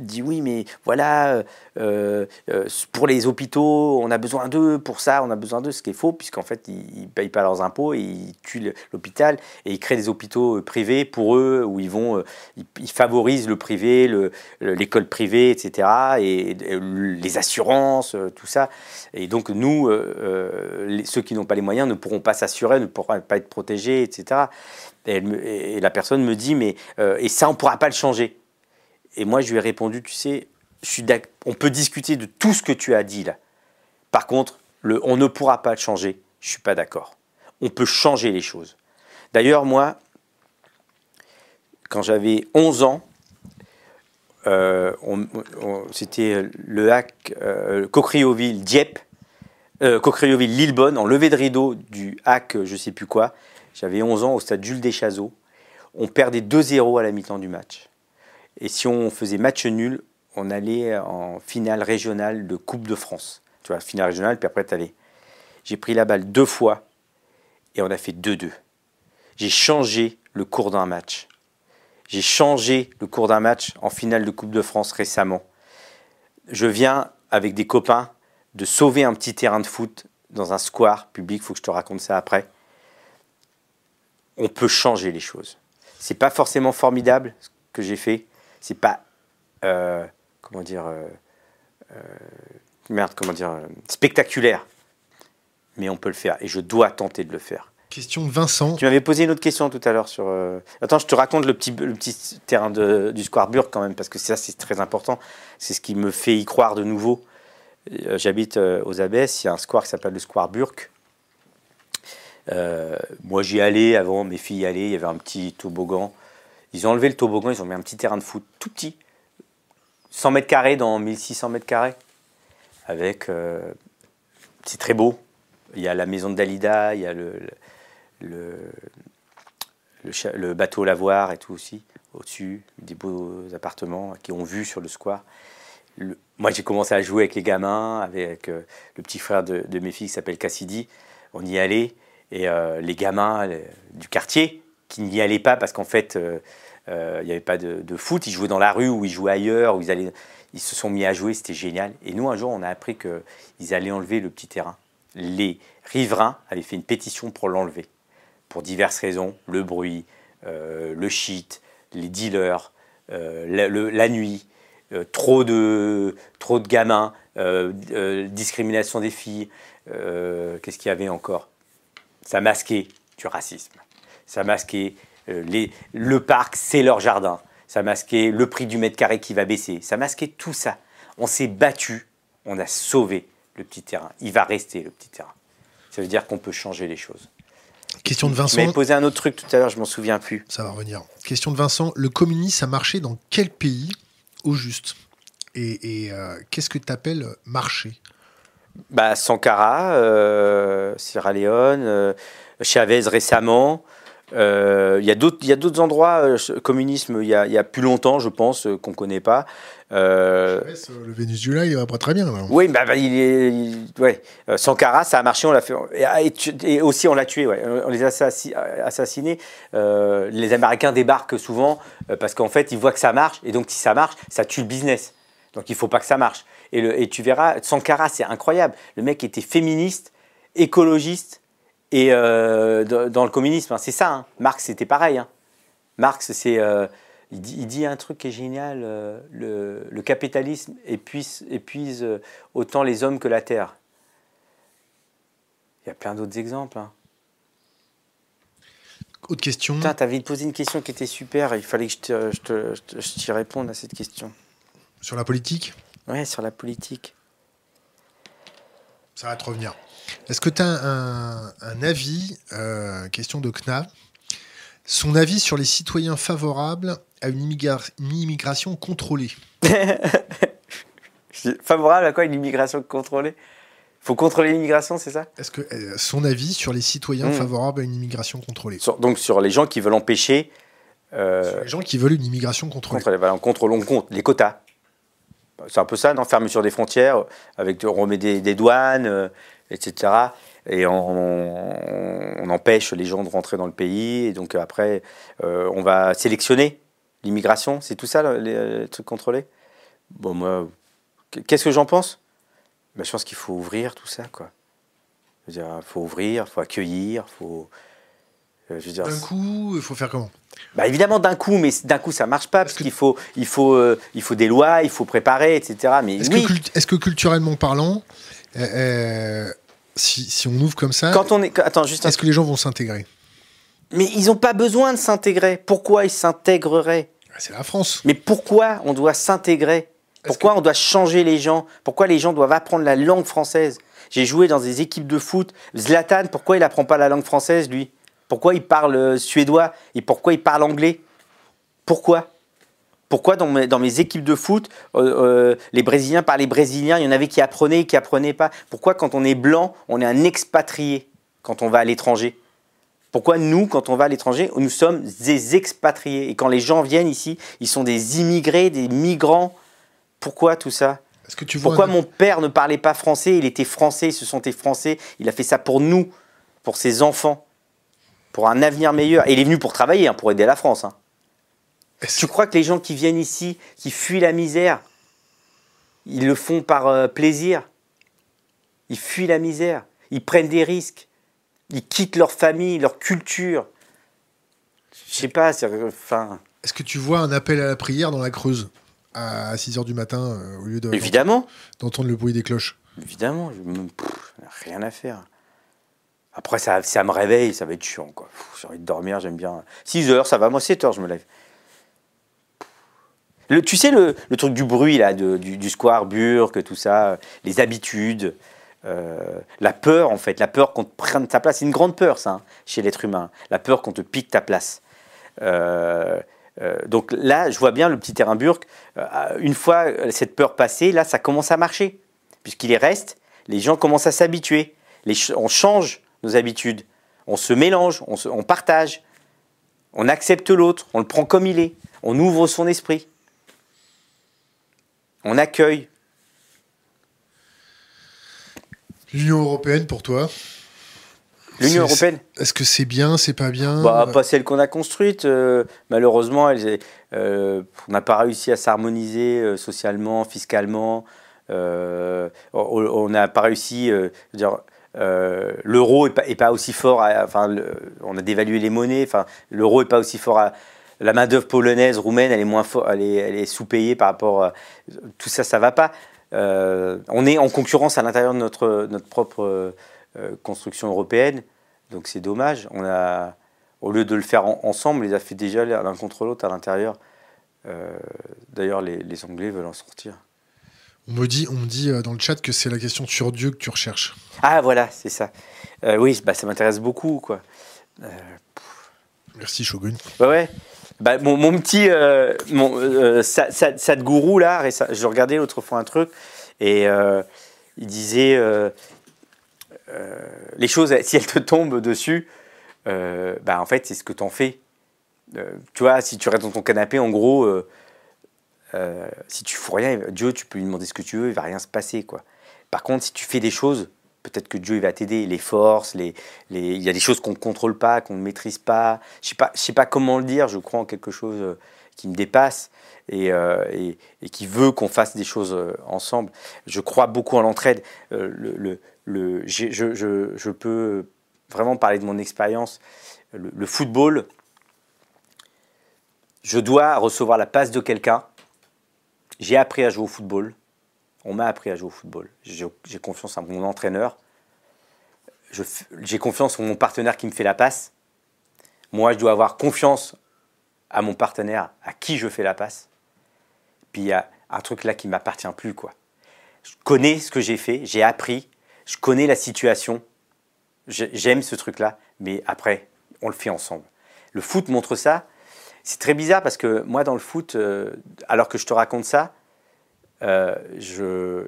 dit oui, mais voilà, euh, euh, euh, pour les hôpitaux, on a besoin d'eux, pour ça, on a besoin d'eux, ce qui est faux, puisqu'en fait, ils ne payent pas leurs impôts et ils tuent l'hôpital et ils créent des hôpitaux privés pour eux, où ils vont, ils, favorisent le privé, l'école privée, etc., et, les assurances, tout ça. Et donc, nous, ceux qui n'ont pas les moyens ne pourront pas s'assurer, ne pourront pas être protégés, etc. Et, et, la personne me dit, mais et ça, on ne pourra pas le changer. Et moi, je lui ai répondu, tu sais, on peut discuter de tout ce que tu as dit là. Par contre, on ne pourra pas le changer. Je ne suis pas d'accord. On peut changer les choses. D'ailleurs, moi, quand j'avais 11 ans, euh, c'était le hack euh, Cocrioville Dieppe, euh, Cocrioville Lillebonne, en levée de rideau du hack je sais plus quoi. J'avais 11 ans au stade Jules Deschazaux. On perdait 2-0 à la mi-temps du match. Et si on faisait match nul, on allait en finale régionale de Coupe de France. Tu vois, finale régionale, puis après, allais. J'ai pris la balle deux fois et on a fait 2-2. J'ai changé le cours d'un match. J'ai changé le cours d'un match en finale de Coupe de France récemment. Je viens avec des copains de sauver un petit terrain de foot dans un square public, faut que je te raconte ça après. On peut changer les choses. C'est pas forcément formidable ce que j'ai fait, c'est pas euh, comment dire euh, euh, merde comment dire spectaculaire. Mais on peut le faire et je dois tenter de le faire. Question de Vincent. Tu m'avais posé une autre question tout à l'heure sur attends je te raconte le petit le petit terrain de, du Square Burke quand même parce que ça c'est très important. C'est ce qui me fait y croire de nouveau. J'habite aux Abbesses il y a un square qui s'appelle le Square Burke. Moi j'y allais avant mes filles y allaient il y avait un petit toboggan ils ont enlevé le toboggan, ils ont mis un petit terrain de foot tout petit, 100 mètres carrés dans 1600 mètres carrés. Avec. Euh, c'est très beau. Il y a la maison de Dalida, il y a le, le, le, bateau Lavoir et tout aussi, au-dessus, des beaux appartements qui ont vu sur le square. moi, j'ai commencé à jouer avec les gamins, avec euh, le petit frère de, mes filles qui s'appelle Cassidy. On y allait, et euh, les gamins du quartier, qui n'y allaient pas parce qu'en fait, euh, euh, il n'y avait pas de, foot. Ils jouaient dans la rue ou ils jouaient ailleurs, ils, se sont mis à jouer, c'était génial. Et nous, un jour, on a appris qu'ils allaient enlever le petit terrain. Les riverains avaient fait une pétition pour l'enlever, pour diverses raisons, le bruit, euh, le shit, les dealers, la, nuit, trop, de, trop de gamins, discrimination des filles, qu'est-ce qu'il y avait encore? Ça masquait du racisme ça masquait euh, les, le parc, c'est leur jardin, ça masquait le prix du mètre carré qui va baisser, ça masquait tout ça. On s'est battu, on a sauvé le petit terrain. Il va rester le petit terrain. Ça veut dire qu'on peut changer les choses. Question de Vincent. Tu posé un autre truc tout à l'heure, je m'en souviens plus. Ça va revenir. Question de Vincent. Le communisme a marché dans quel pays au juste? Et, euh, qu'est-ce que tu appelles marché? Bah, Sankara, euh, Sierra Leone, Chavez récemment, euh, il y a d'autres endroits, euh, communisme, il y, a, plus longtemps, je pense, euh, qu'on ne connaît pas. le Venezuela, il va pas très bien. Oui, bah, bah, il est. ouais. Sankara, ça a marché, on l'a fait. Et, aussi, on l'a tué, ouais. on les a assassinés. les Américains débarquent souvent parce qu'en fait, ils voient que ça marche. Et donc, si ça marche, ça tue le business. Donc, il ne faut pas que ça marche. Et, le, et tu verras, Sankara, c'est incroyable. Le mec était féministe, écologiste et euh, dans le communisme, hein, c'est ça. Hein. Marx, c'était pareil. Hein. Marx, c'est, euh, il, dit, un truc qui est génial. Euh, le, capitalisme épuise, épuise, autant les hommes que la terre. Il y a plein d'autres exemples. Autre question. Putain, t'avais posé une question qui était super. Il fallait que je, te, je, t'y réponde à cette question. Sur la politique? Ouais, sur la politique. Ça va te revenir. Est-ce que tu as un, avis, euh, question de Kna, son avis sur les citoyens favorables à une, immigration contrôlée. <laughs> Favorable à quoi une immigration contrôlée? Faut contrôler l'immigration, c'est ça? Est-ce que euh, son avis sur les citoyens Mm. favorables à une immigration contrôlée? Sur- Donc sur les gens qui veulent empêcher, euh, Sur Les gens qui veulent une immigration contrôlée. voilà, on contrôle, on compte les quotas. C'est un peu ça, non? Fermeture des frontières, avec on remet des, des douanes, euh, etc. Et on, empêche les gens de rentrer dans le pays. Et donc après, euh, on va sélectionner l'immigration. C'est tout ça, le- les, les trucs contrôlés? Bon, moi, qu'est-ce que j'en pense? Ben, Je pense qu'il faut ouvrir tout ça, quoi. Je veux dire, il faut ouvrir, il faut accueillir, il faut... euh, D'un coup, il faut faire comment? Bah évidemment d'un coup, mais d'un coup ça marche pas parce qu'il faut, il faut, euh, il faut des lois, il faut préparer, etc. Mais Est-ce oui, que, cult- est-ce que culturellement parlant, euh, euh, si, si on ouvre comme ça, quand on est, attends juste, un- est-ce que les gens vont s'intégrer? Mais ils n'ont pas besoin de s'intégrer. Pourquoi ils s'intégreraient? Ah, C'est la France. Mais pourquoi on doit s'intégrer? Pourquoi on doit changer les gens? Pourquoi les gens doivent apprendre la langue française? J'ai joué dans des équipes de foot. Zlatan, pourquoi il apprend pas la langue française lui? Pourquoi il parle euh, suédois? Et pourquoi il parle anglais? Pourquoi? Pourquoi dans mes, dans mes équipes de foot, euh, euh, les Brésiliens parlaient brésilien, il y en avait qui apprenaient et qui apprenaient pas? Pourquoi quand on est blanc, on est un expatrié quand on va à l'étranger? Pourquoi nous, quand on va à l'étranger, nous sommes des expatriés? Et quand les gens viennent ici, ils sont des immigrés, des migrants. Pourquoi tout ça? Que tu Pourquoi mon père ne parlait pas français? Il était français, il se sentait français. Il a fait ça pour nous, pour ses enfants, pour un avenir meilleur. Et il est venu pour travailler, hein, pour aider la France. hein. Tu crois que les gens qui viennent ici, qui fuient la misère, ils le font par euh, plaisir? Ils fuient la misère, ils prennent des risques, ils quittent leur famille, leur culture. Je sais pas, c'est- enfin, Est-ce que tu vois un appel à la prière dans la Creuse à 6h du matin euh, au lieu de- évidemment, d'entendre le bruit des cloches? Évidemment, pff, rien à faire. Après, ça, ça me réveille, ça va être chiant, J'ai envie de dormir, j'aime bien. 6 heures, ça va, moi 7 heures, je me lève. Tu sais, le, truc du bruit, là, du, square, Burke, tout ça, les habitudes, euh, la peur, en fait, la peur qu'on te prenne ta place. C'est une grande peur, ça, hein, chez l'être humain. La peur qu'on te pique ta place. Euh, euh, donc là, je vois bien le petit terrain Burke. euh, une fois euh, cette peur passée, là, ça commence à marcher. Puisqu'il est reste, les gens commencent à s'habituer. On change nos habitudes. On se mélange, on partage. On accepte l'autre, on le prend comme il est. On ouvre son esprit. On accueille. L'Union européenne pour toi L'Union européenne, Est-ce que c'est bien, c'est pas bien bah, pas celle qu'on a construite. euh, malheureusement, elle euh, on n'a pas réussi à s'harmoniser euh, socialement, fiscalement. on- n'a pas réussi. l'euro est pas, aussi fort. à- enfin, le- on a dévalué les monnaies. Enfin, l'euro est pas aussi fort. À, la main d'œuvre polonaise, roumaine, elle est moins elle est, elle est sous-payée par rapport. À, tout ça, ça va pas. Euh, on est en concurrence à l'intérieur de notre, notre propre euh, euh, construction européenne. Donc c'est dommage. On a, au lieu de le faire en- ensemble, on les a fait déjà l'un contre l'autre à l'intérieur. Euh, D'ailleurs, les, les Anglais veulent en sortir. On me dit, on me dit euh, dans le chat que c'est la question sur Dieu que tu recherches. Ah voilà, c'est ça. Euh, oui, bah, ça m'intéresse beaucoup, quoi. Merci Shogun. Ouais, ouais. Bah, mon, mon petit euh, mon, euh, Sa- Sa- Sadhguru, là, je regardais l'autre fois un truc, et euh, il disait euh, les choses, si elles te tombent dessus, bah, en fait, c'est ce que t'en fais. Tu vois, si tu restes dans ton canapé, en gros, si tu fous rien, Dieu, tu peux lui demander ce que tu veux, il va rien se passer, quoi. Par contre, si tu fais des choses, peut-être que Dieu il va t'aider, les forces, les, les, il y a des choses qu'on ne contrôle pas, qu'on ne maîtrise pas. Je sais pas, sais pas comment le dire. Je crois en quelque chose euh, qui me dépasse et, euh, et, qui veut qu'on fasse des choses euh, ensemble. Je crois beaucoup en l'entraide. Le, le, le- je, je, je peux vraiment parler de mon expérience. Le football, je dois recevoir la passe de quelqu'un. J'ai appris à jouer au football. On m'a appris à jouer au football. J'ai confiance en mon entraîneur. J'ai confiance en mon partenaire qui me fait la passe. Moi, je dois avoir confiance à mon partenaire à qui je fais la passe. Puis il y a un truc là qui ne m'appartient plus. Quoi. Je connais ce que j'ai fait, j'ai appris, je connais la situation. J'ai- J'aime ce truc-là, mais après, on le fait ensemble. Le foot montre ça. C'est très bizarre parce que moi, dans le foot, euh, alors que je te raconte ça, euh,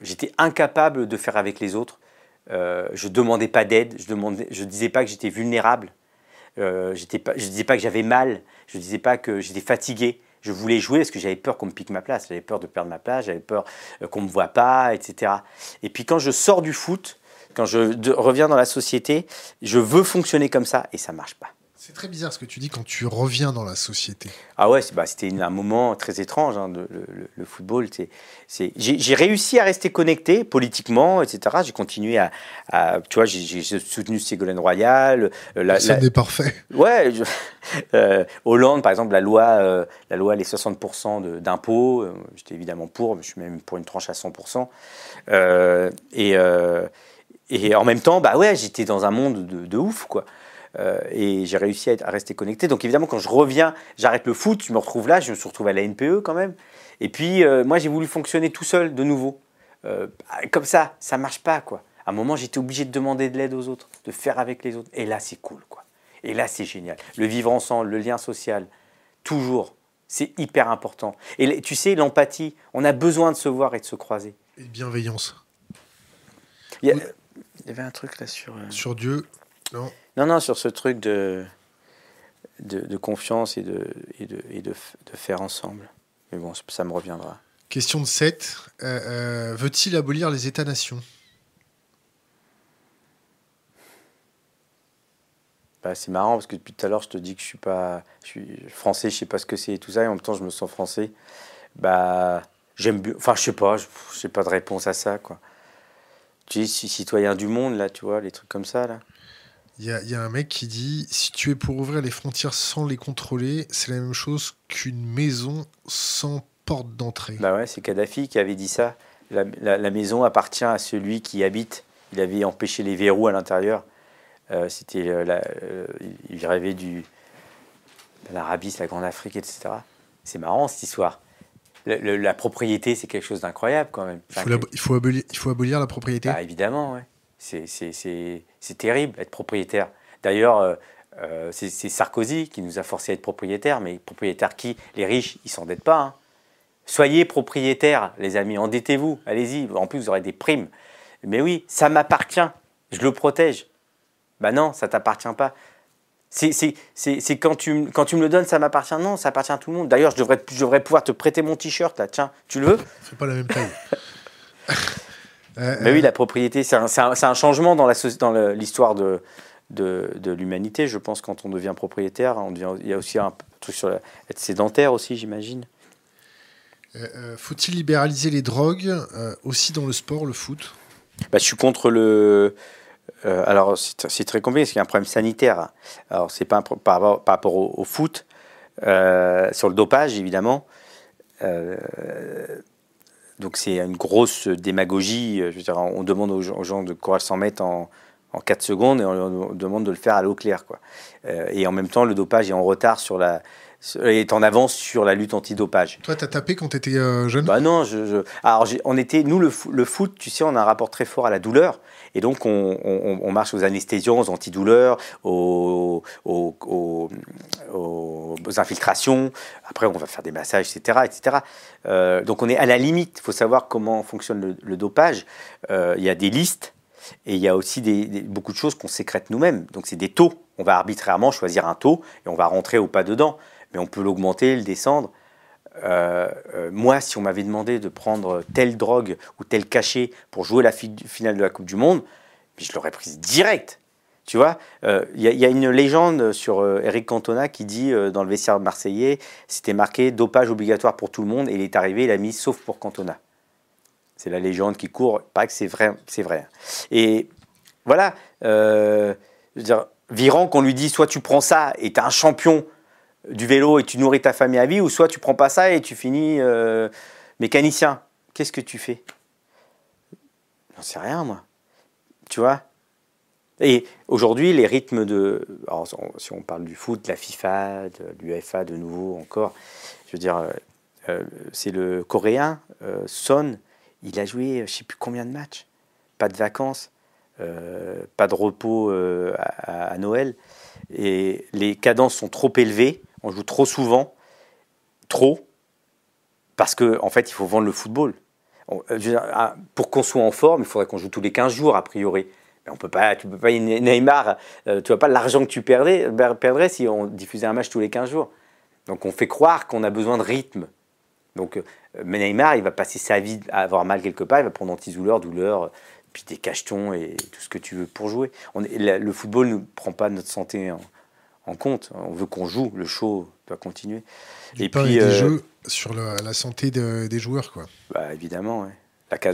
j'étais incapable de faire avec les autres. Euh, je demandais pas d'aide, je demandais, je disais pas que j'étais vulnérable, euh, pas, je disais pas que j'avais mal, je disais pas que j'étais fatigué. Je voulais jouer parce que j'avais peur qu'on me pique ma place, j'avais peur de perdre ma place, j'avais peur qu'on me voit pas, etc. Et puis quand je sors du foot, quand je reviens dans la société, je veux fonctionner comme ça et ça marche pas. C'est très bizarre ce que tu dis quand tu reviens dans la société. Ah ouais, bah, c'était un moment très étrange, hein, le, le, football. J'ai réussi à rester connecté politiquement, etc. J'ai continué à, Tu vois, j'ai soutenu Ségolène Royal. Euh, la, Ça n'est parfait. Ouais. <laughs> Euh, Hollande, par exemple, la loi, euh, la loi les 60% d'impôts, j'étais évidemment pour, je suis même pour une tranche à 100%. et, et en même temps, bah ouais, j'étais dans un monde de, de ouf, quoi. Euh, et j'ai réussi à, rester connecté. Donc évidemment, quand je reviens, j'arrête le foot, je me retrouve là, je me suis retrouvé à la NPE quand même. Et puis euh, moi, j'ai voulu fonctionner tout seul de nouveau. Euh, comme ça, ça marche pas quoi. À un moment, j'étais obligé de demander de l'aide aux autres, de faire avec les autres. Et là, c'est cool quoi. Et là, c'est génial. Le vivre ensemble, le lien social, toujours, c'est hyper important. Et tu sais, l'empathie, on a besoin de se voir et de se croiser. Et bienveillance. Il y, il y avait un truc là sur. Sur Dieu, non non, non, sur ce truc de, de, confiance et, de, et, de, et de, faire ensemble. Mais bon, ça me reviendra. Question de 7. Euh, euh, veut-il abolir les États-nations? Bah, C'est marrant parce que depuis tout à l'heure, je te dis que je suis pas je suis français, je sais pas ce que c'est et tout ça, et en même temps, je me sens français. Bah, j'aime Enfin, je sais pas, je n'ai pas de réponse à ça, quoi. Tu es citoyen du monde, là, tu vois, les trucs comme ça, là. Il y, a, un mec qui dit si tu es pour ouvrir les frontières sans les contrôler, c'est la même chose qu'une maison sans porte d'entrée. Bah ouais, c'est Kadhafi qui avait dit ça. La, maison appartient à celui qui habite. Il avait empêché les verrous à l'intérieur. Euh, c'était euh, euh, il rêvait du de l'Arabie, la Grande Afrique, etc. C'est marrant cette histoire. la propriété, c'est quelque chose d'incroyable quand même. Il faut, il, faut abolir, il faut abolir la propriété. Bah, évidemment, ouais. C'est terrible être propriétaire. D'ailleurs, euh, euh, c'est Sarkozy qui nous a forcé à être propriétaire, mais propriétaire qui Les riches, ils s'endettent pas. Hein. Soyez propriétaires, les amis, endettez-vous, allez-y. En plus, vous aurez des primes. Mais oui, ça m'appartient, je le protège. Ben non, ça t'appartient pas. C'est quand tu, quand tu me le donnes, ça m'appartient. Non, ça appartient à tout le monde. D'ailleurs, je devrais, je devrais pouvoir te prêter mon t-shirt là. Tiens, tu le veux? C'est pas la même taille. <laughs> Euh, Mais oui, euh, la propriété, c'est un, un, changement dans l'histoire de, de, de l'humanité. Je pense quand on devient propriétaire, on devient, il y a aussi un truc sur être sédentaire aussi, j'imagine. Euh, faut-il libéraliser les drogues aussi dans le sport, le foot? Bah, Je suis contre le. alors, c'est très compliqué parce qu'il y a un problème sanitaire. Alors, c'est pas par, rapport, par rapport au, au foot, sur le dopage, évidemment. Donc c'est une grosse démagogie. Dire, on demande aux gens, de courir 100 mètres en, en 4 secondes et on leur demande de le faire à l'eau claire. Quoi. Euh, et en même temps, le dopage est en retard sur la, est en avance sur la lutte antidopage. Toi, tu as tapé quand tu étais euh, jeune? Bah non, je, alors on était, nous, le, foot, tu sais, on a un rapport très fort à la douleur. Et donc, on, marche aux anesthésiens, aux antidouleurs, aux, aux, infiltrations. Après, on va faire des massages, etc. etc. Euh, donc, on est à la limite. Il faut savoir comment fonctionne le, dopage. Euh, il y a des listes et il y a aussi des, beaucoup de choses qu'on sécrète nous-mêmes. Donc, c'est des taux. On va arbitrairement choisir un taux et on va rentrer ou pas dedans mais on peut l'augmenter, le descendre. Euh, euh, moi, si on m'avait demandé de prendre telle drogue ou tel cachet pour jouer la finale de la Coupe du Monde, je l'aurais prise direct. Tu vois, il euh, y, a une légende sur Eric Cantona qui dit dans le vestiaire marseillais, c'était marqué dopage obligatoire pour tout le monde et il est arrivé, il a mis sauf pour Cantona. C'est la légende qui court, pas que c'est vrai, c'est vrai. Et voilà, je veux dire, qu'on lui dit soit tu prends ça et tu es un champion du vélo et tu nourris ta famille à vie, ou soit tu prends pas ça et tu finis euh, mécanicien. Qu'est-ce que tu fais? J'en sais rien, moi. Tu vois? Et aujourd'hui, les rythmes de. Alors, si on parle du foot, de la FIFA, de l'UEFA de nouveau encore, je veux dire, euh, euh, c'est le coréen, Son, il a joué je sais plus combien de matchs. Pas de vacances, pas de repos à Noël. Et les cadences sont trop élevées on joue trop souvent, trop, parce qu'en en fait, il faut vendre le football. ah, pour qu'on soit en forme, il faudrait qu'on joue tous les 15 jours, a priori. Mais on peut pas, tu peux pas, Neymar, tu vois pas l'argent que tu perdrais, si on diffusait un match tous les 15 jours. Donc on fait croire qu'on a besoin de rythme. Donc Neymar, il va passer sa vie à avoir mal quelque part, il va prendre antidouleur, douleur, puis des cachetons et tout ce que tu veux pour jouer. Le football ne prend pas notre santé en, compte. On veut qu'on joue, le show doit continuer. et puis, des euh, jeux sur la, santé des joueurs, quoi. Bah, évidemment,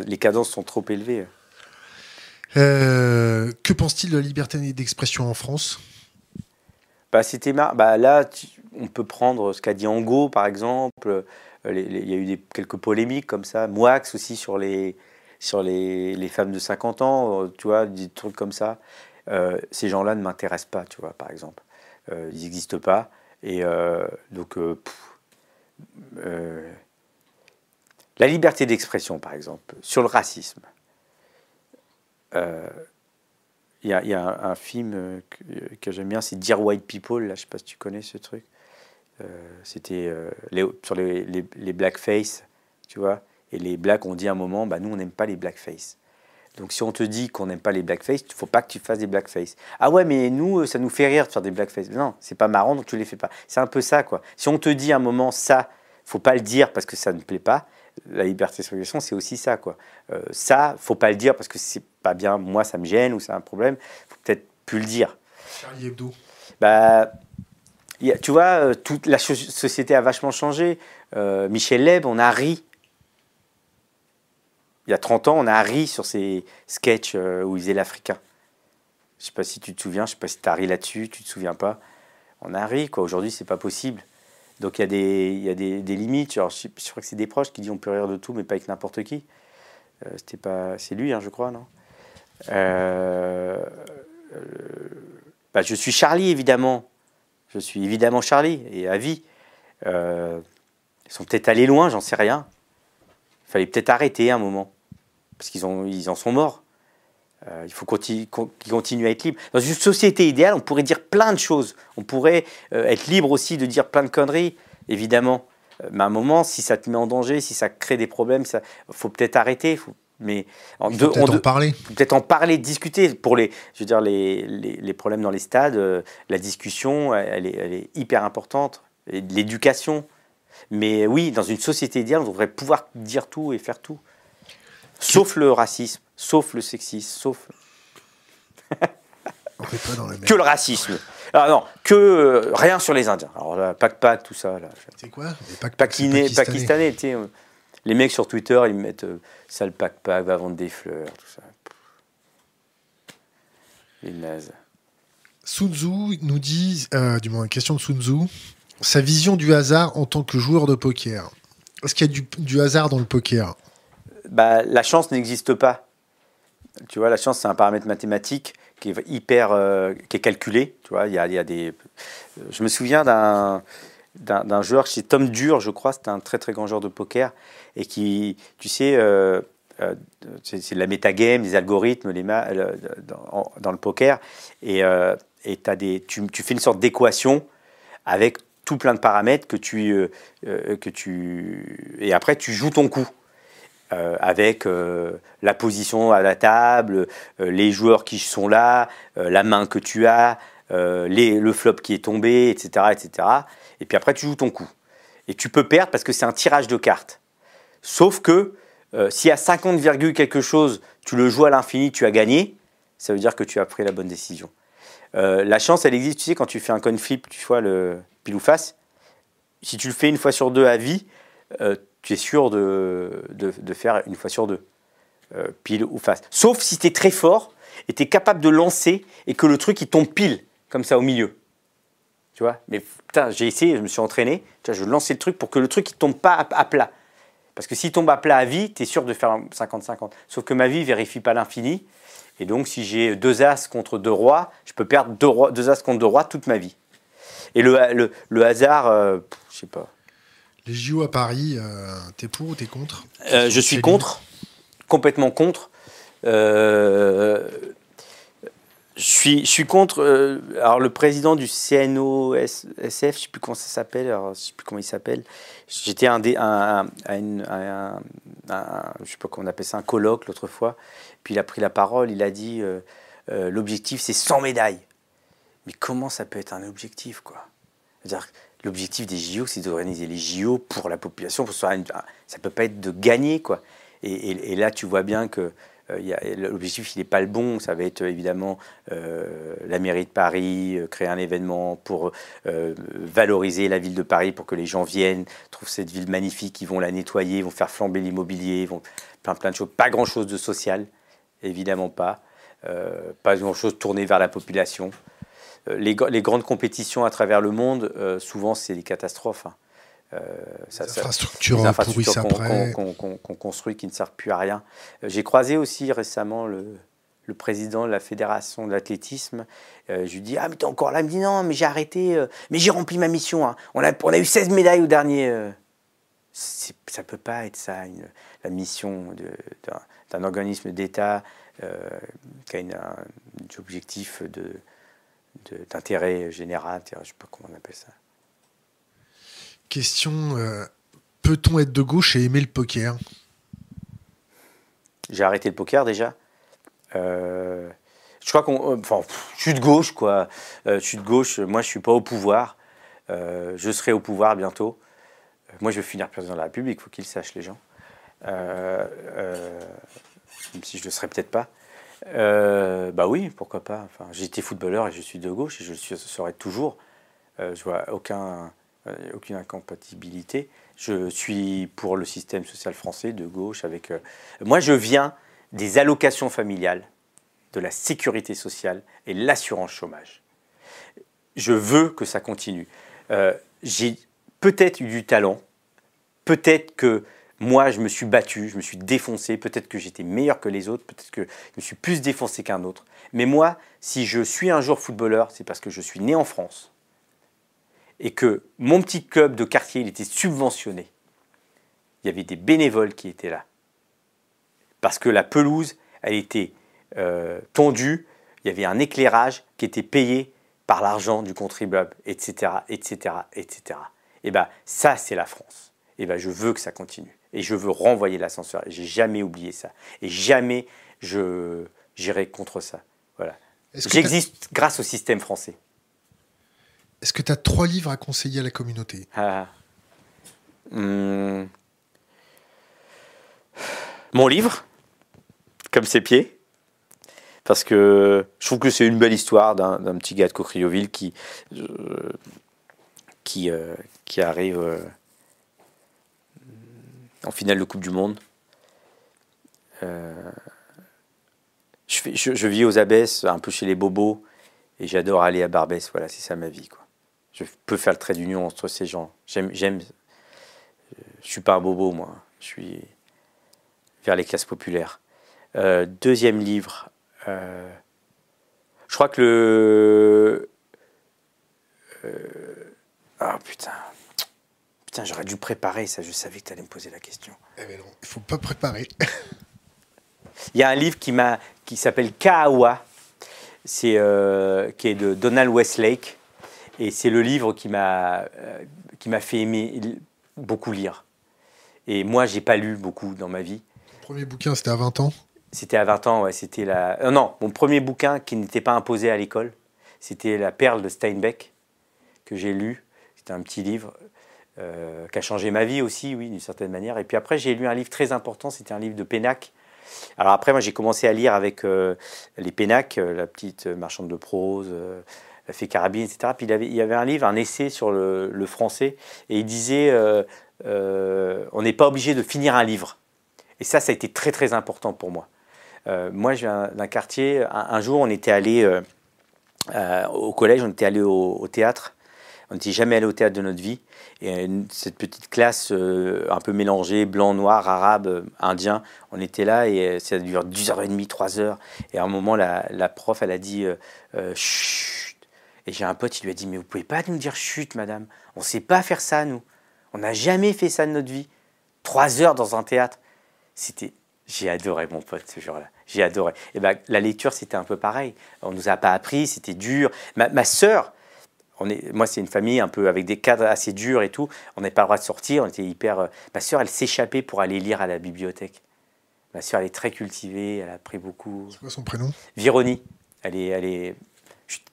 les cadences sont trop élevées. Euh, que pense-t-il de la liberté d'expression en France? Bah, c'était bah, Là, on peut prendre ce qu'a dit Ango, par exemple. Il y a eu des, quelques polémiques comme ça. Moix aussi sur les, sur les, les, femmes de 50 ans, euh, tu vois, des trucs comme ça. Euh, ces gens-là ne m'intéressent pas, tu vois, par exemple. Euh, ils n'existent pas. Et donc, la liberté d'expression, par exemple, sur le racisme. Il y, y, a un, film que, que j'aime bien, c'est Dear White People, là, je ne sais pas si tu connais ce truc. C'était sur les, les, les blackface, tu vois. Et les blacks ont dit à un moment, bah, nous, on n'aime pas les blackface. Donc si on te dit qu'on n'aime pas les blackface, il ne faut pas que tu fasses des blackface. Ah ouais, mais nous, euh, ça nous fait rire de faire des blackface. Non, c'est pas marrant, donc tu les fais pas. C'est un peu ça, quoi. Si on te dit à un moment, ça, faut pas le dire parce que ça ne plaît pas, la liberté d'expression, c'est aussi ça, quoi. Euh, ça, faut pas le dire parce que c'est pas bien, moi, ça me gêne ou c'est un problème. faut peut-être plus le dire. Charlie Hebdo. Bah, tu vois, euh, toute la société a vachement changé. Euh, Michel Leb, on a ri il y a 30 ans, on a ri sur ces sketchs euh, où il faisait l'Africain. Je sais pas si tu te souviens, je sais pas si tu as ri là-dessus, tu te souviens pas. On a ri, quoi. Aujourd'hui, c'est pas possible. Donc il y a des, limites. je, crois que c'est des proches qui disent on peut rire de tout, mais pas avec n'importe qui. Euh, c'était pas, c'est lui, hein, je crois, non? Euh, bah, Je suis Charlie, évidemment. Je suis évidemment Charlie, et à vie. ils sont peut-être allés loin, j'en sais rien. Il fallait peut-être arrêter un moment parce qu'ils ils en sont morts. Euh, il faut qu'ils continuent à être libres. Dans une société idéale, on pourrait dire plein de choses. On pourrait euh, être libre aussi de dire plein de conneries, évidemment. Euh, mais à un moment, si ça te met en danger, si ça crée des problèmes, il faut peut-être arrêter. Faut, mais en, peut-être en parler. Peut-être en parler, discuter. Pour les, je veux dire, les, les, problèmes dans les stades, la discussion, elle est, elle est hyper importante. L'éducation. Mais oui, dans une société idéale, on devrait pouvoir dire tout et faire tout. Sauf le racisme, sauf le sexisme, sauf. <laughs> que le racisme. Ah non, que euh, rien sur les Indiens. Alors là, pac pac, tout ça. C'est quoi? Les pakistanais, pakistanais les mecs sur Twitter, ils mettent euh, sale pac pac, va vendre des fleurs, tout ça. Les nazes. Sun Tzu nous dit, euh, du moins, une question de Sun Tzu, sa vision du hasard en tant que joueur de poker. Est-ce qu'il y a du, du hasard dans le poker? Bah, la chance n'existe pas. Tu vois, la chance, c'est un paramètre mathématique qui est hyper, euh, qui est calculé. Tu vois, il y a, des. Je me souviens d'un d'un joueur, c'est Tom Dur, je crois, c'était un très très grand joueur de poker et qui, tu sais, euh, euh, c'est de la métagame, des algorithmes, les dans, dans, le poker et, tu, tu fais une sorte d'équation avec tout plein de paramètres que tu, que tu et après tu joues ton coup. Euh, avec euh, la position à la table, euh, les joueurs qui sont là, la main que tu as, le flop qui est tombé, etc., etc. Et puis après, tu joues ton coup. Et tu peux perdre parce que c'est un tirage de cartes. Sauf que si à 50, quelque chose, tu le joues à l'infini, tu as gagné, ça veut dire que tu as pris la bonne décision. la chance, elle existe, tu sais, quand tu fais un coin flip, tu vois, le pile ou face. Si tu le fais une fois sur deux à vie, tu es sûr de, de, faire une fois sur deux, euh, pile ou face. Sauf si tu es très fort et tu es capable de lancer et que le truc il tombe pile, comme ça au milieu. Tu vois? Mais putain, j'ai essayé, je me suis entraîné, je lançais le truc pour que le truc il tombe pas à, plat. Parce que s'il tombe à plat à vie, tu es sûr de faire 50-50. Sauf que ma vie vérifie pas l'infini. Et donc, si j'ai deux as contre deux rois, je peux perdre deux as contre deux rois toute ma vie. Et le, le, le hasard, euh, je sais pas. Les JO à Paris, euh, t'es pour ou t'es contre? Euh, Je suis contre, complètement contre. Euh, je suis, je suis contre. euh, alors, le président du CNOSF, je ne sais plus comment ça s'appelle. alors, Je sais plus comment il s'appelle. J'étais un, dé- un, je sais pas comment on appelle ça, un colloque l'autre fois. Puis il a pris la parole. Il a dit euh, euh, l'objectif, c'est 100 médailles. Mais comment ça peut être un objectif, quoi? C'est-à-dire, l'objectif des JO, c'est d'organiser les JO pour la population. Ça peut pas être de gagner, quoi. Et, là, tu vois bien que euh, l'objectif, il n'est pas le bon. Ça va être évidemment euh, la mairie de Paris, euh, créer un événement pour valoriser la ville de Paris, pour que les gens viennent, trouvent cette ville magnifique, ils vont la nettoyer, ils vont faire flamber l'immobilier, vont plein plein de choses. Pas grand-chose de social, évidemment pas. Pas grand-chose tourné vers la population. Euh, les, gr- les grandes compétitions à travers le monde, euh, souvent, c'est des catastrophes. hein. Euh, ça- Les ça- infrastructures qu'on construit qui ne servent plus à rien. Euh, J'ai croisé aussi récemment le, le président de la fédération de l'athlétisme. Euh, je lui dis Ah, mais t'es encore là Il me dit Non, mais j'ai arrêté, euh, mais j'ai rempli ma mission. hein. On, a, on a eu 16 médailles au dernier. Ça ne peut pas être ça, une- la mission d'un organisme d'État qui a une- un objectif de- d'intérêt général. Je ne sais pas comment on appelle ça. Question euh, peut-on être de gauche et aimer le poker? J'ai arrêté le poker déjà. Euh, je crois qu'on. euh, Enfin, pff, je suis de gauche, quoi. Euh, je suis de gauche. Moi, je suis pas au pouvoir. Je serai au pouvoir bientôt. Moi, je vais finir président de la République. Il faut qu'ils sachent, les gens. Même si je le serai peut-être pas. Euh, bah oui, pourquoi pas. Enfin, j'ai footballeur et je suis de gauche et je le serai toujours. Euh, je vois aucun, euh, aucune incompatibilité. Je suis pour le système social français de gauche. Avec, euh, Moi, je viens des allocations familiales, de la sécurité sociale et l'assurance chômage. Je veux que ça continue. J'ai peut-être eu du talent, peut-être que moi, je me suis battu, je me suis défoncé, peut-être que j'étais meilleur que les autres, peut-être que je me suis plus défoncé qu'un autre. Mais moi, si je suis un jour footballeur, c'est parce que je suis né en France et que mon petit club de quartier, il était subventionné. Il y avait des bénévoles qui étaient là. Parce que la pelouse, elle était euh, tondue, il y avait un éclairage qui était payé par l'argent du contribuable, etc., etc., etc. Et ben ça, c'est la France. Et ben je veux que ça continue. Et je veux renvoyer l'ascenseur. J'ai jamais oublié ça. Et jamais je j'irai contre ça. Voilà. J'existe grâce au système français. Est-ce que tu as trois livres à conseiller à la communauté? Ah. Hmm. Mon livre, comme ses pieds, parce que je trouve que c'est une belle histoire d'un d'un petit gars de Cocrioville qui, euh, qui, euh, qui arrive euh, en finale de Coupe du Monde. Euh, je, vis aux Abbesses, un peu chez les bobos, et j'adore aller à Barbès. Voilà, c'est ça ma vie. Je peux faire le trait d'union entre ces gens. J'aime, j'aime. Je suis pas un bobo, moi. Je suis vers les classes populaires. Euh, deuxième livre. euh, je crois que le. Ah putain. Putain, j'aurais dû préparer ça. Je savais que tu allais me poser la question. Eh ben non, il faut pas préparer. <laughs> Il y a un livre qui, m'a, qui s'appelle Kahawa, c'est, euh, qui est de Donald Westlake. Et c'est le livre qui m'a, euh, qui m'a fait aimer beaucoup lire. Et moi, j'ai pas lu beaucoup dans ma vie. Mon premier bouquin, c'était à 20 ans? C'était à 20 ans, ouais, c'était la... euh, non, mon premier bouquin qui n'était pas imposé à l'école, c'était La perle de Steinbeck, que j'ai lu. C'était un petit livre euh, qui a changé ma vie aussi, oui, d'une certaine manière. Et puis après, j'ai lu un livre très important, c'était un livre de Pénac. Alors après, moi, j'ai commencé à lire avec euh, les Pénac, euh, la petite marchande de prose, euh, la fée carabine, etc. Puis il, y avait un livre, un essai sur le, français, et il disait, on n'est pas obligé de finir un livre. Et ça, ça a été très très important pour moi. Moi, je viens d'un quartier. Un, jour, on était allé au collège, on était allé au théâtre. On n'était jamais allé au théâtre de notre vie. Et cette petite classe euh, un peu mélangée, blanc, noir, arabe, euh, indien, on était là et euh, ça dure 10h30, 3h. Et à un moment, la, prof, elle a dit Chut Et j'ai un pote, il lui a dit Mais vous pouvez pas nous dire chut, madame? On sait pas faire ça, nous. On n'a jamais fait ça de notre vie. Trois heures dans un théâtre. C'était, j'ai adoré mon pote ce jour-là. J'ai adoré. Et ben, la lecture, c'était un peu pareil. On nous a pas appris, c'était dur. Ma, ma sœur, on est, moi, c'est une famille un peu avec des cadres assez durs et tout. On n'avait pas le droit de sortir. On était hyper. Euh, ma sœur, elle s'échappait pour aller lire à la bibliothèque. Ma sœur, elle est très cultivée. Elle a appris beaucoup. C'est quoi son prénom? Vironie. Elle est, elle est.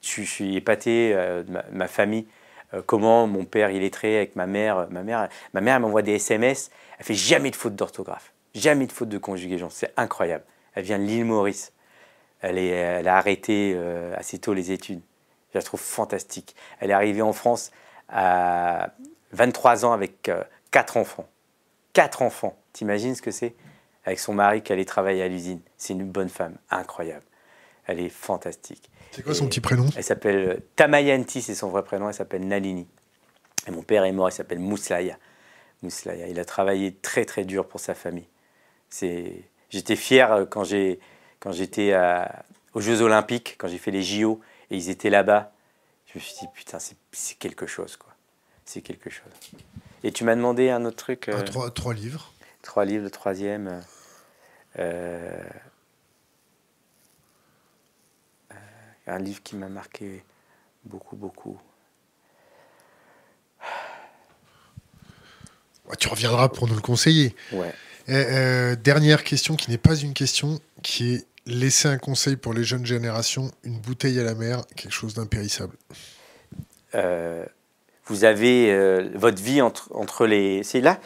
Je, suis épaté euh, de ma, famille. Euh, comment mon père il est très avec ma mère. Ma mère, ma mère, elle m'envoie des SMS. Elle fait jamais de faute d'orthographe, jamais de faute de conjugaison. C'est incroyable. Elle vient de l'île Maurice. Elle, est, elle a arrêté assez tôt les études. Je la trouve fantastique. Elle est arrivée en France à 23 ans avec euh, quatre enfants. Quatre enfants. T'imagines ce que c'est? Avec son mari qui allait travailler à l'usine. C'est une bonne femme, incroyable. Elle est fantastique. C'est quoi son petit prénom? Elle s'appelle euh, Tamayanti, c'est son vrai prénom. Elle s'appelle Nalini. Et mon père est mort, il s'appelle Mouslaya. Mouslaya. Il a travaillé très très dur pour sa famille. J'étais fier euh, quand j'étais aux Jeux Olympiques, quand j'ai fait les JO et ils étaient là-bas. Je me suis dit, putain, c'est quelque chose, quoi. C'est quelque chose. Et tu m'as demandé un autre truc. Euh, trois, trois, livres. Trois livres, le troisième. Euh, euh, un livre qui m'a marqué beaucoup, beaucoup. Tu reviendras pour nous le conseiller. Ouais. dernière question qui n'est pas une question, qui est laisser un conseil pour les jeunes générations, une bouteille à la mer, quelque chose d'impérissable euh, Vous avez euh, votre vie entre, entre les... C'est là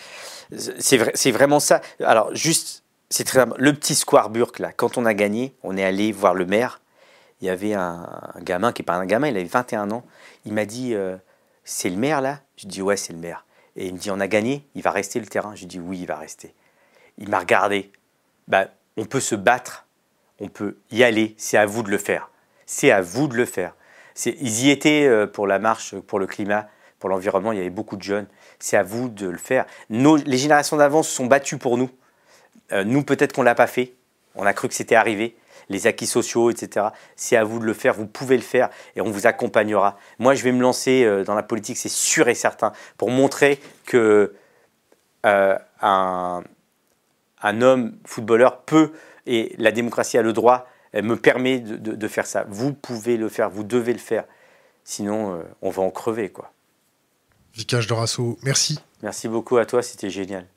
C'est vrai, vraiment ça. Alors, juste, c'est très Le petit Square Burke, là, quand on a gagné, on est allé voir le maire. Il y avait un, gamin qui n'est pas un gamin, il avait 21 ans. Il m'a dit euh, C'est le maire, là? Je dis Ouais, c'est le maire. Et il me dit On a gagné, il va rester le terrain Je dis Oui, il va rester. Il m'a regardé. Bah, on peut se battre on peut y aller, c'est à vous de le faire. C'est à vous de le faire. Ils y étaient euh, pour la marche pour le climat, pour l'environnement, il y avait beaucoup de jeunes. C'est à vous de le faire. les générations d'avant se sont battues pour nous. Euh, nous, peut-être qu'on ne l'a pas fait. On a cru que c'était arrivé. Les acquis sociaux, etc. C'est à vous de le faire. Vous pouvez le faire et on vous accompagnera. Moi, je vais me lancer euh, dans la politique, c'est sûr et certain, pour montrer que un, un homme footballeur peut et la démocratie a le droit, elle me permet de, faire ça. Vous pouvez le faire, vous devez le faire. Sinon, euh, on va en crever, quoi. Vicage de Rasso, merci. Merci beaucoup à toi, c'était génial.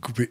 Coupé.